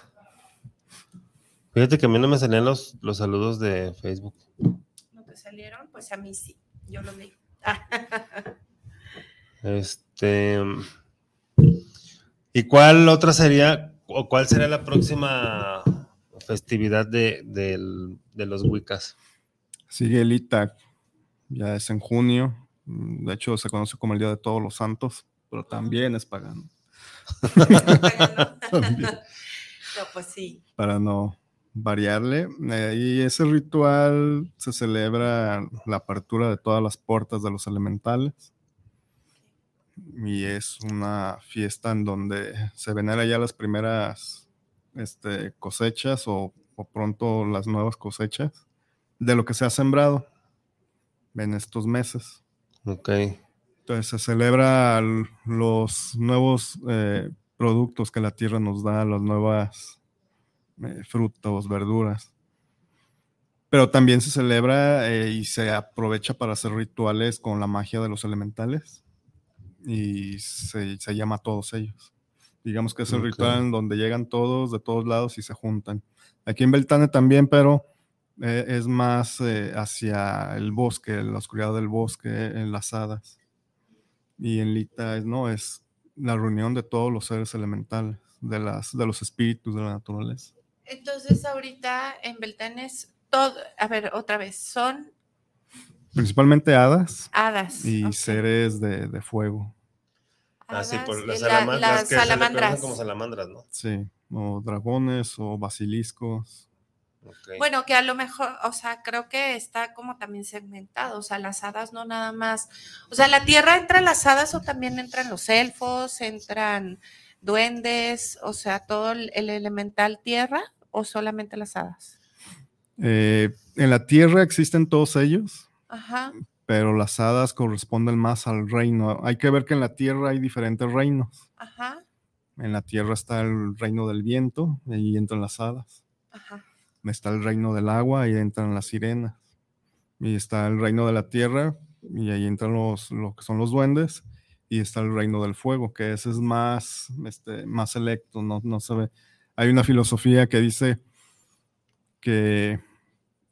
Speaker 3: Fíjate que a mí no me salían los, los saludos de Facebook.
Speaker 4: ¿No te salieron? Pues a mí sí. Yo lo leí. <laughs>
Speaker 3: Este. ¿Y cuál otra sería, o cuál sería la próxima festividad de, del- de los Wiccas?
Speaker 5: Sigue el ITAC, ya es en junio. De hecho, se conoce como el Día de Todos los Santos, pero también es pagano, <laughs> También.
Speaker 4: No, pues sí.
Speaker 5: para no variarle. Eh, y ese ritual se celebra la apertura de todas las puertas de los elementales. Y es una fiesta en donde se venera ya las primeras este, cosechas o, o pronto las nuevas cosechas de lo que se ha sembrado en estos meses.
Speaker 3: Ok.
Speaker 5: Entonces se celebra los nuevos eh, productos que la tierra nos da, las nuevas eh, frutos, verduras. Pero también se celebra eh, y se aprovecha para hacer rituales con la magia de los elementales. Y se, se llama a todos ellos. Digamos que es el
Speaker 3: Ok.
Speaker 5: ritual en donde llegan todos de todos lados y se juntan. Aquí en Beltane también, pero eh, es más eh, hacia el bosque, la oscuridad del bosque, en las hadas. Y en Lita es, no, es la reunión de todos los seres elementales, de, las, de los espíritus de la naturaleza.
Speaker 4: Entonces, ahorita en Beltanes, todo, a ver, otra vez, son
Speaker 5: Principalmente hadas
Speaker 4: hadas.
Speaker 5: y seres de, de fuego,
Speaker 3: Ah, sí, por las,
Speaker 4: la- las
Speaker 3: se le como salamandras, ¿no?
Speaker 5: sí, o dragones o basiliscos.
Speaker 4: Bueno, que a lo mejor, o sea, creo que está como también segmentado, o sea, las hadas no nada más, o sea, la tierra entra en las hadas o también entran los elfos, entran duendes, o sea, todo el, el elemental tierra o solamente las hadas.
Speaker 5: Eh, en la tierra existen todos ellos,
Speaker 4: Ajá,
Speaker 5: pero las hadas corresponden más al reino. Hay que ver que en la tierra hay diferentes reinos.
Speaker 4: ajá,
Speaker 5: En la tierra está el reino del viento, y ahí entran las hadas.
Speaker 4: ajá.
Speaker 5: Está el reino del agua, y ahí entran las sirenas. Y está el reino de la tierra, y ahí entran los, lo que son los duendes. Y está el reino del fuego, que ese es más, este, más selecto, no, no se ve. Hay una filosofía que dice que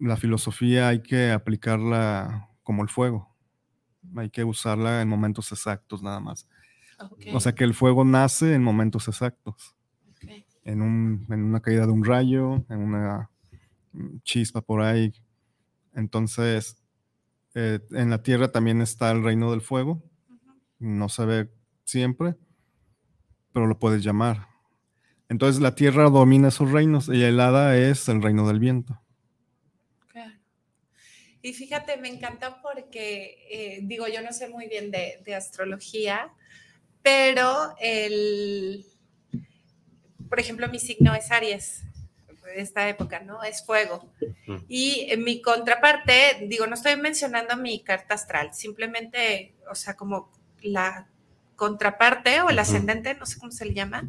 Speaker 5: la filosofía hay que aplicarla como el fuego. Hay que usarla en momentos exactos nada más.
Speaker 4: ok,
Speaker 5: O sea que el fuego nace en momentos exactos. En, un- en una caída de un rayo, en una chispa por ahí. Entonces, eh, en la tierra también está el reino del fuego. No se ve siempre, pero lo puedes llamar. Entonces la tierra domina esos reinos y el hada es el reino del viento.
Speaker 4: Y fíjate, me encanta porque, eh, digo, yo no sé muy bien de, de astrología, pero el, por ejemplo, mi signo es Aries, de esta época, ¿no? Es fuego. Y en mi contraparte, digo, no estoy mencionando mi carta astral, simplemente, o sea, como la contraparte o el ascendente, no sé cómo se le llama,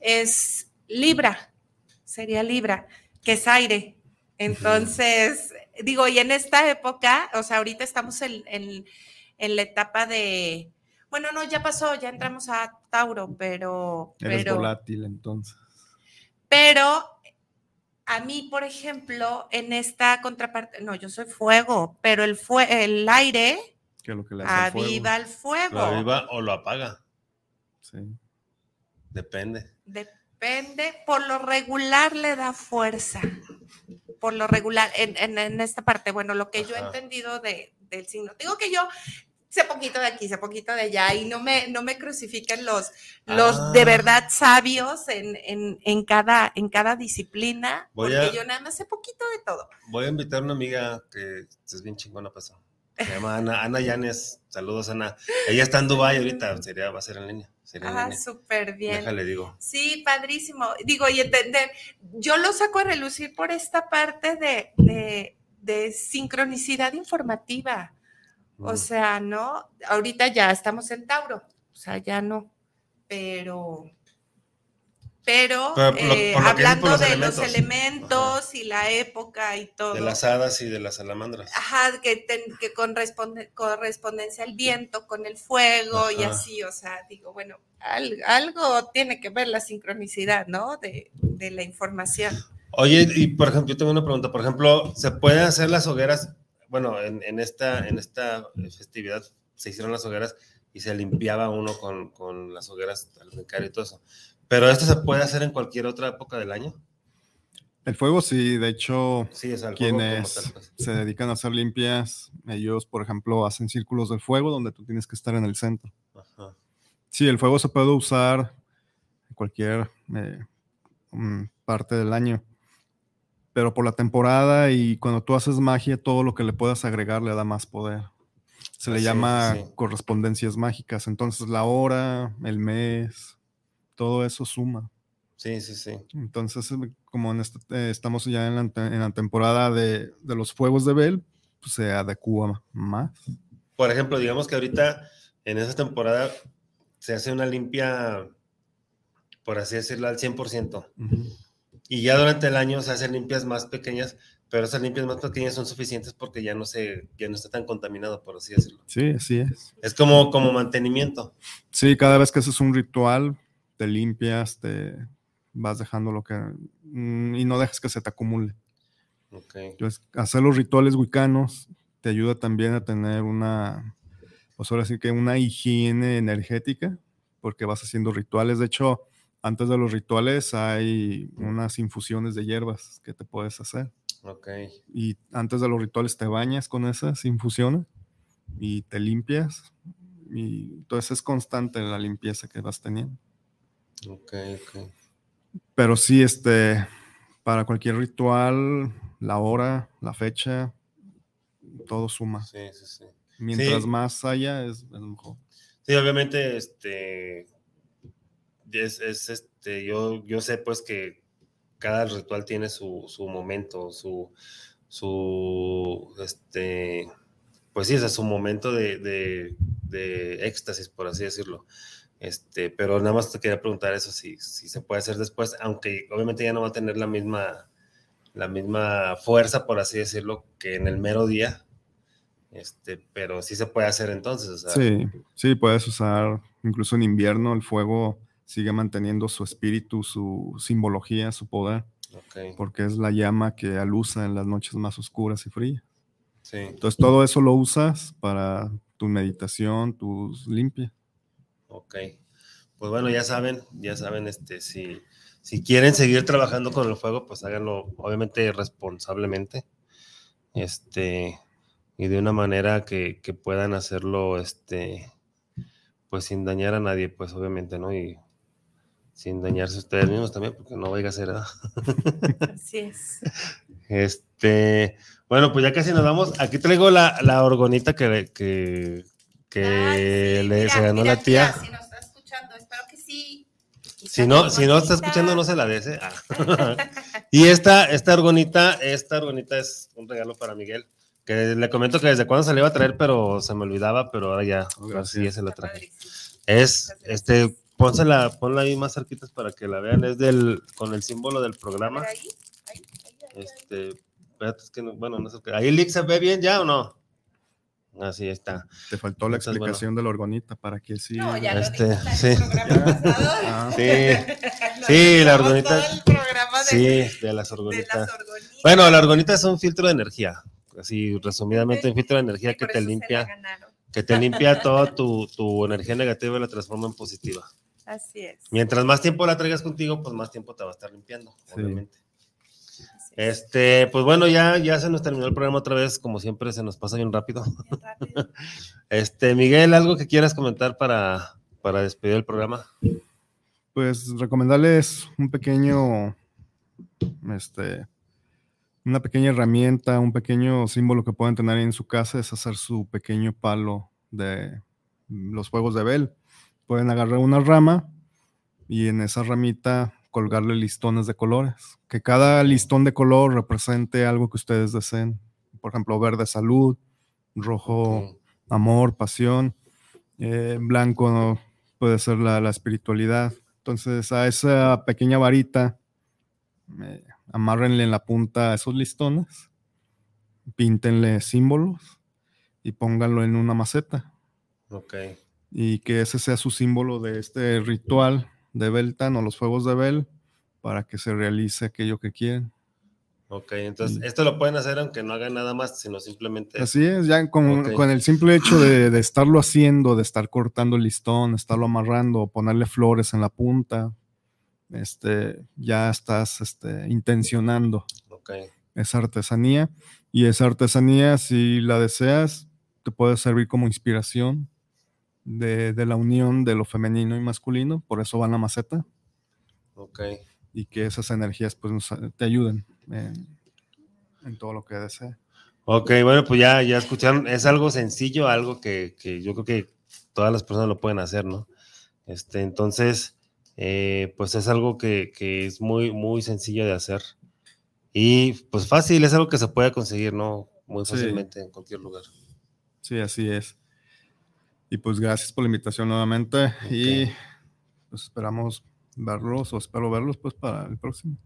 Speaker 4: es Libra, sería Libra, que es aire. Entonces, digo, y en esta época, o sea, ahorita estamos en, en- en la etapa de, bueno, no, ya pasó, ya entramos a Tauro, pero,
Speaker 5: Eres
Speaker 4: pero,
Speaker 5: volátil entonces.
Speaker 4: pero a mí, por ejemplo, en esta contraparte, no, yo soy fuego, pero el, fue, el aire
Speaker 5: Que lo que le hace al fuego.
Speaker 4: aviva el fuego.
Speaker 3: Lo aviva o lo apaga.
Speaker 5: Sí.
Speaker 3: Depende.
Speaker 4: Depende, por lo regular le da fuerza. Por lo regular, en, en- en esta parte, bueno, lo que yo he entendido de, del signo. Digo que yo sé poquito de aquí, sé poquito de allá, y no me, no me crucifiquen los, los de
Speaker 3: Ah.
Speaker 4: verdad sabios en, en, en cada, en cada disciplina,
Speaker 3: Voy
Speaker 4: porque
Speaker 3: a-
Speaker 4: yo nada más sé poquito de todo.
Speaker 3: Voy a invitar a una amiga que es bien chingona, pues. Se llama Ana, Ana Llanes. Saludos, Ana. Ella está en Dubái ahorita, <laughs> sería, va a ser en línea.
Speaker 4: Ah, súper bien.
Speaker 3: Déjale, digo.
Speaker 4: Sí, padrísimo. Digo, y entender, yo lo saco a relucir por esta parte de, de, de sincronicidad informativa. O
Speaker 3: Mm.
Speaker 4: sea, ¿no? Ahorita ya estamos en Tauro, o sea, ya no, pero pero, eh,
Speaker 3: lo
Speaker 4: hablando
Speaker 3: los
Speaker 4: de
Speaker 3: elementos.
Speaker 4: los elementos y la época y todo.
Speaker 3: De las hadas y de las salamandras.
Speaker 4: Ajá, que, ten- que corresponde, correspondencia al viento con el fuego y así, o sea, digo, bueno, al- algo tiene que ver la sincronicidad, ¿no? De, de la información.
Speaker 3: Oye, y por ejemplo, yo tengo una pregunta. Por ejemplo, ¿se pueden hacer las hogueras? Bueno, en, en esta, en esta festividad se hicieron las hogueras y se limpiaba uno con, con las hogueras al brincar y todo eso. Pero esto se puede hacer en cualquier otra época del año.
Speaker 5: El fuego, sí, de hecho,
Speaker 3: Sí, como
Speaker 5: quienes
Speaker 3: pues.
Speaker 5: se dedican a hacer limpias, ellos, por ejemplo, hacen círculos del fuego donde tú tienes que estar en el centro.
Speaker 3: Ajá.
Speaker 5: Sí, el fuego se puede usar en cualquier eh, mm, parte del año, pero por la temporada y cuando tú haces magia, todo lo que le puedas agregar le da más poder. Se le
Speaker 3: es,
Speaker 5: llama
Speaker 3: sí.
Speaker 5: correspondencias mágicas. Entonces, la hora, el mes, todo eso suma.
Speaker 3: Sí, sí, sí.
Speaker 5: Entonces, eh, como en este- eh, estamos ya en la, te- en la temporada de, de los fuegos de Bel, pues se adecua más.
Speaker 3: Por ejemplo, digamos que ahorita en esa temporada se hace una limpia, por así decirlo, al 100%.
Speaker 5: Ujú.
Speaker 3: Y ya durante el año se hacen limpias más pequeñas, pero esas limpias más pequeñas son suficientes porque ya no se, ya no está tan contaminado, por así decirlo.
Speaker 5: Sí, así es.
Speaker 3: Es como, como mantenimiento.
Speaker 5: Sí, cada vez que haces un ritual, te limpias, te vas dejando lo que... mm, y no dejas que se te acumule.
Speaker 3: Ok.
Speaker 5: Entonces, hacer los rituales wicanos te ayuda también a tener una, pues ahora sí que una higiene energética, porque vas haciendo rituales. De hecho, antes de los rituales hay unas infusiones de hierbas que te puedes hacer.
Speaker 3: Ok.
Speaker 5: Y antes de los rituales te bañas con esas infusiones y te limpias. Y entonces es constante la limpieza que vas teniendo.
Speaker 3: Ok, ok.
Speaker 5: Pero sí, este, para cualquier ritual, la hora, la fecha, todo suma.
Speaker 3: Sí, sí, sí.
Speaker 5: Mientras
Speaker 3: Sí.
Speaker 5: más haya, es, es mejor.
Speaker 3: Sí, obviamente, este, es, es, este, yo, yo sé pues que cada ritual tiene su, su momento, su, su, este, pues sí, ese es su momento de, de, de éxtasis, por así decirlo. Este, pero nada más te quería preguntar eso, si, si se puede hacer después, aunque obviamente ya no va a tener la misma, la misma fuerza, por así decirlo, que en el mero día. Este, pero sí se puede hacer entonces, o sea,
Speaker 5: Sí, sí, puedes usar, incluso en invierno, el fuego sigue manteniendo su espíritu, su simbología, su poder, porque es la llama que alusa en las noches más oscuras y frías.
Speaker 3: sí.
Speaker 5: Entonces, todo eso lo usas para tu meditación, tus limpias.
Speaker 3: Ok. Pues bueno, ya saben, ya saben, este, si, si quieren seguir trabajando con el fuego, pues háganlo, obviamente, responsablemente. Este, y de una manera que, que puedan hacerlo, este, pues sin dañar a nadie, pues obviamente, ¿no? Y sin dañarse ustedes mismos también, porque no vaya a ser, ¿verdad? <laughs>
Speaker 4: Así es.
Speaker 3: Este, bueno, pues ya casi nos vamos. Aquí traigo la, la orgonita que, que, que
Speaker 4: Ay, sí,
Speaker 3: le,
Speaker 4: mira,
Speaker 3: se ganó
Speaker 4: mira,
Speaker 3: la tía.
Speaker 4: Si nos está escuchando, espero que sí.
Speaker 3: Si no, si no está escuchando, no se la des. ¿eh? Ah. <laughs> y esta, esta argonita, esta argonita es un regalo para Miguel. Que le comento que desde cuando se le iba a traer, pero se me olvidaba, pero ahora ya, ahora sí ya se la traje. Es, este, pónsela, ponla ahí más cerquitas para que la vean. Es del, con el símbolo del programa.
Speaker 4: Ahí, ahí, ahí, ahí, ahí.
Speaker 3: Este, espérate, es que no- bueno, no sé qué. ¿Ahí Lick se ve bien ya o no? Así está.
Speaker 5: Te faltó la
Speaker 3: Entonces, bueno.
Speaker 5: explicación de la orgonita para que sí.
Speaker 4: No, ya
Speaker 3: Este,
Speaker 4: lo dijiste
Speaker 3: sí.
Speaker 4: en el programa <laughs> pasado.
Speaker 5: Ah,
Speaker 3: Sí, <laughs>
Speaker 4: Lo
Speaker 3: sí, la orgonita-
Speaker 4: todo el programa de,
Speaker 3: sí, de las
Speaker 4: de las
Speaker 3: orgonitas. Bueno, la argonita es un filtro de energía. Así, resumidamente, un filtro de energía que te limpia, que te limpia toda tu, tu energía negativa y la transforma en positiva.
Speaker 4: Así es.
Speaker 3: Mientras más tiempo la traigas contigo, pues más tiempo te va a estar limpiando,
Speaker 5: Sí.
Speaker 3: obviamente. Este, pues bueno, ya, ya se nos terminó el programa otra vez, como siempre se nos pasa bien rápido.
Speaker 4: Bien rápido. <laughs>
Speaker 3: Este, Miguel, ¿algo que quieras comentar para, para despedir el programa?
Speaker 5: Pues recomendarles un pequeño, este, una pequeña herramienta, un pequeño símbolo que pueden tener en su casa es hacer su pequeño palo de los juegos de Bell. Pueden agarrar una rama y en esa ramita colgarle listones de colores. Que cada listón de color represente algo que ustedes deseen. Por ejemplo, verde salud, rojo amor, pasión, eh, blanco puede ser la, la espiritualidad. Entonces, a esa pequeña varita, eh, amárrenle en la punta esos listones, píntenle símbolos y pónganlo en una maceta.
Speaker 3: Ok.
Speaker 5: Y que ese sea su símbolo de este ritual de Beltan o los fuegos de Bel para que se realice aquello que quieren.
Speaker 3: Ok, entonces esto lo pueden hacer aunque no hagan nada más, sino simplemente.
Speaker 5: Así es, ya con, el simple hecho de, de estarlo haciendo, de estar cortando el listón, estarlo amarrando, ponerle flores en la punta, este, ya estás este, intencionando
Speaker 3: Ok,
Speaker 5: esa artesanía. Y esa artesanía, si la deseas, te puede servir como inspiración de, de la unión de lo femenino y masculino. Por eso va la maceta.
Speaker 3: ok.
Speaker 5: Y que esas energías pues, nos- te ayuden en, en todo lo que desees.
Speaker 3: Ok, bueno, pues ya, ya escucharon, es algo sencillo, algo que, que yo creo que todas las personas lo pueden hacer, ¿no? Este, entonces, eh, pues es algo que, que es muy, muy sencillo de hacer. Y pues fácil, es algo que se puede conseguir, ¿no? Muy
Speaker 5: Sí.
Speaker 3: fácilmente en cualquier lugar.
Speaker 5: Sí, así es. Y pues gracias por la invitación nuevamente y pues esperamos verlos o espero verlos pues para el próximo.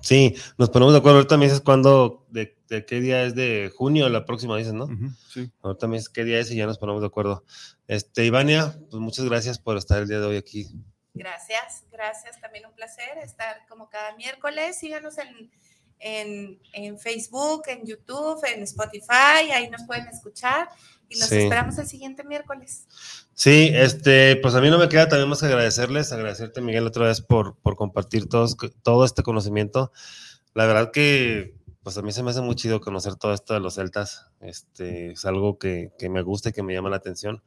Speaker 3: Sí, nos ponemos de acuerdo. Ahorita me dices cuándo, de, de qué día es de junio, la próxima dices, ¿no?
Speaker 5: Sí.
Speaker 3: Ahorita me dices qué día es y ya nos ponemos de acuerdo. Este, Ivania, pues muchas gracias por estar el día de hoy aquí.
Speaker 4: Gracias, gracias. También un placer estar como cada miércoles. Síganos en, en, en Facebook, en YouTube, en Spotify. Ahí nos pueden escuchar. Y nos
Speaker 3: Sí.
Speaker 4: esperamos el siguiente miércoles.
Speaker 3: Sí, este, pues a mí no me queda también más que agradecerles, agradecerte Miguel otra vez por, por compartir todos, todo este conocimiento. La verdad que, pues a mí se me hace muy chido conocer todo esto de los celtas. Este, es algo que, que me gusta y que me llama la atención.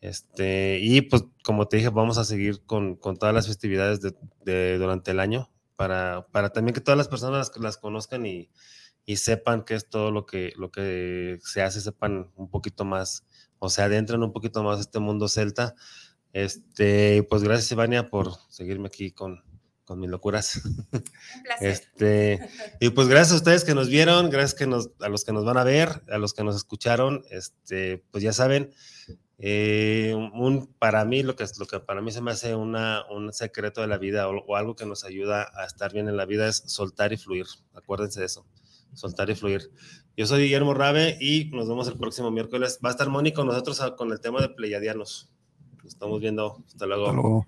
Speaker 3: Este, y pues como te dije, vamos a seguir con, con todas las festividades de, de- durante el año para, para también que todas las personas las, las conozcan y, y sepan qué es todo lo que, lo que se hace, sepan un poquito más o se adentran un poquito más a este mundo celta. Este, pues gracias, Ivania, por seguirme aquí con, con mis locuras.
Speaker 4: Un placer.
Speaker 3: Este, y pues gracias a ustedes que nos vieron, gracias que nos, a los que nos van a ver, a los que nos escucharon, este, pues ya saben, eh, un, para mí, lo que, lo que para mí se me hace una, un secreto de la vida o, o algo que nos ayuda a estar bien en la vida es soltar y fluir. Acuérdense de eso, soltar y fluir. Yo soy Guillermo Rabe y nos vemos el próximo miércoles. Va a estar Moni con nosotros con el tema de Pleiadianos. Nos estamos viendo. Hasta luego.
Speaker 5: Hasta luego.